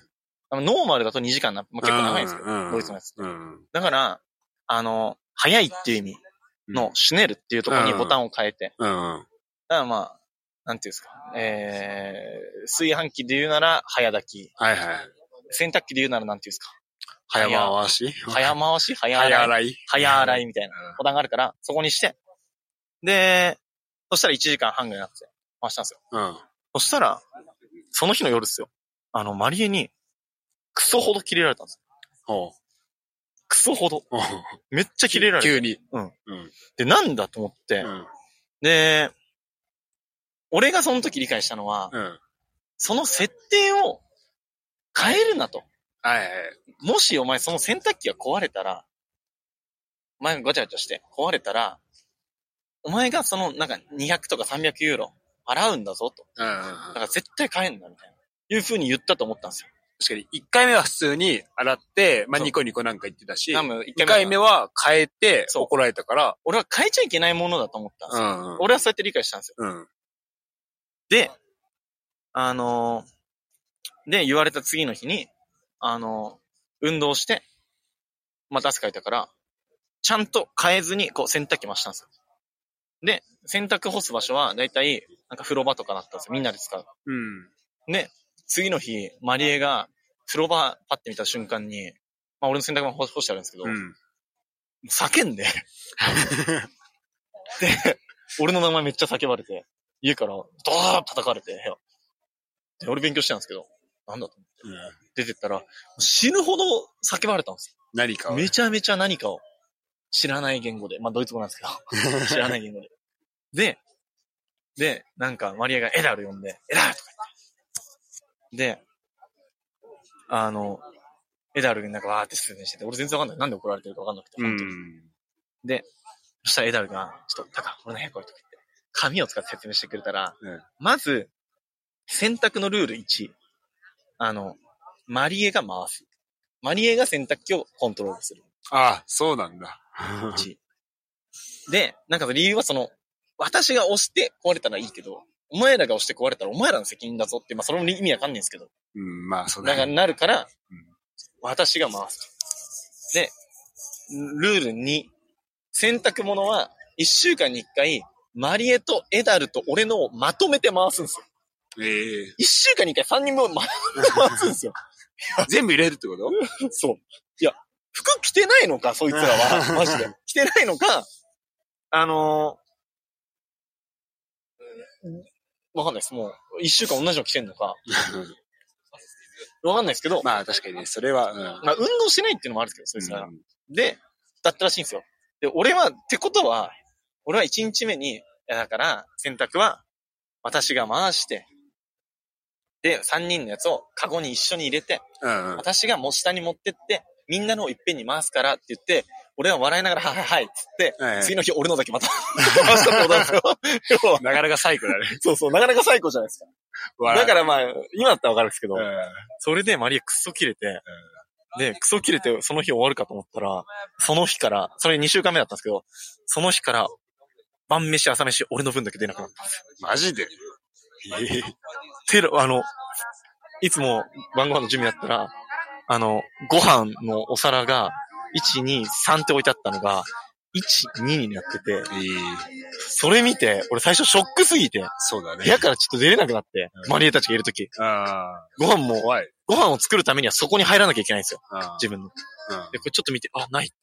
B: あのノーマルだと2時間何分、まあ、結構長いんですけど、
A: うん
B: ドイツのやつ。だから、あの、早いっていう意味のシュネルっていうところにボタンを変えて、
A: うん。
B: だからまあ、なんていうんですか、えー、炊飯器で言うなら早炊き、
A: はいはい。
B: 洗濯機で言うならなんていうんですか、
A: 早回し？
B: 早回し？早
A: 早
B: 洗い？
A: 洗い
B: 早洗いみたいなボタンがあるから、そこにして、で、そしたら1時間半ぐらいになって回したんですよ。
A: うん。
B: そしたら、その日の夜ですよ。あの、マリエに、クソほど切れられたんですよ。
A: ほう。
B: クソほど。めっちゃ切れられて。
A: 急に。
B: うん。
A: うん。
B: で、なんだと思って、
A: うん。
B: で、俺がその時理解したのは、
A: うん。
B: その設定を変えるなと。
A: はいはい。
B: もしお前その洗濯機が壊れたら、前がガチャガチャして壊れたら、お前がその、なんか200とか300ユーロ払うんだぞと。
A: うん。
B: だから絶対買えんだみたいな。いう風に言ったと思ったんですよ。
A: 確かに、1回目は普通に洗って、まあ、ニコニコなんか言ってたし、
B: 多分
A: 2回目は変えて怒られたから、
B: 俺は変えちゃいけないものだと思ったんですよ。
A: ん。
B: 俺はそうやって理解したんですよ。
A: うん。
B: で、あのーで、言われた次の日に、あのー運動して、また汗かいたから、ちゃんと変えずに、こう、洗濯機回したんですよ。で、洗濯干す場所は、だいたい、なんか風呂場とかだったんですよ。みんなで使う。
A: うん。
B: で、次の日、マリエが、風呂場パッて見た瞬間に、まあ俺の洗濯物干干してあるんですけど、
A: うん。
B: 叫んで、で、俺の名前めっちゃ叫ばれて、家からドーッ叩かれて、部屋で、俺勉強してたんですけど、なんだと思って、
A: うん
B: 出てったら、死ぬほど叫ばれたんですよ。
A: 何かを。
B: めちゃめちゃ何かを知らない言語で、まあドイツ語なんですけど、知らない言語で。で、で、なんかマリアがエダル呼んで、エダルとか言って。で、あの、エダルになんかわーって説明してて、俺全然わかんない。なんで怒られてるかわかんなくて。
A: う
B: 本当に
A: ん。
B: で、そしたらエダルが、ちょっと、タカ、俺の部屋来いとか言って、紙を使って説明してくれたら、
A: うん
B: まず、選択のルール1。あの、マリエが回す。マリエが洗濯機をコントロールする。
A: ああ、そうなんだ。
B: 1。で、なんか理由はその、私が押して壊れたらいいけど、お前らが押して壊れたらお前らの責任だぞって、まあそれも意味わかんないんですけど、
A: うん、まあ、そうだ
B: だから
A: ね。
B: なるから
A: うん、
B: 私が回すと。で、ルール2。洗濯物は1週間に1回、マリエとエダルと俺のをまとめて回すんですよ。
A: ええ
B: 1週間に1回3人分回すんですよ。
A: 全部入れるってこと？
B: そう。いや、服着てないのか、そいつらは。マジで。着てないのか、あのーわかんないです。もう、一週間同じの着てんのか。わかんないですけど、
A: まあ、確かにね、それは、うん。
B: まあ、運動してないっていうのもあるんですけど、そいつらが。で、だったらしいんですよ。で、俺は、ってことは、俺は1日目に、いやだから、洗濯は、私が回して、で、3人のやつをカゴに一緒に入れて、
A: うんうん。
B: 私がもう下に持ってって、みんなのをいっぺんに回すからって言って、俺は笑いながら、はいはいはいっつって、
A: はいはい
B: 次の日俺のだけまた回したってことなんですよ。
A: なかなかサイコだね。
B: そうそう、なかなか最高じゃないですか。だからまあ、今だったらわかるんですけど、
A: うん、
B: それでマリアクソ切れて、で、クソ切れてその日終わるかと思ったら、その日から、それ2週間目だったんですけど、その日から、晩飯、朝飯、俺の分だけ出なくなったんですよ。
A: マジで？ええ
B: テロ、あの、いつも晩ご飯の準備だったら、あの、ご飯のお皿が、1、2、3って置いてあったのが、1、2になってて、
A: ええ
B: それ見て、俺最初ショックすぎて、
A: そうだね。
B: 部屋からちょっと出れなくなって、
A: うん
B: マリエたちがいるとき、
A: あ
B: ご飯も。ご飯を作るためにはそこに入らなきゃいけないんですよ。自分の。
A: うん
B: で、これちょっと見て、あ、ない。
A: ち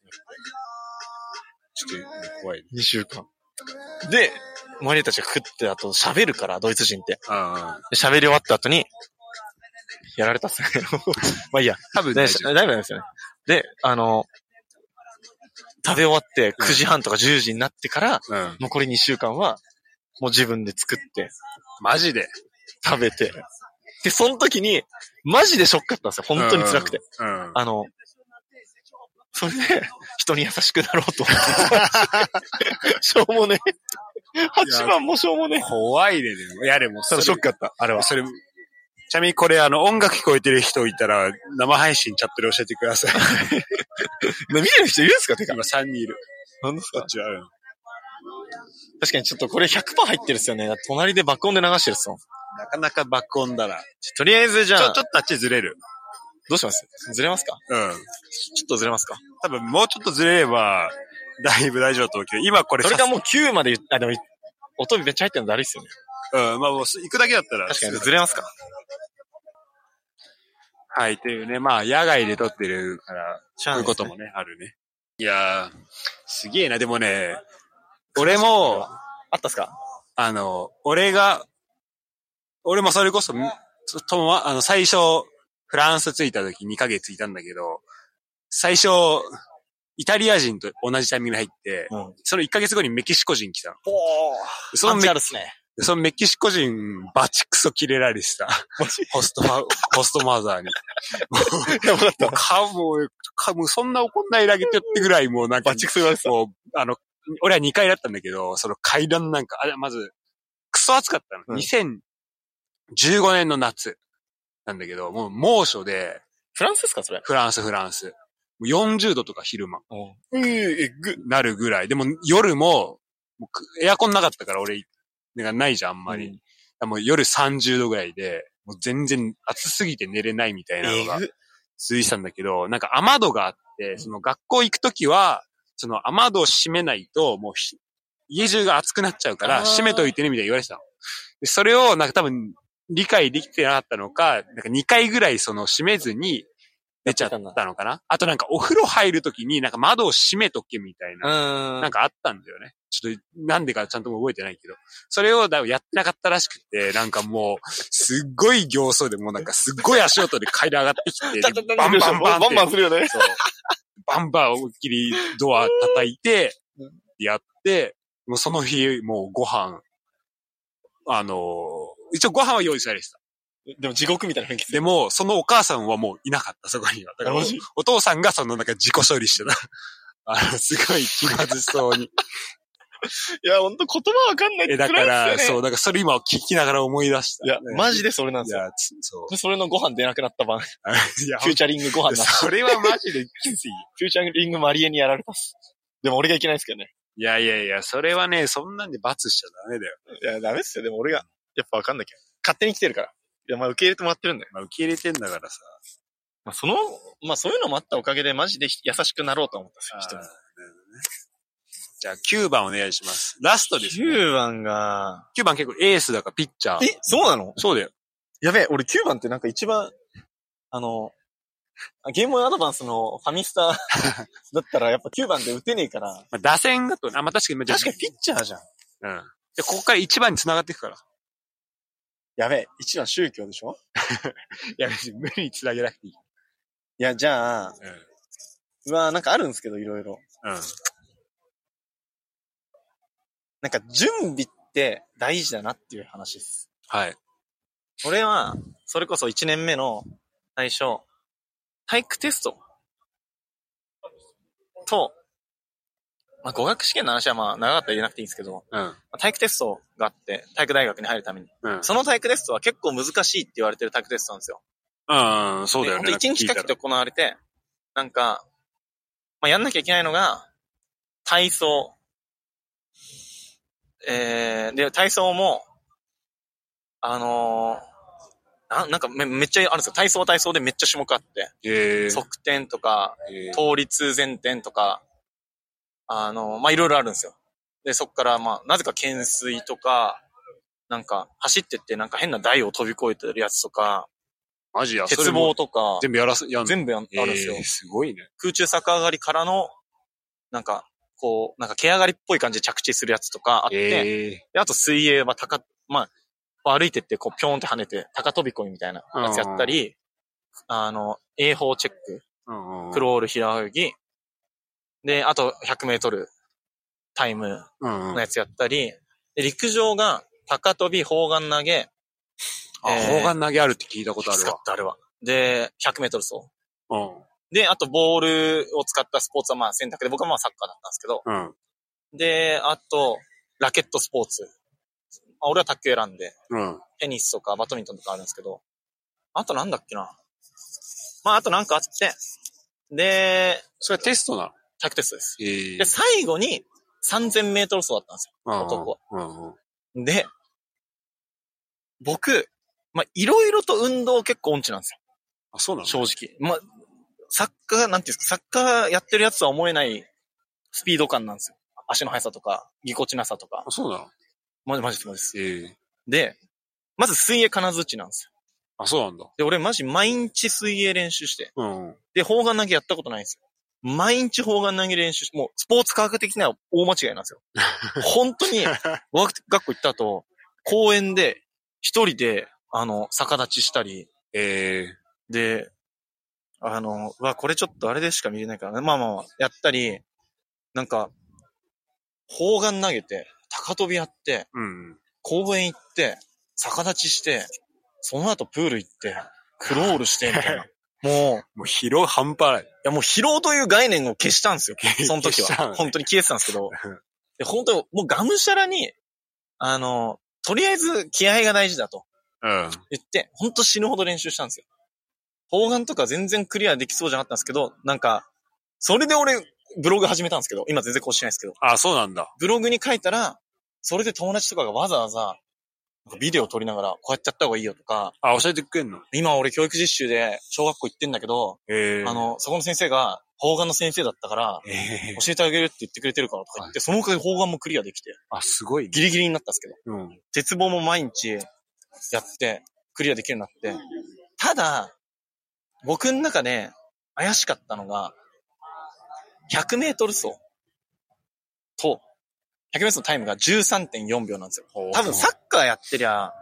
A: ょっと怖い。
B: 2週間。で、マリエたちが食ってあと喋るから、ドイツ人って。喋り終わった後に、やられたっすね。まあいいや。で、
A: 多分大丈夫
B: し大丈夫なんですよね。で、あの、食べ終わって9時半とか10時になってから、
A: うん。
B: 残り2週間は、もう自分で作って、
A: マジで？
B: 食べて。で、その時に、マジでショックだったんですよ。本当に辛くて。
A: うん。
B: あの、それで、人に優しくなろうと思って。しょうもねえ。8番もしょうもねえ。
A: 怖いね。いや、でも、
B: ただショックだった、あれは。
A: それ、ちなみにこれ、あの、音楽聞こえてる人いたら、生配信チャットで教えてください。
B: 見てる人いるんですか？てか。
A: 今3人いる。
B: 何ですか？
A: こっちは。うん
B: 確かにちょっとこれ100%入ってるっすよね。だって隣で爆音で流してるっすもん。
A: なかなか爆音だな。
B: とりあえずじ
A: ちょ、
B: ゃあ、
A: ちょっとあっちずれる。
B: どうします？ずれますか？
A: うん。
B: ちょっとずれますか？
A: 多分もうちょっとずれれば、だいぶ大丈夫だと思うけど、今これ
B: それがもう9まで言っあ、でも、音めっちゃ入ってるのだるいっすよね。
A: うん、まあもう行くだけだったら。
B: 確かにずれますか
A: はい、というね、まあ野外で撮ってるから、
B: そ
A: そういうこともね、あるね。いやー、すげえな、でもね、俺も、
B: あったっすか？
A: あの、俺が、俺もそれこそ、そとも、あの、最初、フランス着いた時2ヶ月いたんだけど、最初、イタリア人と同じタイミングで入って、
B: うん。
A: その1ヶ月後にメキシコ人来たの。
B: ほー。
A: そのメ
B: パンチあるっすね。
A: そのメキシコ人、バチクソキレられてた。ホストファ、ホストマザーに。
B: やばかった。
A: かもう、かもうそんな怒んないだけってってぐらいもうなんか、
B: バチクソ言われてた。
A: もう、あの、俺は2階だったんだけど、その階段なんか、あれ、まず、クソ暑かったの。
B: うん
A: 2015年の夏なんだけど、もう猛暑で、
B: フランスですかそれ？
A: フランス、フランス。もう40度とか昼間、
B: うん。えぐ。
A: なるぐらい。でも夜も、もエアコンなかったから俺、なんかないじゃん、あんまり。
B: うん
A: もう夜30度ぐらいで、もう全然暑すぎて寝れないみたいなのが。続いてたんだけど、なんか雨戸があって、その学校行くときは、その雨戸を閉めないと、もうひ家中が暑くなっちゃうから、閉めといてね、みたいに言われてたの。でそれを、なんか多分、理解できてなかったのか、なんか2回ぐらいその閉めずに出ちゃったのかな？あとなんかお風呂入るときになんか窓を閉めとけみたいな、
B: うん。
A: なんかあったんだよね。ちょっと、なんでかちゃんとも覚えてないけど。それをだやってなかったらしくて、なんかもう、すっごい形相でもうなんかすっごい足音で階段上がってきて、でバンバンバン
B: バンバンするよね。
A: バンバン思いっきりドア叩いて、やって、もうその日、もうご飯、あのー一応ご飯は用意されてた。
B: でも地獄みたいな雰囲気。
A: でも、そのお母さんはもういなかった、そこには。だからおお父さんがそのなんか自己処理してた。あの、すごい気まずそうに。
B: いや、ほんと言葉わかんないっ
A: え、
B: て辛い
A: だから、
B: っすよね。
A: そう、だからそれ今聞きながら思い出した。
B: いや、マジでそれなんですよ。
A: いや、つそう。
B: でそれのご飯出なくなった晩、フ
A: いや、
B: ューチャリングご飯なし。
A: それはマジできつい。
B: フューチャリングマリエにやられたっす。でも俺がいけないですけどね。
A: いやいやいや、それはね、そんなんで罰しちゃダメだよ。
B: いや、ダメっすよ。でも俺が、やっぱわかんなきゃ。勝手に来てるから。いや、まあ受け入れてもらってるんだよ。
A: まあ、受け入れてんだからさ。
B: まあその、まあそういうのもあったおかげでマジで優しくなろうと思ったんですよ、人に
A: じゃあ、9番お願いします。ラストです、ね。
B: 9番が、
A: 9番結構エースだからピッチャー。
B: え、そうなの？
A: そうだよ。
B: やべえ、俺9番ってなんか一番、あの、あゲームアドバンスのファミスタ だったらやっぱ9番で打てねえから。
A: まあ、打線だと、あ、まあ、確かに、
B: 確かにピッチャーじゃん。
A: うん。で、ここから1番に繋がっていくから。
B: やべえ、1番宗教でしょ？
A: いや、別に無理に繋げなくていい。
B: いや、じゃあ、うわなんかあるんですけど、いろいろ。
A: うん。うん。
B: なんか準備って大事だなっていう話です。
A: はい。
B: 俺は、それこそ1年目の最初、体育テストと、まあ、語学試験の話はまあ長かったら言えなくていいんですけど、
A: うん。
B: まあ体育テストがあって、体育大学に入るために。
A: うん。
B: その体育テストは結構難しいって言われてる体育テストなんですよ。
A: うん、そうだよね。
B: でほんと1日かけて行われて、なんか、まあ、やんなきゃいけないのが、体操。えー、で、体操も、あのーななんかめめっちゃあるんですよ。体操は体操でめっちゃ種目あって。
A: えー、
B: 側転とか、
A: えー
B: 倒立前転とか、あの、まあ、いろいろあるんですよ。で、そっから、まあ、なぜか懸垂とか、なんか、走ってって、なんか変な台を飛び越えてるやつとか、
A: マジや。そ
B: 鉄棒とか、
A: 全部やらす、やんの？
B: 全部やんあるんですよ。
A: えーすごいね。
B: 空中逆上がりからの、なんか、こう、なんか毛上がりっぽい感じで着地するやつとかあって、
A: え
B: であと水泳は高、まあ、歩いてってこう、ぴょんって跳ねて、高飛び込みみたいなやつやったり、あの、泳法チェック。クロール平泳ぎ、で、あと100メートルタイム
A: うんうん。
B: のやつやったり、で陸上が高跳び、砲丸投げ、
A: あ、
B: えー
A: 砲丸投げあるって聞いたことあるわ。
B: 使ったあれは。で、100メートル走。
A: うん。
B: で、あとボールを使ったスポーツはまあ選択で、僕はまあサッカーだったんですけど、
A: うん。
B: で、あと、ラケットスポーツ。あ俺は卓球選んで、
A: うん。
B: テニスとかバドミントンとかあるんですけど、あとなんだっけな。まあ、あとなんかあって、で、
A: それはテストなの？
B: 体育テストです。
A: えー
B: で、最後に3000メートル走だったんですよ。男は。で、僕、まあ、いろいろと運動結構音痴なんですよ。
A: あ、そうなの
B: 正直。まあ、サッカー、なんていうんですか、サッカーやってるやつとは思えないスピード感なんですよ。足の速さとか、ぎこちなさとか
A: あ、。そうなの？
B: マジマジです、マジです。
A: ええ
B: で、まず水泳金槌なんですよ。
A: あ、そうなんだ。
B: で、俺マジ毎日水泳練習して。
A: うん。
B: で、砲丸投げやったことないんですよ。毎日砲丸投げ練習し、もうスポーツ科学的には大間違いなんですよ。本当に、語学学校行った後、公園で一人で、あの、逆立ちしたり、
A: ええ
B: で、あの、うわ、これちょっとあれでしか見れないからね。まあまあまあ、やったり、なんか、砲丸投げて、高跳びやって、
A: うん。
B: 公園行って、逆立ちして、その後プール行って、クロールして、みたいな。もう、
A: もう疲労半端ない。
B: いやもう疲労という概念を消したんですよ。その時は。本当に消えてたんですけど。で、本当もうがむしゃらに、あの、とりあえず気合が大事だと
A: うん。
B: 言って、本当死ぬほど練習したんですよ。方眼とか全然クリアできそうじゃなかったんですけど、なんか、それで俺、ブログ始めたんですけど、今全然更新してないですけど、
A: あ、そうなんだ。
B: ブログに書いたら、それで友達とかがわざわざ、なんかビデオを撮りながら、こうやってやった方がいいよとか、
A: あ、教えてくれんの？
B: 今俺教育実習で小学校行ってんだけど、
A: ええ。
B: あ、の、そこの先生が方眼の先生だったから、
A: ええ。
B: 教えてあげるって言ってくれてるからとか言って、そのおかげで方眼もクリアできて、
A: あ、すごいね。
B: ギリギリになったんですけど、
A: うん。
B: 鉄棒も毎日やって、クリアできるようになって、ただ、僕の中で怪しかったのが、100メートル走。と、100メートルのタイムが13.4秒なんですよ。多分サッカーやってりゃ、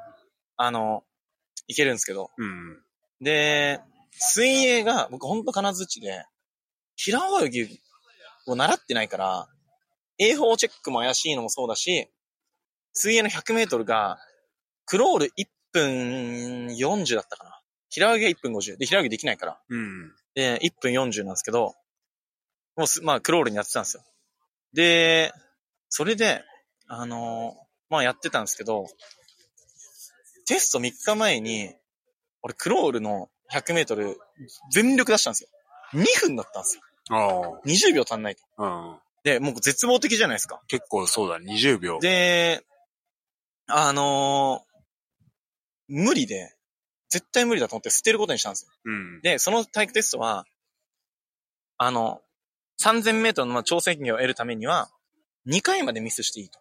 B: あの、いけるんですけど。
A: うん。
B: で、水泳が僕ほんと金槌で、平泳ぎを習ってないから、泳法チェックも怪しいのもそうだし、水泳の100メートルが、クロール1分40だったかな。平泳ぎが1分50。で、平泳ぎできないから。
A: うん。
B: で、1分40なんですけど、もうす、まあ、クロールにやってたんですよ。で、それで、あのーまあ、やってたんですけど、テスト3日前に、俺、クロールの100メートル、全力出したんですよ。2分だったんですよ。
A: あ
B: 20秒足んないと。
A: あ。うん。
B: で、もう絶望的じゃないですか。
A: 結構そうだね。20秒。
B: で、あのー無理で、絶対無理だと思って捨てることにしたんですよ。
A: うん。
B: で、その体育テストは、あの、3000メートルのまあ挑戦権を得るためには、2回までミスしていいと。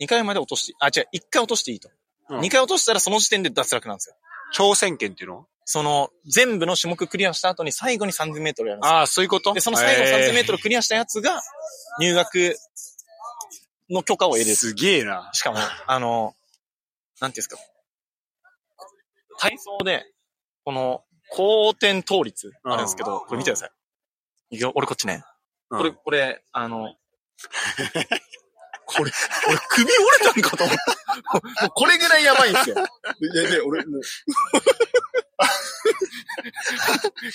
B: 2回まで落として、あ、違う、1回落としていいと。
A: うん
B: 2回落としたらその時点で脱落なんですよ。
A: 挑戦権っていうの
B: その、全部の種目クリアした後に最後に3000メートルやるんですよ。
A: ああ、そういうこと？
B: で、その最後の3000メートル
A: え
B: クリアしたやつが、入学の許可を得る。
A: すげえな。
B: しかも、あの、なんていうんですか。体操で、この、後転倒立あるんですけど、
A: うん
B: これ見てください。いくよ俺こっちね。
A: うん
B: これ、これ、あの、これ、俺首折れたんかと思った。これぐらいやばいんですよ。で、で、俺もう。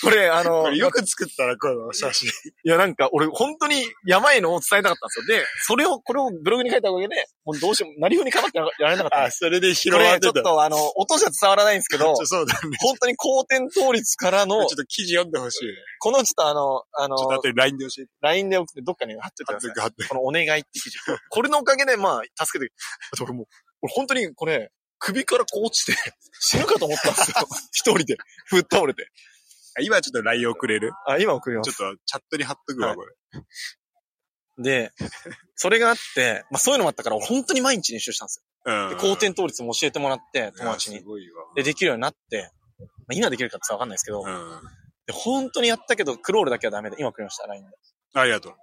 B: これ、あの、
A: よく作ったら、この写真。
B: いや、なんか、俺、本当にやばいのを伝えたかったんですよ。で、それを、これをブログに書いたおかげで、もうどうしても、なりふにかかってやられなかったんです。
A: それで
B: こ
A: 広がってた。
B: れちょっと、あの、音じゃ伝わらないんですけど、
A: そうだね。
B: 本当に後転倒立からの
A: ちょっ、と記事読んでほしいね。
B: このちょっとあの、あの
A: ちょっと後で LINE で教えて。
B: LINE で送ってどっかに貼っててください。
A: 貼って
B: このお願いって記事。これのおかげで、まあ、助けて、俺もう、俺本当にこれ、首からこう落ちて、死ぬかと思ったんですよ。一人で、ふっ倒れて。
A: 今ちょっと LINE 送れる？
B: あ、今送ります。
A: ちょっとチャットに貼っとくわ、
B: はい
A: これ。
B: で、それがあって、まあそういうのもあったから、俺本当に毎日練習したんです
A: うん
B: よ。で、後転倒立も教えてもらって、友達に
A: す。ごいわ。
B: で、できるようになって、まあ、今できるかってわかんないですけど、
A: うん。
B: で本当にやったけど、クロールだけはダメで、今送りました、LINE で。
A: ありがとう。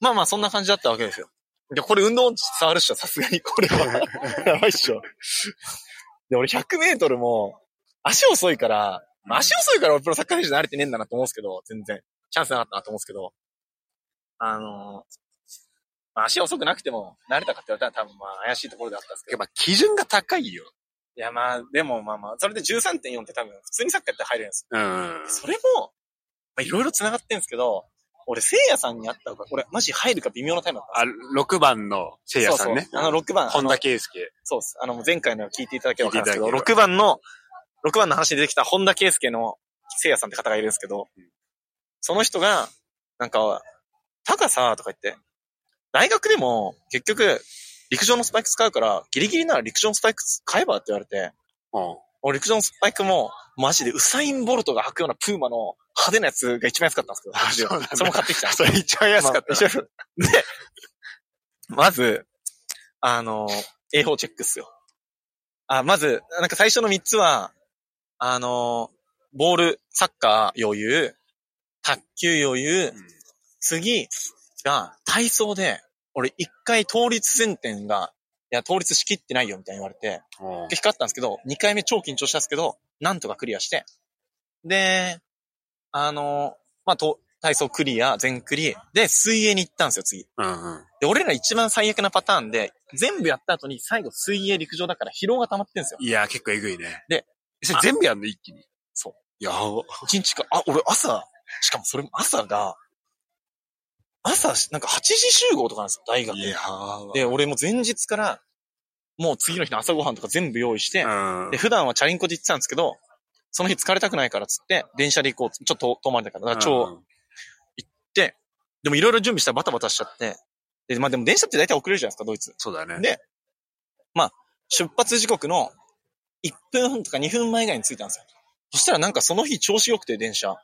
B: まあまあ、そんな感じだったわけですよ。いや、これ運動音痴伝わるっしょ、さすがに。これは。やばいっしょ。で、俺100メートルも、足遅いから、まあ足遅いから俺プロサッカー選手に慣れてねえんだなと思うんですけど、全然。チャンスなかったなと思うんですけど、あのーまあ足遅くなくても、慣れたかって言われたら多分まあ怪しいところであったんですけど。
A: やっぱ基準が高いよ。
B: いやまあ、でもまあまあ、それで13.4って多分普通にサッカーやって入れるんですよ
A: うん。
B: それも、まあ、いろいろ繋がってんですけど、俺、聖夜さんに会った方が、俺、マジ入るか微妙なタイムだった
A: あ、6番のせいやさんね。
B: そうそうあの、6番。
A: 本田圭佑。
B: そうです。あの、前回の聞いていただければ分かるんですけど、
A: 聞いていただ
B: 6番の、6番の話で出てきた本田圭佑の聖夜さんって方がいるんですけど、その人が、なんか、高さとか言って、大学でも、結局、陸上のスパイク使うから、ギリギリなら陸上のスパイク買えばって言われて、
A: うん。
B: 俺陸上のスパイクも、マジでウサイン・ボルトが履くようなプーマの派手なやつが一番安かったんですけど、
A: あそ
B: れも買ってきた。
A: それ一番安かった
B: まあ。で、まず、あの、A 法チェックっすよ。あ、まず、なんか最初の3つは、あの、ボール、サッカー余裕、卓球余裕、次が体操で、俺一回倒立前転が、いや、倒立しきってないよみたいに言われて、
A: うん
B: で、光ったんですけど、2回目超緊張したんですけど、なんとかクリアして、で、あの、まあ、と、体操クリア、全クリ、で、水泳に行ったんですよ、次。
A: うんうん。
B: で、俺ら一番最悪なパターンで、全部やった後に最後水泳陸上だから疲労が溜まってんですよ。
A: いや、結構えぐいね。
B: で、
A: 全部やんの？一気に？
B: そう。
A: いやば。
B: 一日か、あ、俺朝、しかもそれも朝が、朝、なんか8時集合とかなんですよ、大学。
A: いやー。
B: で、俺も前日から、もう次の日の朝ごはんとか全部用意して、
A: うん
B: で、普段はチャリンコで行ってたんですけど、その日疲れたくないからっつって、電車で行こうちょっと遠回りだから、だから超
A: うん
B: 行って、でもいろいろ準備したらバタバタしちゃって、で、まあでも電車って大体遅れるじゃないですか、ドイツ。
A: そうだね。
B: で、まあ、出発時刻の1分とか2分前ぐらいに着いたんですよ。そしたらなんかその日調子良くて電車。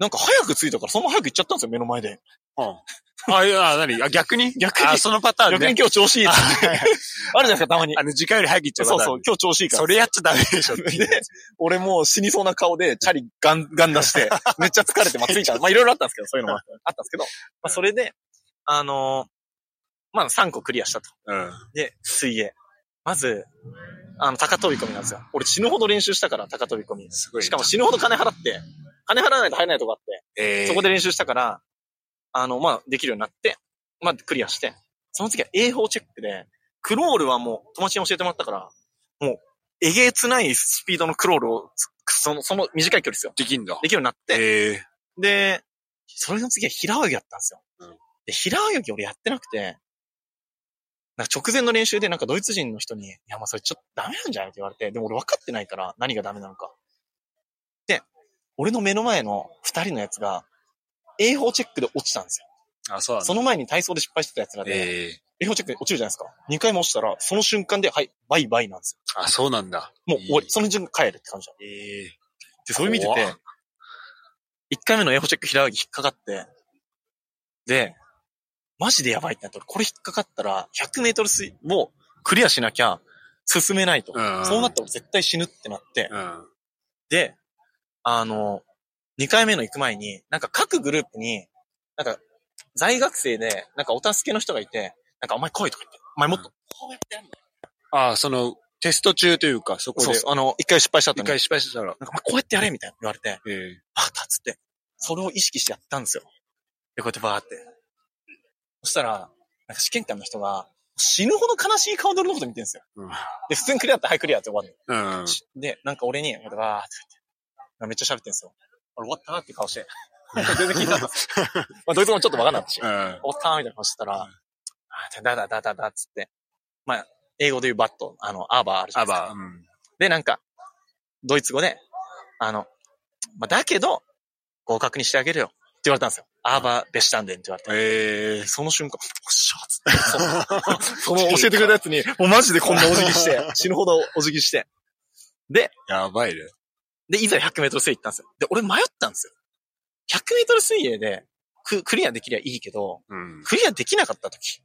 B: なんか早く着いたからそのまま早く行っちゃったんですよ、目の前で。
A: うん。あ、いや、なにあ、逆に？
B: 逆に
A: あ、そのパターンね。
B: 逆に今日調子いい。あ るじゃないですか、たまに
A: あ。の、時間より早く行っちゃう。
B: そうそう、今日調子いいから。
A: それやっちゃダメでしょ。
B: で、俺もう死にそうな顔で、チャリガン、ガン出して、めっちゃ疲れて、まあ、着いた。まあ、いろいろあったんですけど、そういうのもあったんですけど、まあ、それで、あのーまあ、3個クリアしたと。
A: うん。
B: で、水泳。まず、あの、高飛び込みなんですよ。俺死ぬほど練習したから、高飛び込み。
A: すごいね。
B: しかも死ぬほど金払って、金払わないと入れないとこあって、
A: えー、
B: そこで練習したから、あの、まあ、できるようになって、まあ、クリアして、その次は泳法チェックで、クロールはもう友達に教えてもらったから、もう、えげつないスピードのクロールを、その、その短い距離ですよ。
A: できんだ。
B: できるようになって、
A: ええ
B: で、それの次は平泳ぎやったんですよ。
A: うん
B: で、平泳ぎ俺やってなくて、なんか直前の練習でなんかドイツ人の人に、いや、まあそれちょっとダメなんじゃないって言われて、でも俺分かってないから何がダメなのか。で、俺の目の前の二人のやつが、泳法チェックで落ちたんですよ。
A: あ、そう。
B: その前に体操で失敗してたやつらで、
A: ええ
B: 泳法チェックで落ちるじゃないですか。二回も落ちたら、その瞬間で、はい、バイバイなんです
A: あ、そうなんだ。
B: よ。もう終わり。その瞬間帰るって感じだ。
A: ええ
B: で、それ見てて
A: 怖っ、
B: 一回目のエホチェック平泳ぎ引っかかって、で、マジでやばいってなって、俺これ引っかかったら、100メートル水をクリアしなきゃ進めないと。
A: うん
B: そうなったら俺絶対死ぬってなって、
A: うん。
B: で、あの、2回目の行く前に、なんか各グループに、なんか、在学生で、なんかお助けの人がいて、なんかお前来いとか言って、お前もっと、こうやってやんだよ。
A: あ、その、テスト中というか、そこで。
B: そうそう、あの、一回失敗しちゃった
A: 一回失敗したら。
B: なんかこうやってやれみたいな言われて、
A: え
B: ーッつって、それを意識してやったんですよ。で、こうやってバーって。そしたら、なんか試験官の人が、死ぬほど悲しい顔で俺のこと見てるんですよ。
A: うん
B: で、普通にクリアって、はい、クリアって終わるの。
A: うん。
B: で、なんか俺に、バーって言って、めっちゃ喋ってんですよ。俺終わったって顔して。全然聞いたです。まあ、どいつもちょっとわかんなかったし。終
A: うん。
B: わったみたいな顔してたら、あだだだだだっつって。まあ、英語で言うバット、あの、アーバーあるじゃ
A: あ
B: ないですか。
A: ば、うん。
B: で、なんか、ドイツ語で、あの、まあ、だけど、合格にしてあげるよ。って言われたんですよ。アーバーベシュタンデンって言われて。
A: ええ
B: その瞬間、おっしゃーっつって。そのその教えてくれたやつに、もうマジでこんなお辞儀して、死ぬほどお辞儀して。で、
A: やばいね。
B: で、いざ100メートル水泳行ったんですよ。で、俺迷ったんですよ。100メートル水泳でククリアできりゃいいけど、
A: うん。
B: クリアできなかった時。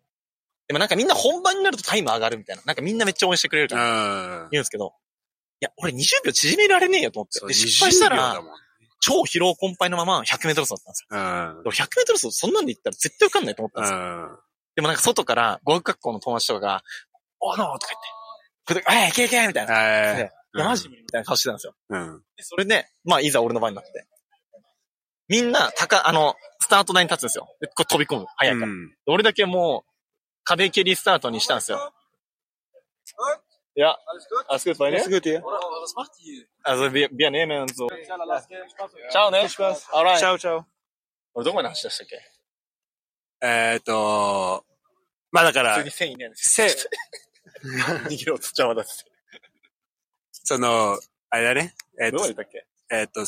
B: でもなんかみんな本番になるとタイム上がるみたいな。なんかみんなめっちゃ応援してくれるから
A: うん。
B: 言うんですけど、いや、俺20秒縮められねえよと思って。で、失敗した
A: 20秒
B: ら超疲労困憊のまま100メートル走だったんですよ。
A: うん。
B: 俺100メートル走そんなんで行ったら絶対受かんないと思ったんですよ。
A: うん。
B: でもなんか外から語学学校の友達とかが、おのーとか言って、これで、えいけいけみたいな。や、マジみたいな顔してたんですよ。
A: うん。
B: でそれで、まあ、いざ俺の番になって。みんな、高、あの、スタート台に立つんですよ。で、こう飛び込む。早いから。
A: うん。
B: 俺だけもう、壁蹴りスタートにしたんですよ。いや、alles gut bei dir?
A: gut, ja.
B: Also wir, wir nehmen so. Ciao, ne? Alright.
A: チャウチャウ。
B: 俺どこまで話したっけ？
A: えーっと、まあだから
B: 普通に、線いねえんです
A: せ、
B: 逃げろっつっちゃうだって。
A: その、あれだね。えーっと
B: どこまで、言ったっけ？
A: えーっと、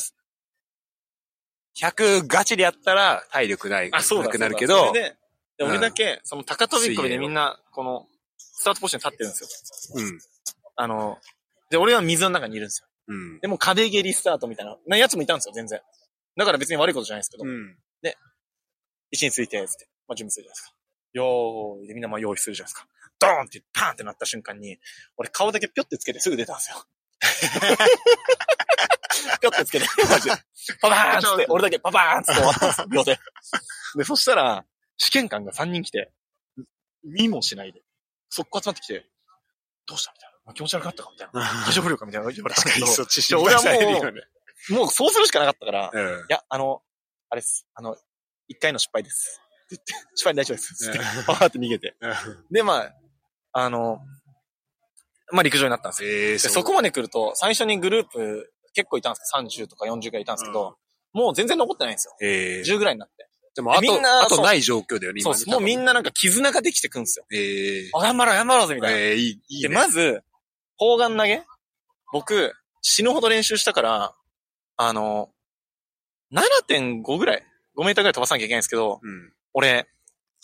A: 100ガチでやったら体力ない、
B: あ、そうだ。
A: なくなるけ
B: そ
A: ど
B: で、俺だけ、その高飛び込みでみんな、この、スタートポジションに立ってるんですよ。
A: うん。
B: あの、で、俺は水の中にいるんですよ。
A: うん。
B: でも壁蹴りスタートみたいな、なやつもいたんですよ、全然。だから別に悪いことじゃないですけど、
A: うん。
B: 位置について、つって、まあ、準備するじゃないですか。よーい、でみんなまあ用意するじゃないですか。ドーンってパーンってなった瞬間に、俺顔だけピョってつけてすぐ出たんですよ。ピョってつけて、マジで。パパーンっつって、俺だけパパーンっつって終わったんですよ、秒で。で、そしたら、試験官が3人来て、見もしないで、速攻集まってきて、どうしたみたいな。気持ち悪かったかみたいな。大丈夫かみたいな言われたんだけど、
A: そっち
B: で俺はもうもうそうするしかなかったから、い
A: うん。
B: や、あの、あれです。あの、一回の失敗です。って言って、失敗大丈夫です。つって
A: うん、
B: パーって逃げて。
A: うん
B: で、まあ、あの、まあ陸上になったんですよ。
A: ええ
B: でそこまで来ると、最初にグループ結構いたんですけど、30とか40ぐらいいたんですけど、もう全然残ってないんですよ。
A: ええ
B: 10ぐらいになって。
A: でも、あと、
B: みんな
A: あとない状況だよね、今
B: そうです。もうみんななんか絆ができてくんですよ。
A: ええ
B: あ、頑張ろう、頑張ろうぜ、みたいな。
A: ええいい、いい
B: で、
A: ね。
B: まず、砲丸投げ僕、死ぬほど練習したから、あの、7.5ぐらい、5メーターぐらい飛ばさなきゃいけないんですけど、
A: うん。
B: 俺、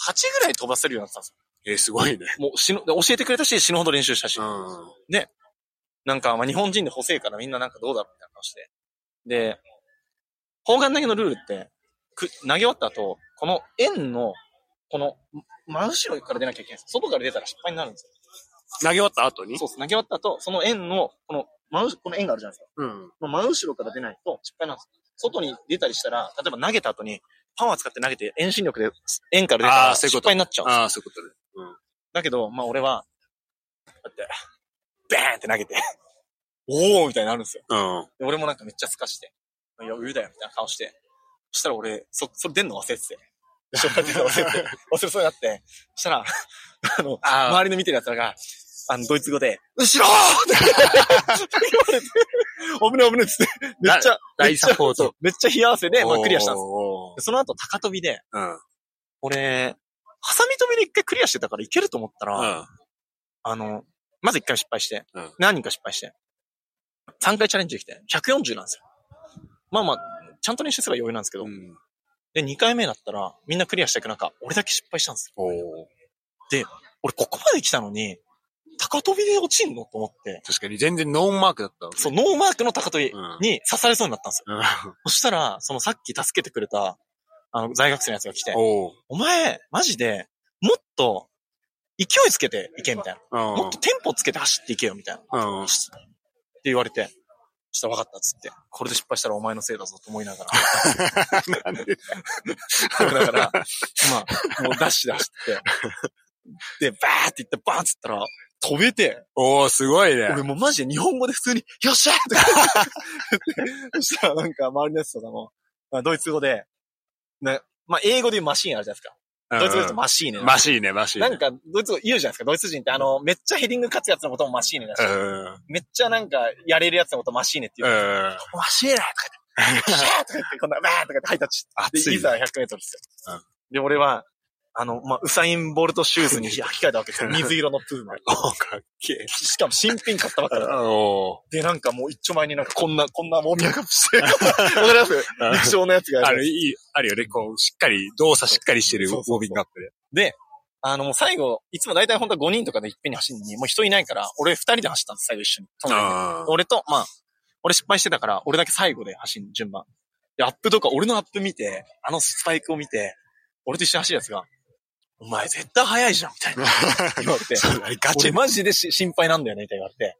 B: 8ぐらい飛ばせるようになってたんです
A: えー、すごいね。
B: よ。もう死ぬ、で教えてくれたし、死ぬほど練習したし。
A: うん。
B: なんか、まあ、日本人で細いからみんななんかどうだろうみたいな話で。で、砲丸投げのルールって、く投げ終わった後、この円の、この、真後ろから出なきゃいけないんです。外から出たら失敗になるんですよ。
A: 投げ終わった後に？
B: そうです。投げ終わった後、その円の、この、真後ろ、この円があるじゃないですか。
A: うん。
B: 真後ろから出ないと失敗なんです。外に出たりしたら、例えば投げた後に、パワー使って投げて遠心力で円から出たら失敗になっちゃうんですよ。
A: ああ、そういうことね。うん。
B: だけど、まあ俺は、こうやって、バーンって投げて、おーみたいになるんですよ。
A: うん。
B: で俺もなんかめっちゃ透かして、いや、上だよみたいな顔して、そしたら俺、そ、それ出んの忘れてて。で、しょうがない忘れて、忘れそうになって、そしたら、あの、
A: あ
B: 周りの見てる奴らが、あの、ドイツ語で、後ろーって言われて、危ね危ねっつって、めっちゃ、
A: 大サポート
B: めっちゃ冷や汗で、まあクリアしたんです。その後高跳びで、
A: うん。
B: 俺、ハサミ跳びで一回クリアしてたからいけると思ったら、
A: うん。
B: あの、まず一回失敗して、
A: うん
B: 何人か失敗して、3回チャレンジできて、140なんですよ。まあまあ、ちゃんと練習すれば余裕なんですけど、
A: うん。
B: で、2回目だったら、みんなクリアしていく中、俺だけ失敗したんですよ。
A: おー
B: 俺ここまで来たのに、高跳びで落ちんのと思って、
A: 確かに全然ノーマークだったわ。
B: そう、ノーマークの高跳び
A: うん。
B: に刺されそうになったんですよ。
A: うん。
B: そしたら、そのさっき助けてくれた、あの、在学生のやつが来て、
A: おー
B: お前、マジで、もっと、勢いつけていけ、みたいな。もっとテンポつけて走っていけよ、みたいな。って言われて、そしたら分かったっつって、これで失敗したらお前のせいだぞと思いながら。だから、まあ、もうダッシュで走って、で、バーって行ってバーンってったら、飛べて、
A: おー、すごいね。
B: 俺もうマジで日本語で普通に、よっしゃーとか言って、そしたらなんか周りのやつとかも、まあドイツ語で、ね、まあ英語で言うマシーンあるじゃないですか。ドイツ語で言うとマシーネ。
A: マシーネ、マシーネ。
B: なんか、ドイツ語言うじゃないですか。ドイツ人ってあの、めっちゃヘディング勝つやつのこともマシーネだし、
A: うん。
B: めっちゃなんか、やれるやつのことマシーネって言う。
A: うん。
B: マシーネとか言って、シャーとか言って、こんな、バーンとか言ってハイタッチ。
A: い
B: いざ100メートルですよ。
A: うん
B: で、俺は、あの、まあ、ウサインボルトシューズに履き替えたわけですよ。水色のプーマ
A: かっけえ。
B: しかも新品買ったばっかりだ で、なんかもう一丁前になんかこんな、こんなもみあがして、わかります？
A: ー
B: 陸上のやつが
A: ある、
B: ある。
A: いい、あるよね。こう、しっかり、動作しっかりしてるウォーミングアップで。
B: で、あの、もう最後、いつも大体本当は5人とかでいっぺんに走るのに、もう人いないから、俺2人で走ったんです、最後一緒に。俺と、まあ、俺失敗してたから、俺だけ最後で走る順番。で、アップとか、俺のアップ見て、あのスパイクを見て、俺と一緒に走るやつが、お前絶対速いじゃん、みたいな 言われて。
A: そうだね、ガチ
B: 俺マジでし心配なんだよね、みたいな言われて。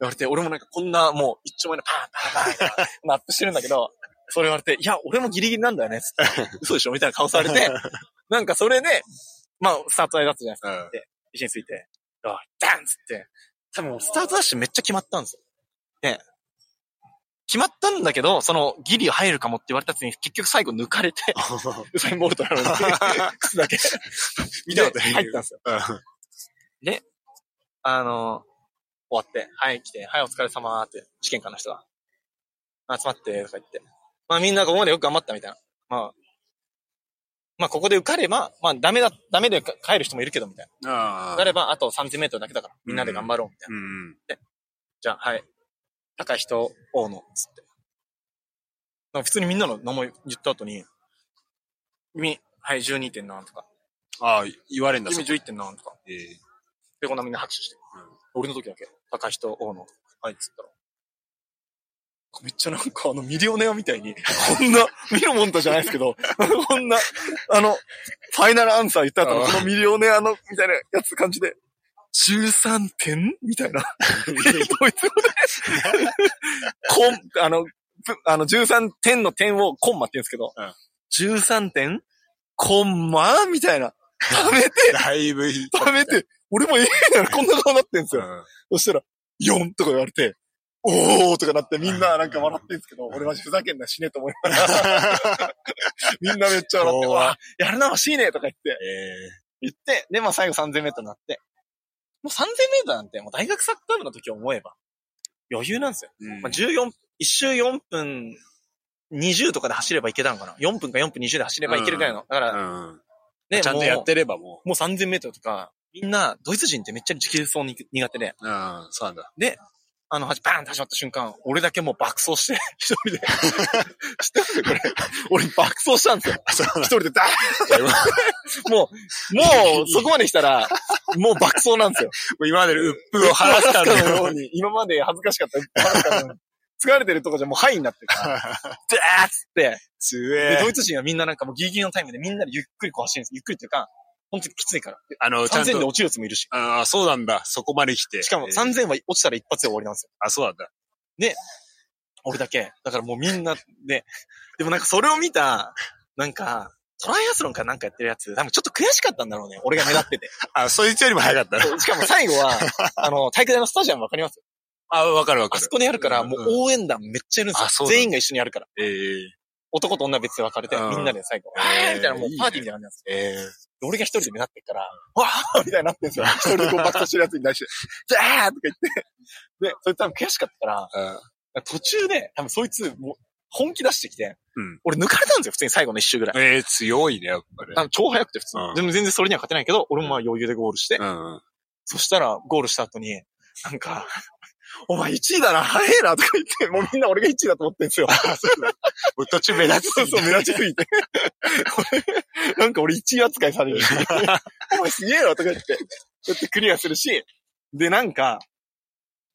B: 言われて、俺もなんかこんなもう一丁前のパーンパーンパーンみたいなアップしてるんだけど、それ言われて、いや、俺もギリギリなんだよね、つって。嘘でしょみたいな顔されて、なんかそれで、まあ、スタート台だったじゃないですか。
A: うん
B: で、一緒について、あダンっつって、多分スタートダッシュめっちゃ決まったんですよ。で、決まったんだけど、そのギリ入るかもって言われたやつに結局最後抜かれて、ウサインボルトなのに、靴だけ。
A: 見たことない
B: で入ったんですよ。で、あの、終わって、はい、来て、はい、お疲れ様って、試験官の人が、集まって、とか言って。まあみんなここまでよく頑張ったみたいな。まあ、まあここで受かれば、まあダメだ、ダメで帰る人もいるけど、みたいな。受かればあと3000メートルだけだから、みんなで頑張ろう、みたいな。
A: うん。
B: じゃあ、はい。高人、大野、つって。なんか普通にみんなの名前言った後に、君、はい、12点何とか。
A: ああ、言われんだ、
B: 君
A: そこ
B: 11点何とか。
A: ええ
B: で、こんなみんな拍手して。俺の時だけ、高人、大野、はい、つったら。めっちゃなんかあのミリオネアみたいに、こんな、見るもんとじゃないですけど、こんな、あの、ファイナルアンサー言った後のこのミリオネアの、みたいなやつ感じで、13点？みたいな。ドイツ語で、コン、あの、ぷあの、13点の点をコンマって言うんですけど、
A: うん。
B: 13点？コンマ？みたいな。食べて、
A: だいぶいい。
B: 食べて、俺もええやろ、こんな顔なってんすよ。
A: うん。
B: そしたら、4とか言われて、おーとかなってみんななんか笑ってんすけど、俺マジふざけんな死ねと思いながら、みんなめっちゃ笑って、わあやるな、しいねとか言って、
A: え
B: 言って、で、まあ最後3000メートルになって、もう3000メートルなんて、もう大学サッカー部の時思えば、余裕なんですよ。
A: えうん
B: まあ14、1周4分20とかで走ればいけたのかな ?4 分か4分20で走ればいけるぐらいの。だから、
A: うん。
B: ね、
A: ちゃんとやってればも
B: もう、もう3000メートルとか、みんな、ドイツ人ってめっちゃ持久走に苦手で、
A: う。うん、そうなんだ。
B: で、あの、バーンって始まった瞬間、俺だけもう爆走して、一人で。知ってますこれ。俺爆走したんですよ。一人でダーン もう、もう、そこまで来たら、もう爆走なんですよ。
A: 今までの鬱憤を晴らすかの
B: のよ
A: ように。
B: 今まで恥ずかしかった。疲れてるとこじゃもうハイになってるから、ダーッつって、
A: 強
B: で、ド
A: え。
B: イツ人はみんななんかもうギリギリのタイムでみんなでゆっくりこう走るんです。ゆっくりっていうか、本当にきついから。
A: あの、ちゃん
B: 3000で
A: と。
B: 落ちるやつもいるし。
A: ああ、そうなんだ。そこまで来て。
B: しかも
A: えー
B: 3000は落ちたら一発で終わりなんですよ。
A: あ、そうなんだ。
B: 俺だけ。だからもうみんなで、でもなんかそれを見た、なんか、トライアスロンかなんかやってるやつ、多分ちょっと悔しかったんだろうね。俺が目立ってて。
A: あ、そいつよりも早かったな。
B: しかも最後は、あの、体育大のスタジアムわかります？
A: あ、わかるわかる
B: あそ。こでやるから、
A: うん
B: もう応援団めっちゃいるんですよ。全員が一緒にやるから。
A: ええ
B: 男と女別で分かれて、
A: うん
B: みんなで最後、
A: えー
B: えーみたいなもうパーティーみたいな感じなんですよ。
A: ええ
B: で俺が一人で目立ってっから、わーみたいになってんですよ。一人でこう爆走してるやつに対して、じゃーとか言って。で、それ多分悔しかったから、
A: うん
B: 途中で、多分そいつ、もう、本気出してきて、
A: うん
B: 俺抜かれたんですよ、普通に最後の一周ぐらい。
A: ええ強いね、やっぱり。
B: あの超速くて普通に。
A: うん
B: でも全然それには勝てないけど、俺もまあ余裕でゴールして、
A: うん。
B: そしたらゴールした後に、なんか、お前1位だな、早えな、とか言って、もうみんな俺が1位だと思ってんですよ。
A: 途中目立つ
B: そうそう、目立ちすぎて。俺 なんか俺1位扱いされるし、お前すげえな、とか言って、やってクリアするし、で、なんか、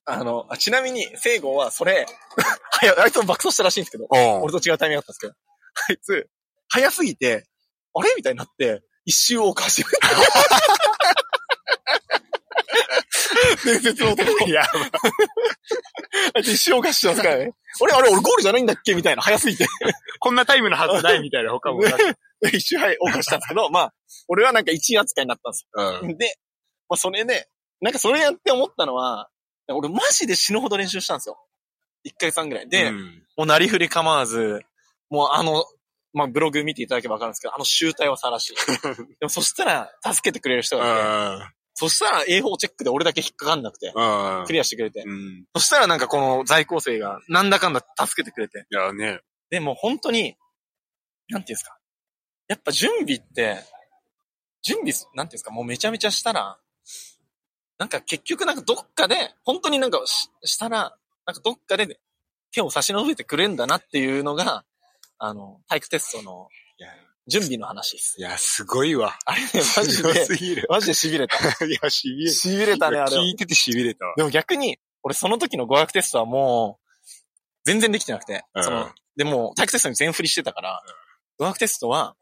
B: あの、あちなみに、聖郷はそれ、はやあいつも爆走したらしいんですけど、
A: お
B: 俺と違うタイミングだったんですけど、あいつ、早すぎて、あれみたいになって、一周をかしめた。伝説の男。
A: や
B: あいつ一周をかしてますからね。あれあれ俺ゴールじゃないんだっけ？みたいな、早すぎて。
A: こんなタイムのはずないみたいな他も。
B: 一周はい、謳歌したんですけど、まあ、俺はなんか一位扱いになったんです
A: うん。
B: よ。で、まあそれで、なんかそれやって思ったのは、俺マジで死ぬほど練習したんですよ。一ヶ月半ぐらい。で、
A: うん
B: もうなりふり構わず、もうあの、まあブログ見ていただけばわかるんですけど、あの集体を晒し。でもそしたら、助けてくれる人がいて、そしたら A4 チェックで俺だけ引っかかんなくて、クリアしてくれて。
A: うん。
B: そしたらなんかこの在校生がなんだかんだ助けてくれて。
A: いやね。
B: でも本当に、なんていうんですか。やっぱ準備って、準備、なんていうんですか、もうめちゃめちゃしたら、なんか結局なんかどっかで、本当になんかししたら、なんかどっかで手を差し伸べてくれんだなっていうのが、あの、体育テストの準備の話です。
A: いや、すごいわ。
B: あれね、マジで、
A: すぎる。
B: マジで痺れた。
A: いや、しびれた。
B: 痺れたね、あれは
A: 聞。いててしびれたわ。
B: でも逆に、俺その時の語学テストはもう、全然できてなくて、
A: うん
B: その、でも体育テストに全振りしてたから、語学テストは、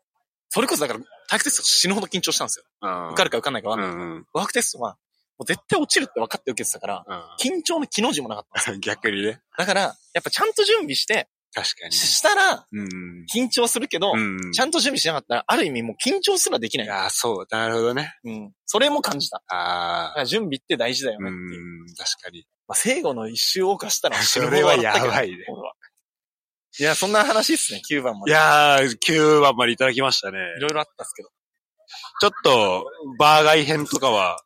B: それこそだから体育テスト死ぬほど緊張したんですよ。
A: うん。
B: 受かるか受かんないかわかんない。
A: うんうん。
B: 語学テストは、もう絶対落ちるって分かって受けてたから、緊張の気の字もなかったんですよ。
A: うん。逆にね。
B: だから、やっぱちゃんと準備して、
A: 確かに。
B: ししたら、
A: うん。
B: 緊張するけど、
A: うん。
B: ちゃんと準備しなかったら、ある意味もう緊張すらできないい。
A: や、そう。なるほどね。
B: うん。それも感じた。だ
A: ああ。
B: 準備って大事だよ
A: う
B: ねっていう。
A: ん。確かに。
B: まあ、聖語の一周を犯したら 死ぬほど
A: それは
B: 笑ったけど
A: やばいね
B: いや、そんな話っすね、9番ま
A: い
B: で。
A: やー、9番までいただきましたね。
B: いろいろあったっすけど。
A: ちょっと、バーガイ編とかは、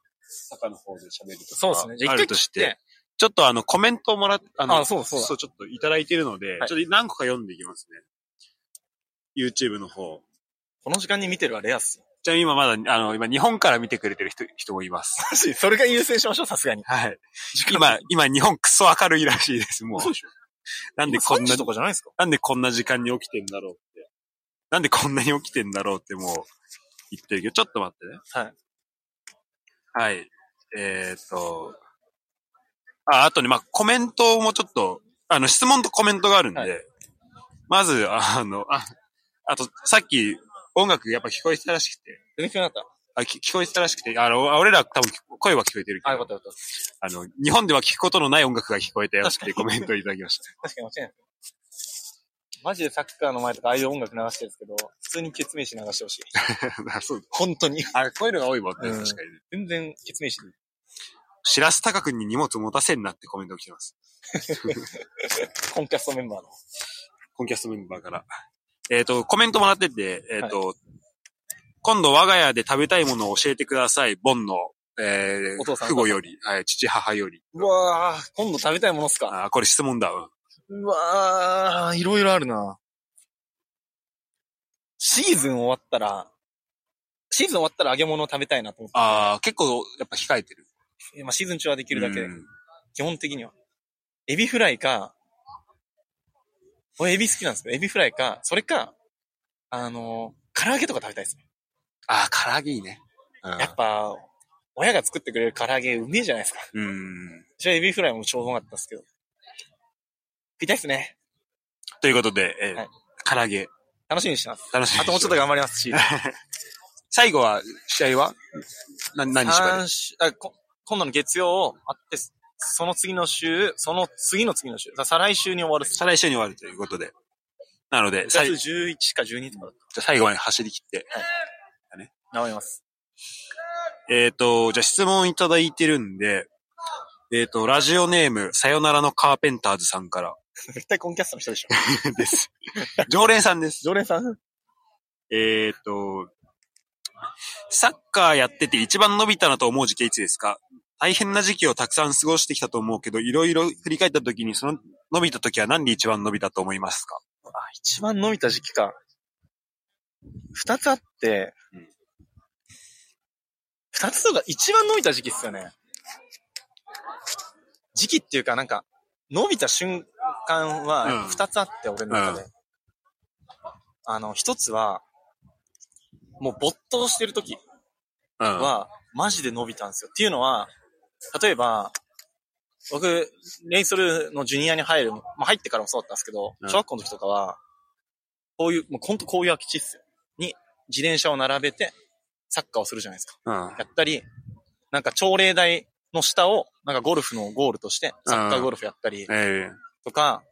A: 坂の方で喋るとか
B: そうですね。じゃあ
A: あ
B: 一回
A: るとして
B: 切って、、
A: ちょっとあの、コメントをもらっ、あの、
B: あそうだそうだ
A: ちょっといただいてるので、
B: はい
A: ちょっと何個か読んでいきますね。YouTube の方。
B: この時間に見てるはレアっすよ。
A: ちなみに今まだ、あの、今日本から見てくれてる人、人もいます。
B: マジそれが優先しましょう、さすがに。
A: はい。今、今日本クソ明るいらしいです、もう。
B: そうでしょ
A: なんでこんな
B: 3時とかじゃないですか？
A: なんでこんな時間に起きてんだろうって。なんでこんなに起きてんだろうってもう言ってるけど、ちょっと待ってね。
B: はい。
A: はい。えーっと。あ、あとね、まあ、コメントもちょっと、あの、質問とコメントがあるんで、
B: はい
A: まず、あの、あ、あと、さっき音楽やっぱ聞こえてたらしくて、
B: 全然なかっ
A: あき聞こえてたらしくて、あの、俺ら多分声は聞こえてるけ
B: た。あ、
A: ど
B: よか、ったよかった。
A: あの、日本では聞くことのない音楽が聞こえたよってコメントをいただきました。
B: 確かに間違いない。マジでサッカーの前とかああいう音楽流してるんですけど、普通にケツメイシ流してほしい。
A: あそう
B: 本当に。
A: あ、こういうのが多いもんね、
B: うん
A: 確かにね。
B: 全然ケツメイシで。
A: しらす高くんに荷物持たせんなってコメントが来てます。
B: コンキャストメンバーの。
A: コンキャストメンバーから。えっ、と、コメントもらってて、えっ、と、今度我が家で食べたいものを教えてください。ボンの、えー、
B: お父さん
A: 父母より、はい、父母より。
B: うわー、今度食べたいものっすか？
A: あーこれ質問だわ。
B: うわー、いろいろあるな。シーズン終わったら、シーズン終わったら揚げ物を食べたいなと思って。
A: ああ、結構やっぱ控えてる。
B: まあシーズン中はできるだけで、
A: うん
B: 基本的には。エビフライか、俺エビ好きなんですけど、エビフライか、それか、あのー、唐揚げとか食べたいですね。
A: ああ、唐揚げいいね。うん
B: やっぱ、親が作ってくれる唐揚げうめえじゃないですか。
A: うん。
B: 私はエビフライも超うまかったですけど。食いたいですね。
A: ということで、えー
B: はい
A: 唐揚げ、
B: 楽しみにしてます。
A: 楽しみに
B: あともうちょっと頑張りますし。
A: 最後は、試合は？な何日まで？
B: 三週あこ今度の月曜あって、その次の週、その次の次の週。再来週に終わる。
A: 再来週に終わるということで。なので、
B: 1
A: さい
B: 月11か12とかだっ
A: じゃあ最後まで走り切って。
B: た。頑張ります。
A: えっ、と、じゃあ質問いただいてるんで、えっ、と、ラジオネーム、さよならのカーペンターズさんから
B: 絶対コンキャストの人でしょ。
A: です。常連さんです。
B: 常連さん？
A: えっ、と、サッカーやってて一番伸びたなと思う時期はいつですか？大変な時期をたくさん過ごしてきたと思うけど、いろいろ振り返った時にその伸びた時は何で一番伸びたと思いますか？
B: あ、一番伸びた時期か。二つあって
A: うん、
B: 二つとか一番伸びた時期っすよね。時期っていうかなんか、伸びた瞬間
A: うん
B: は二つあって、俺の中で。
A: う
B: あの、一つは、もう没頭してる時
A: うん。
B: は、マジで伸びたんですよ。っていうのは、例えば、僕、レイソルのジュニアに入る、まあ、入ってからもそうだったんですけど、
A: うん
B: 小学校の時とかは、こういう、もうほんとこういう空き地っすよ。に、自転車を並べて、サッカーをするじゃないですか。
A: うん。
B: やったり、なんか朝礼台の下を、なんかゴルフのゴールとして、サッカーゴルフやったり、
A: え
B: とか、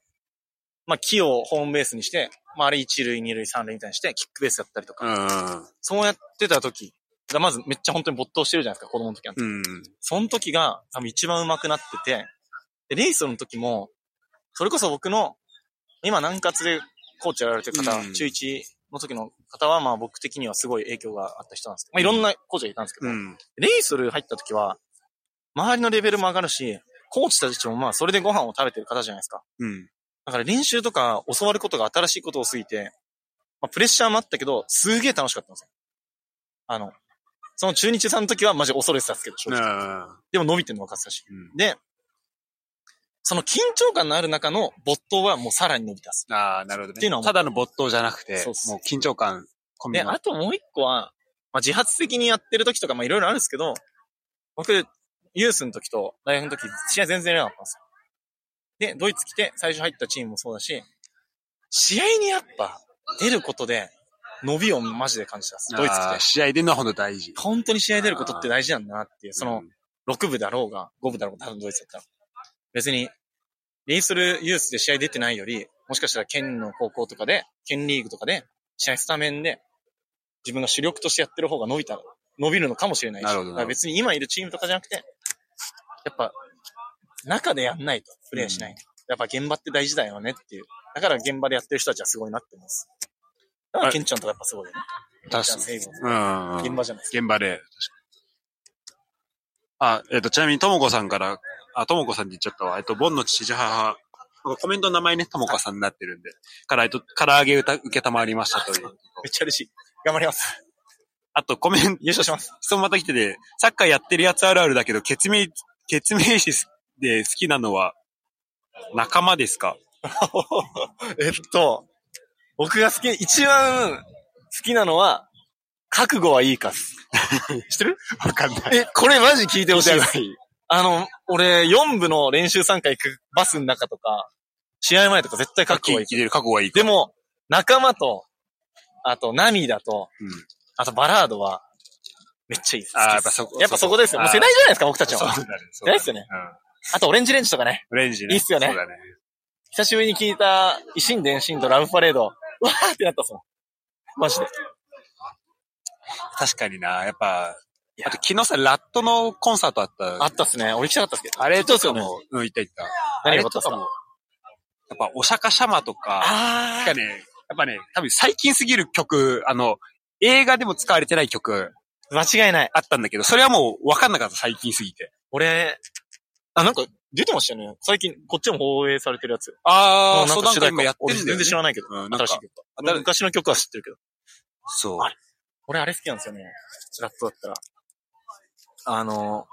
B: まあ木をホームベースにして、まああれ一塁、二塁、三塁みたいにして、キックベースやったりと
A: え
B: か、
A: うん。
B: そうやってた時が、まずめっちゃ本当に没頭してるじゃないですか、子供の時なんて。
A: うん。
B: その時が多分一番上手くなってて、で、レイソルの時も、それこそ僕の、今南葛でコーチやられてる方、
A: うん
B: 中1の時の方は、まあ僕的にはすごい影響があった人なんですけど、まあいろんなコーチがいたんですけど、
A: うん。
B: レイソル入った時は、周りのレベルも上がるし、コーチたちもまあそれでご飯を食べてる方じゃないですか。
A: うん。
B: だから練習とか教わることが新しいことを過ぎて、まあ、プレッシャーもあったけど、すげえ楽しかったんですよ。あの、その中日さんの時はマジ恐れてたんですけど、正直。
A: あ
B: でも伸びてるの分かってたし。
A: うん
B: で、その緊張感のある中の没頭はもうさらに伸びたっす。
A: あー、なるほどね。
B: っていうのは
A: ただの没頭じゃなくて、
B: そうっす
A: もう緊張感込み
B: で、
A: の。
B: あともう一個は、まあ、自発的にやってる時とか、まあいろいろあるんですけど、僕、ユースの時と大学の時、試合全然やらなかったんですよ。で、ドイツ来て最初入ったチームもそうだし、試合にやっぱ出ることで伸びをマジで感じたっす。ドイツ来て。
A: 試合でのはほんと大事。
B: 本当に試合出ることって大事なんだなっていう、その
A: うん、
B: 6部だろうが、5部だろうが、多分ドイツだったら。別に、レイソルユースで試合出てないより、もしかしたら県の高校とかで、県リーグとかで、試合スタメンで、自分が主力としてやってる方が伸びたら、伸びるのかもしれないし。
A: なるほど
B: 別に今いるチームとかじゃなくて、やっぱ、中でやんないと、プレイしないと。やっぱ現場って大事だよねっていう。だから現場でやってる人たちはすごいなってます。だからケンちゃんとかやっぱすごいよね。
A: 確かに。うん。
B: 現場じゃないですか。
A: 現場で。あ、えっ、と、ちなみに、ともこさんから、あ、ともこさんって言っちゃったわ。えっと、ボンの父母、コメントの名前ね、ともこさんになってるんで、から、えっと、唐揚げ歌、受けたまわりましたという。
B: めっちゃ嬉しい。頑張ります。
A: あと、コメント、
B: 優勝します。
A: 質問また来てて、サッカーやってるやつあるあるだけど、決名、決名詞で好きなのは、仲間ですか？
B: えっと、僕が好き、一番好きなのは、覚悟はいいかっす。知ってる？
A: わかんない。
B: え、これマジ聞いてほしいです。
A: い。
B: あの、俺、4部の練習参加行くバスの中とか、試合前とか絶対覚悟はいい。
A: 覚悟はいいか。
B: でも、仲間と、あと、涙と、
A: うん
B: あと、バラードは、めっちゃいいです。
A: あやっぱそこ
B: やっぱそこですよ。もう世代じゃないですか、僕たちは。
A: そうだね。そう
B: 世代ですよね。あと、オレンジレンジとかね。
A: オレンジね。
B: いいっすよね
A: そうだね。
B: 久しぶりに聞いた、維新伝心とラブパレード、うわーってなったっすもん。マジで。
A: 確かにな、やっぱ、あと昨日さ、ラットのコンサートあった。
B: あったっすね。俺行きたかったっすけど。
A: あれとかも、うん、行った行った。あ
B: 何がったっすか？
A: やっぱ、お釈迦様とか、
B: あ
A: がね、やっぱね、多分最近すぎる曲、あの、映画でも使われてない曲
B: ー間違いない。
A: あったんだけど、それはもう分かんなかった、最近すぎて。
B: 俺、あ、なんか、出てましたよね。最近、こっちも放映されてるやつ。
A: あー、
B: なん
A: そうなんかやってるんだよ、ね。
B: 俺全然知らないけど。
A: うん、
B: 新しい曲
A: 新
B: 昔の曲は知ってるけど。
A: そう。
B: あれ俺あれ好きなんですよね。ラットだったら。あの、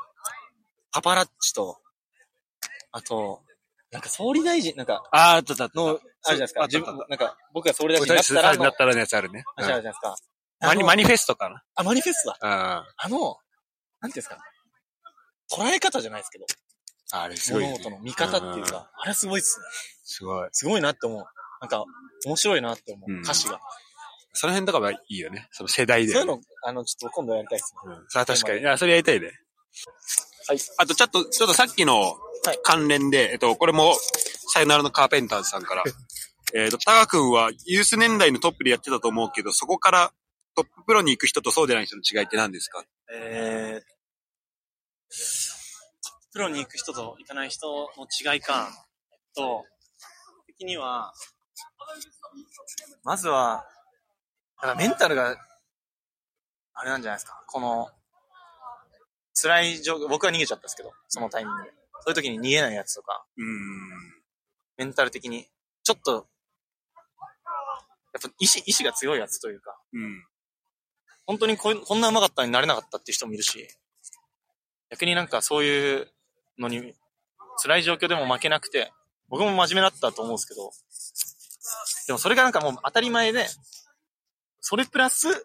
B: パパラッチと、あと、なんか総理大臣、なんか、
A: あー、あったあったあった。
B: の、あるじゃないですか。自分、なんか、僕が総理大臣になったらの、
A: なったらのやつあるね。
B: あるじゃないですか。
A: マニ、マニフェストかな。
B: あ、マニフェストだ。
A: あ
B: あの、なんていうんですか。捉え方じゃないですけど、
A: あれすごい、
B: 物事の見方っていうか、あれすごいっすね。
A: すごい。
B: すごいなって思う。なんか、面白いなって思う。
A: うん
B: 歌詞が。
A: その辺とかはいいよね。その世代で。
B: そういうの、あの、ちょっと今度やりたいですね。
A: うん。さあ確かに。いや、それやりたいね。
B: はい。
A: あと、ちょっと、ちょっとさっきの関連で、えっと、これも、さよならのカーペンターズさんから。えっと、タカ君はユース年代のトップでやってたと思うけど、そこからトッププロに行く人とそうでない人の違いって何ですか？
B: えー、プロに行く人と行かない人の違いか。えっと、的には、まずは、だかメンタルが、あれなんじゃないですか。この、辛い状況、僕は逃げちゃったんですけど、そのタイミングで。そういう時に逃げないやつとか、
A: うん。
B: メンタル的に、ちょっと、やっぱ意志、意志が強いやつというか、
A: うん。
B: 本当にここんな上手かったになれなかったっていう人もいるし、逆になんかそういうのに、辛い状況でも負けなくて、僕も真面目だったと思うんですけど、でもそれがなんかもう当たり前で、それプラス、じゃ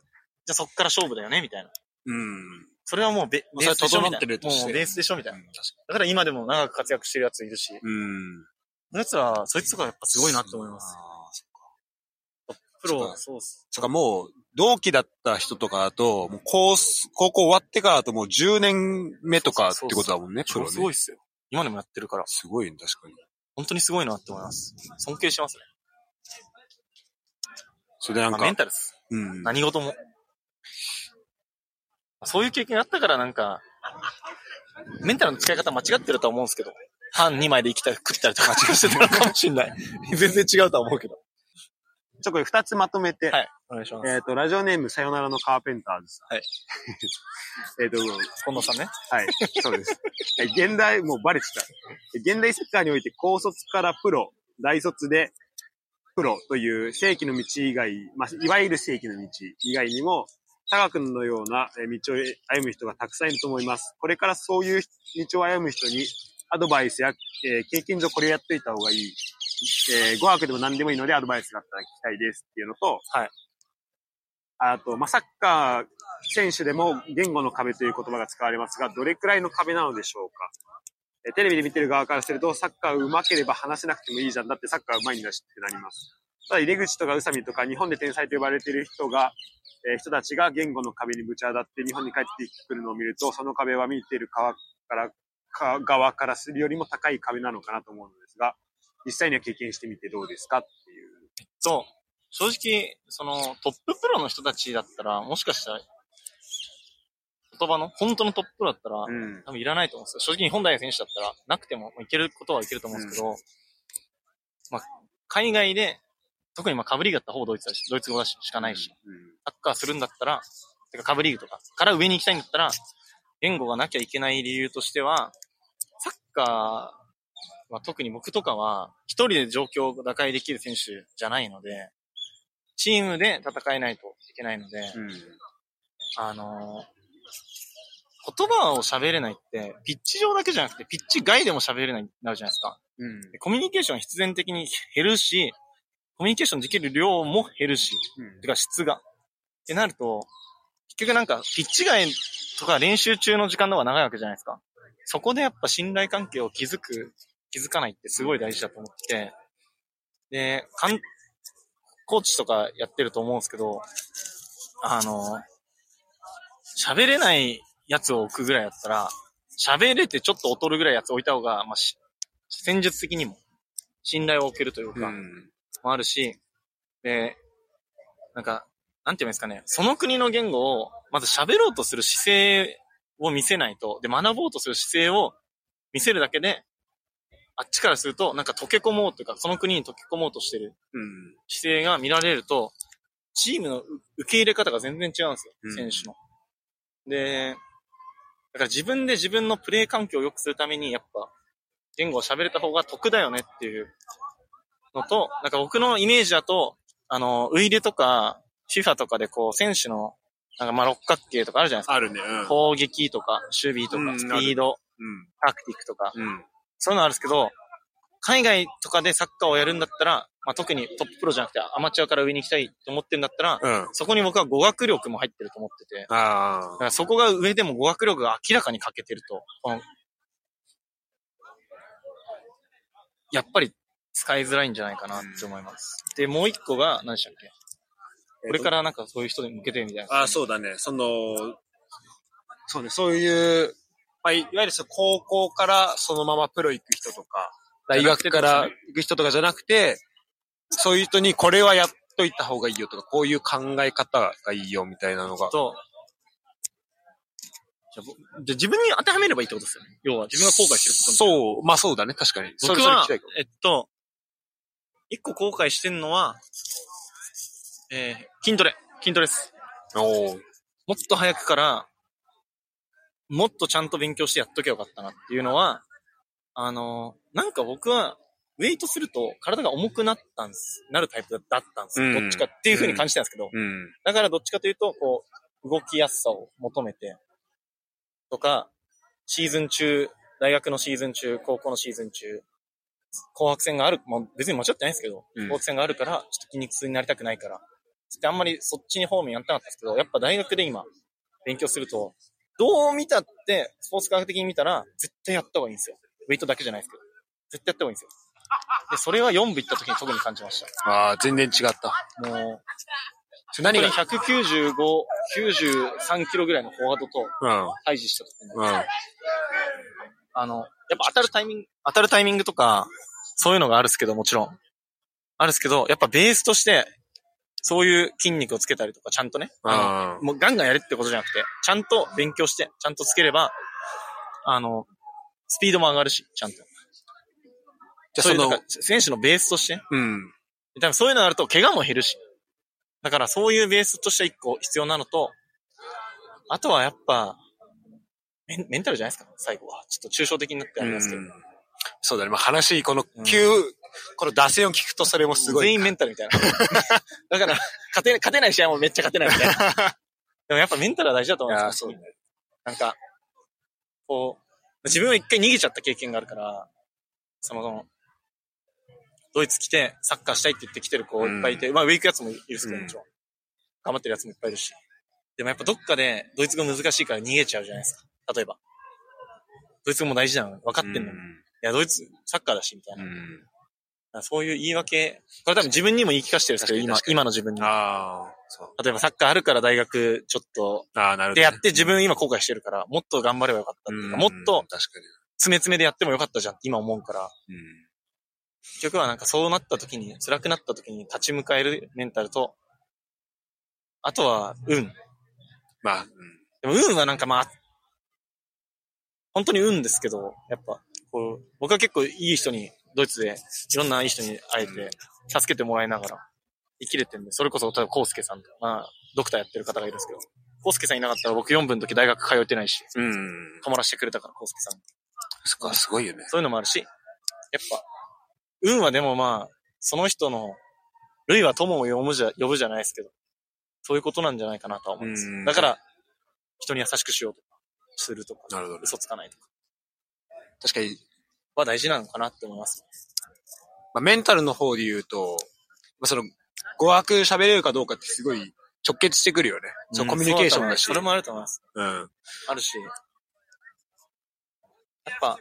B: あそっから勝負だよね、みたいな。
A: うん。
B: それはもうベ
A: もうそれ
B: ベースでしょ、みたいな。
A: 整ってるとして
B: もうベースでしょ、みたいな。
A: 確か
B: だから今でも長く活躍してるやついるし、
A: に。うん。
B: そのやつは、そいつとかやっぱすごいなって思います。プロ、
A: そうか
B: そうっす。
A: そっか、もう、同期だった人とかだと、もう高す、高校終わってからだともう10年目とかってことだもんね、プロね。
B: すごいっすよ。今でもやってるから、
A: すごいね、確かに。
B: 本当にすごいなって思います。尊敬しますね。
A: それでなんか、
B: まあメンタルです。
A: うん。
B: 何事も。そういう経験があったからなんか、メンタルの使い方間違ってるとは思うんですけど、パン2枚で生きたり食ったりとか してたのかもしんない。全然違うとは思うけど。
A: ちょ、これ二つまとめて、
B: はい、お願いします。
A: えっ、と、ラジオネームさよならのカーペンターズさん。
B: はい。
A: えっと、
B: 近藤さんね。
A: はい、そうです。え現代、もうバレてた。現代サッカーにおいて高卒からプロ、大卒でプロという正規の道以外、まあ、いわゆる正規の道以外にも、高君のようなえ道を歩む人がたくさんいると思います。これからそういう道を歩む人にアドバイスや、えー経験上これやっといた方がいい。えー語学でも何でもいいのでアドバイスがあったら聞きたいですっていうのと、
B: はい。
A: あと、まあ、サッカー選手でも言語の壁という言葉が使われますが、どれくらいの壁なのでしょうか？えーテレビで見てる側からすると、サッカー上手ければ話せなくてもいいじゃん。だってサッカー上手いんだしってなります。ただ、入れ口とか宇佐美とか、日本で天才と呼ばれている人が、えー人たちが言語の壁にぶち当たって日本に帰ってくるのを見ると、その壁は見ている側から、か側からするよりも高い壁なのかなと思うのですが、実際には経験してみてどうですかっていう。
B: そう。正直、その、トッププロの人たちだったら、もしかしたら、言葉の、本当のトッププロだったら、
A: うん。
B: 多分いらないと思うんですよ。正直日本代表選手だったら、なくてもいけることはいけると思うんですけど、まあ、海外で、特にまあ、カブリーグだったらほぼドイツだし、ドイツ語だし、しかないし、
A: うん
B: サッカーするんだったら、てかカブリーグとかから上に行きたいんだったら、言語がなきゃいけない理由としては、サッカーは特に僕とかは、一人で状況を打開できる選手じゃないので、チームで戦えないといけないので、
A: うん。
B: あのー言葉を喋れないって、ピッチ上だけじゃなくて、ピッチ外でも喋れない、なるじゃないですか。
A: うん。
B: でコミュニケーション必然的に減るし、コミュニケーションできる量も減るし、
A: うん
B: てか質が。ってなると、結局なんか、ピッチ外とか練習中の時間の方が長いわけじゃないですか。そこでやっぱ信頼関係を築く、築かないってすごい大事だと思ってて、で、かん、コーチとかやってると思うんですけど、あの、喋れないやつを置くぐらいだったら、喋れてちょっと劣るぐらいやつ置いた方が、まあ、し戦術的にも信頼を置けるというか、
A: うん。
B: もあるし、で、なんか、なんて言うんですかね、その国の言語を、まず喋ろうとする姿勢を見せないと、で、学ぼうとする姿勢を見せるだけで、あっちからすると、なんか溶け込もうというか、その国に溶け込もうとしてる
A: うん。
B: 姿勢が見られると、チームのう受け入れ方が全然違うんですよ、
A: うん
B: 選手の。で、だから自分で自分のプレー環境を良くするために、やっぱ、言語を喋れた方が得だよねっていうのと、なんか僕のイメージだと、あの、ウイレとか、FIFA とかでこう、選手の、なんかまあ六角形とかあるじゃないですか。
A: あるね。うん。
B: 攻撃とか、守備とか、
A: うん
B: スピード、
A: うん。
B: タクティックとか、
A: うん。
B: そういうのあるんですけど、海外とかでサッカーをやるんだったら、まあ、特にトッププロじゃなくてアマチュアから上に行きたいと思ってるんだったら、
A: うん。
B: そこに僕は語学力も入ってると思ってて、だ
A: あ
B: からそこが上でも語学力が明らかに欠けてると、やっぱり使いづらいんじゃないかなって思います。で、もう一個が何でしたっけ？これからなんかそういう人に向けてみたいな。
A: あ。あそうだね。その、そうね、そういう、まあ、いいわゆるその高校からそのままプロ行く人とか、大学から行く人とかじゃなくて、そういう人にこれはやっといた方がいいよとか、こういう考え方がいいよみたいなのが。
B: と、じゃあぼじゃあ自分に当てはめればいいってことですよね。要は自分が後悔してること
A: そう、まあそうだね、確かに。それ
B: 僕は
A: それ聞きたいかも、
B: えっと、一個後悔してんのは、えー、筋トレ。筋トレです。
A: おー
B: もっと早くから、もっとちゃんと勉強してやっときゃよかったなっていうのは、あのーなんか僕は、ウェイトすると体が重くなったんです。なるタイプだったんですよ。
A: うん
B: どっちかっていう風に感じたんですけど、
A: うん。
B: だからどっちかというと、こう、動きやすさを求めて、とか、シーズン中、大学のシーズン中、高校のシーズン中、紅白戦がある、まあ、別に間違ってないんですけど、
A: うん
B: 紅白戦があるから、ちょっと筋肉痛になりたくないから、つってあんまりそっちに方面やってなかったんですけど、やっぱ大学で今、勉強すると、どう見たって、スポーツ科学的に見たら、絶対やった方がいいんですよ。ウェイトだけじゃないですけど。絶対やった方がいいんですよ。で、それは4部行った時に特に感じました。
A: ああ、全然違った。
B: もう、
A: 何が？
B: 本当に195、93キロぐらいのフォワードと
A: うん。
B: 対峙した時に、
A: うん。
B: あの、やっぱ当たるタイミング、当たるタイミングとか、そういうのがあるっすけど、もちろん。あるっすけど、やっぱベースとして、そういう筋肉をつけたりとか、ちゃんとね、あの、
A: うん
B: もうガンガンやれってことじゃなくて、ちゃんと勉強して、ちゃんとつければ、あの、スピードも上がるし、ちゃんと。
A: じゃあそう
B: いうなんか、選手のベースとして、
A: うん。
B: 多分そういうのがあると怪我も減るし。だからそういうベースとして一個必要なのと、あとはやっぱ、メンメンタルじゃないですか、最後は。ちょっと抽象的になってありますけど。
A: うんそうだね。まあ話、この
B: うん
A: 急、この打線を聞くとそれもすごい。
B: 全員メンタルみたいな。だから、勝て、勝てない試合もめっちゃ勝てないみたいな。でもやっぱメンタルは大事だと思うんですよ。
A: いや
B: なんか、こう、自分は一回逃げちゃった経験があるから、その、そのドイツ来てサッカーしたいって言って来てる子いっぱいいて、まあ上行くやつもいるんですけど、
A: うん
B: もちろん。頑張ってるやつもいっぱいいるし。でもやっぱどっかでドイツ語難しいから逃げちゃうじゃないですか。例えば。ドイツ語も大事なの分かってんのに。いや、ドイツ、サッカーだし、みたいな。
A: うん。
B: らそういう言い訳、これ多分自分にも言い聞かせてるんですけど、今今の自分に。
A: ああ、そう。
B: 例えばサッカーあるから大学ちょっと、
A: ああ、なるほど、
B: でやって自分今後悔してるから、もっと頑張ればよかったっていうか、もっと
A: 確かに。
B: 詰め詰めでやってもよかったじゃんって今思うから、
A: うん。
B: 結局はなんかそうなった時に、辛くなった時に立ち向かえるメンタルと、あとは運。
A: まあ、うん。
B: でも運はなんかまあ、本当に運ですけど、やっぱ、こう、僕は結構いい人に、ドイツでいろんないい人に会えて、助けてもらいながら生きれてるんで、それこそ、例えば、コウスケさんとか、まあ、ドクターやってる方がいるんですけど、コウスケさんいなかったら僕4分の時大学通えてないし、
A: うん。
B: 泊まらせてくれたから、コウスケさん。
A: そこはすごいよね。
B: そういうのもあるし、やっぱ、運はでもまあ、その人の、類は友を呼ぶじゃ、呼ぶじゃないですけど、そういうことなんじゃないかなとは思います
A: うん。
B: だから、人に優しくしようとか、するとか、
A: なるほどね
B: 嘘つかないとか、
A: 確かに、
B: は大事なのかなって思います。
A: まあ、メンタルの方で言うと、まあ、その、語学喋れるかどうかってすごい直結してくるよね。そう、コミュニケーションだし。
B: それもあると思います。
A: うん。
B: あるし、やっぱ、や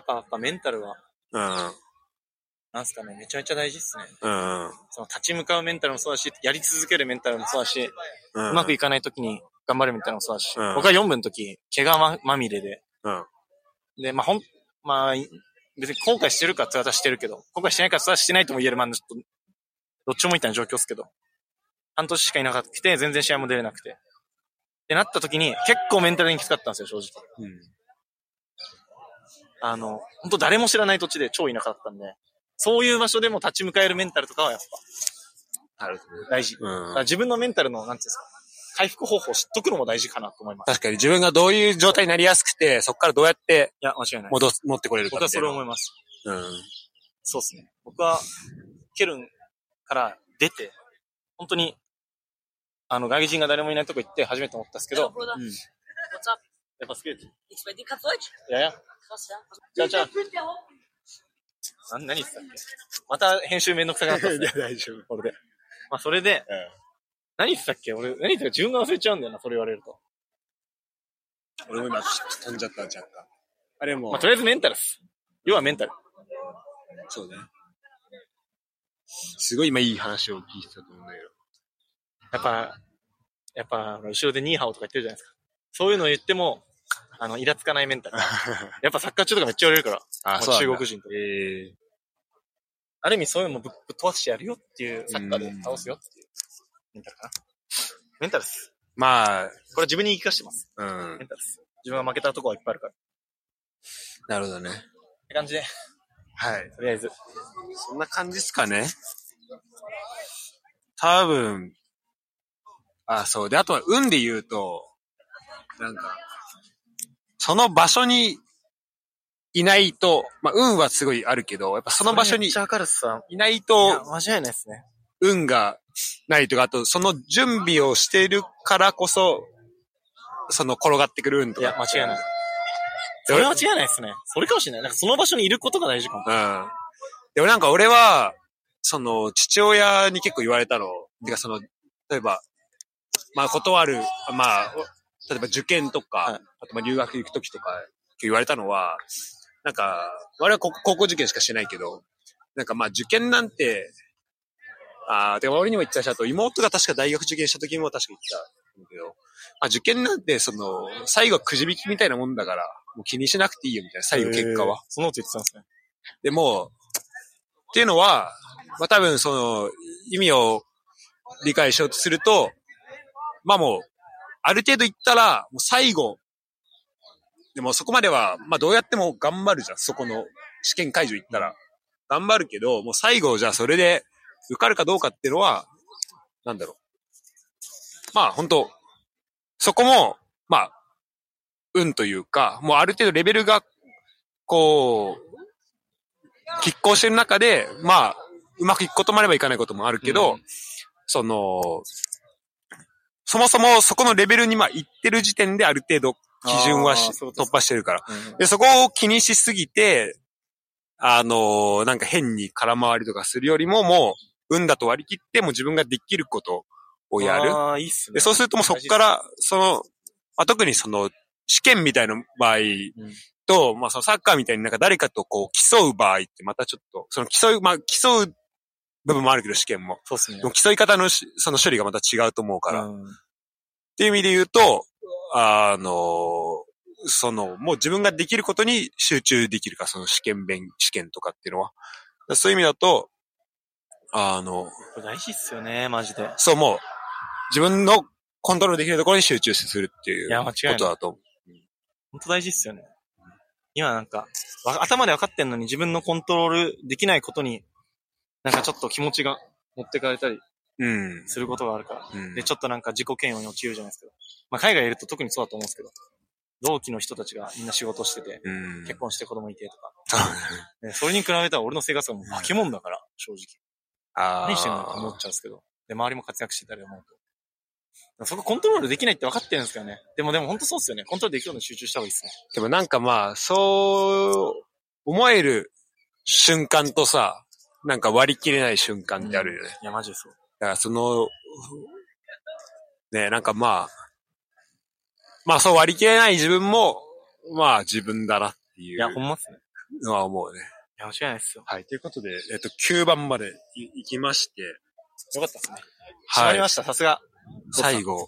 B: っぱ、やっぱメンタルは、
A: うん。
B: なんすかね、めちゃめちゃ大事ですね。
A: うん。
B: その立ち向かうメンタルもそうだし、やり続けるメンタルもそうだし、
A: う
B: うまくいかない時に頑張るみたいなのもそうだし、
A: うん
B: 僕は4分の時、怪我ままみれで、
A: うん。
B: で、まあ、ほん、まあ、別に後悔してるかって私してるけど、後悔してないかって私してないとも言える、まあ、ちょっと、どっちもみたいな状況ですけど、半年しかいなかったくて、全然試合も出れなくて。ってなった時に、結構メンタルにきつかったんですよ、正直。
A: うん。
B: あの、本当誰も知らない土地で超田舎だったんで、そういう場所でも立ち向かえるメンタルとかはやっぱ、
A: なるほどね。
B: 大事。だ
A: うん。
B: 自分のメンタルの、なんていうんですか、回復方法を知っとくのも大事かなと思います。
A: 確かに自分がどういう状態になりやすくて、そこからどうやって
B: いや、間違いない。
A: 戻す、持ってこれるか
B: 僕はそれを思
A: い
B: います。
A: うん。
B: そうですね。僕は、ケルンから出て、本当にあの、外人が誰もいないとこ行って初めて思ったんですけど、うん。やっぱ好きです。いやいや。じゃあじゃあ。な何言ってたっけ？また編集めんどくさくなったっすね。
A: 大丈夫。
B: これで。まあ、それで、何言ってたっけ？俺、何言ってたか自分が忘れちゃうんだよな、それ言われると。
A: 俺も今、飛んじゃった、若干。あれも、
B: まあ、とりあえずメンタルっす。要はメンタル。
A: そうね。すごい今いい話を聞いてたと思うんだけど。
B: やっぱ、やっぱ、後ろでニーハオとか言ってるじゃないですか。そういうのを言っても、あの、イラつかないメンタル。やっぱサッカー中とかめっちゃ言われるから。
A: あ
B: まあ中国人とか。
A: ええ
B: ある意味そういうのもぶっぶっ飛ばしてやるよっていう、サッカーで倒すよっていう。メンタルかな？メンタルっす。
A: まあ、
B: これは自分に言い聞かせてます。
A: うん
B: メン。タルっす。自分が負けたとこはいっぱいあるから。っ
A: なるほどね。
B: て感じで、
A: はい。
B: とりあえず。
A: そんな感じですかね。多分、あ、そう。で、あとは運で言うと、なんか、その場所にいないと、まあ運はすごいあるけど、やっぱその場所に
B: めっちゃわかるっすわ。
A: いないと
B: 間違いないっすね。
A: 運がないとか、あとその準備をしているからこそ、その転がってくる運とか。
B: いや、間違いない。それは間違いないっすね。それかもしれない。なんかその場所にいることが大事かも。
A: うん。でもなんか俺は、その、父親に結構言われたの。てかその、例えば、まあ断る、まあ、例えば受験とか、
B: はい
A: あとまあ留学行くときとか言われたのは、なんか、我は高高校受験しかしてないけど、なんかまあ受験なんて、ああ、でも俺にも言ってたし、あと妹が確か大学受験した時も確か言ってたんだけど、まあ受験なんてその、最後はくじ引きみたいなもんだから、もう気にしなくていいよみたいな、最後結果は。
B: そのこと言ってたんですね。
A: でも、っていうのは、まあ多分その意味を理解しようとすると、まあもう、ある程度行ったら、もう最後、でもそこまでは、まあどうやっても頑張るじゃん、そこの試験会場行ったら。頑張るけど、もう最後じゃあそれで受かるかどうかっていうのは、なんだろう。まあ本当そこも、まあ、運というか、もうある程度レベルが、こう、拮抗してる中で、まあ、うまくいくこともあればいかないこともあるけど、
B: うん
A: その、そもそもそこのレベルにまあ行ってる時点である程度基準は突破してるから。
B: うん
A: で、そこを気にしすぎて、あのーなんか変に空回りとかするよりももう、運だと割り切ってもう自分ができることをやる。
B: ああ、いいっすね。
A: で、そうするともうそこから、その、まあ、特にその、試験みたいな場合と、まあそのサッカーみたいになんか誰かとこう競う場合ってまたちょっと、その競う、まあ競う部分もあるけど試験も。
B: そうっすね。
A: 競い方のしその処理がまた違うと思うから。っ
B: うん
A: ていう意味で言うと、あの、その、もう自分ができることに集中できるか、その試験勉、試験とかっていうのは。そういう意味だと、あの、
B: 大事っすよね、マジで。
A: そうもう、自分のコントロールできるところに集中するっていう
B: いや間違いない
A: ことだと思う。
B: 本当大事っすよね。今なんか、わ頭で分かってんのに自分のコントロールできないことに、なんかちょっと気持ちが持ってかれたり
A: うん。
B: することがあるから。
A: うん
B: で、ちょっとなんか自己嫌悪に陥るじゃないですけど。まあ海外いると特にそうだと思うんですけど。同期の人たちがみんな仕事してて、
A: うん。
B: 結婚して子供いてとか。
A: そ
B: れに比べたら俺の生活はもう化け物だから、正直。
A: あ
B: 何してんの思っちゃうんですけど。で、周りも活躍してたり思うと。そこコントロールできないって分かってるんですけどね。でもでも本当そうっすよね。コントロールできるように集中した方がいいっすね。
A: でもなんかまあ、そう思える瞬間とさ、なんか割り切れない瞬間ってあるよね。
B: いや、マジでそう。
A: だからその、ね、なんかまあ、まあそう割り切れない自分も、まあ自分だなってい
B: いうや、ほんまっすね。
A: のは思うね。
B: いや、間違いないっすよ。
A: はい。ということで、えっと、9番までい行きまして、
B: よかったっすね。
A: はい
B: りま。した、さすが。
A: 最後、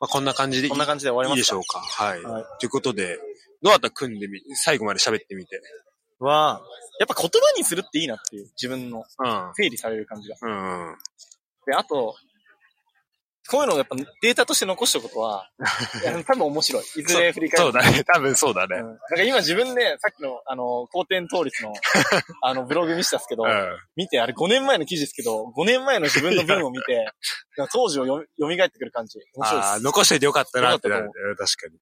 A: まあこんな感じでいい
B: こんな感じで終わりますか？
A: いいでしょうか？はい。
B: はい
A: ということで、どうだったら組んでみ、最後まで喋ってみて？
B: は、やっぱ言葉にするっていいなっていう、自分の
A: うん。
B: 整理される感じが。
A: うん。
B: で、あと、こういうのをやっぱデータとして残しておくことは、多分面白い。いずれ振り返ると。
A: そうだね。多分そうだね。
B: うんなんか今自分でさっきの、あの、後天倒立の、あの、ブログ見せたんですけど、
A: うん。
B: 見て、あれ5年前の記事ですけど、5年前の自分の文を見て、当時をよ蘇ってくる感じ。面白いです。
A: ああ、残しといてよかったなってなる
B: よか
A: ね。確かに。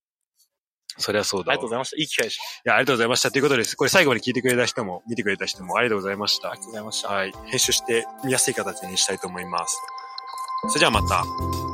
A: そりゃそうだわ。
B: ありがとうございました。いい機会でし
A: いや、ありがとうございました。ということです。これ最後まで聞いてくれた人も、見てくれた人もありがとうございました
B: た。あり。がとうございました。
A: はい。編集して見やすい形にしたいと思います。それじゃあまた。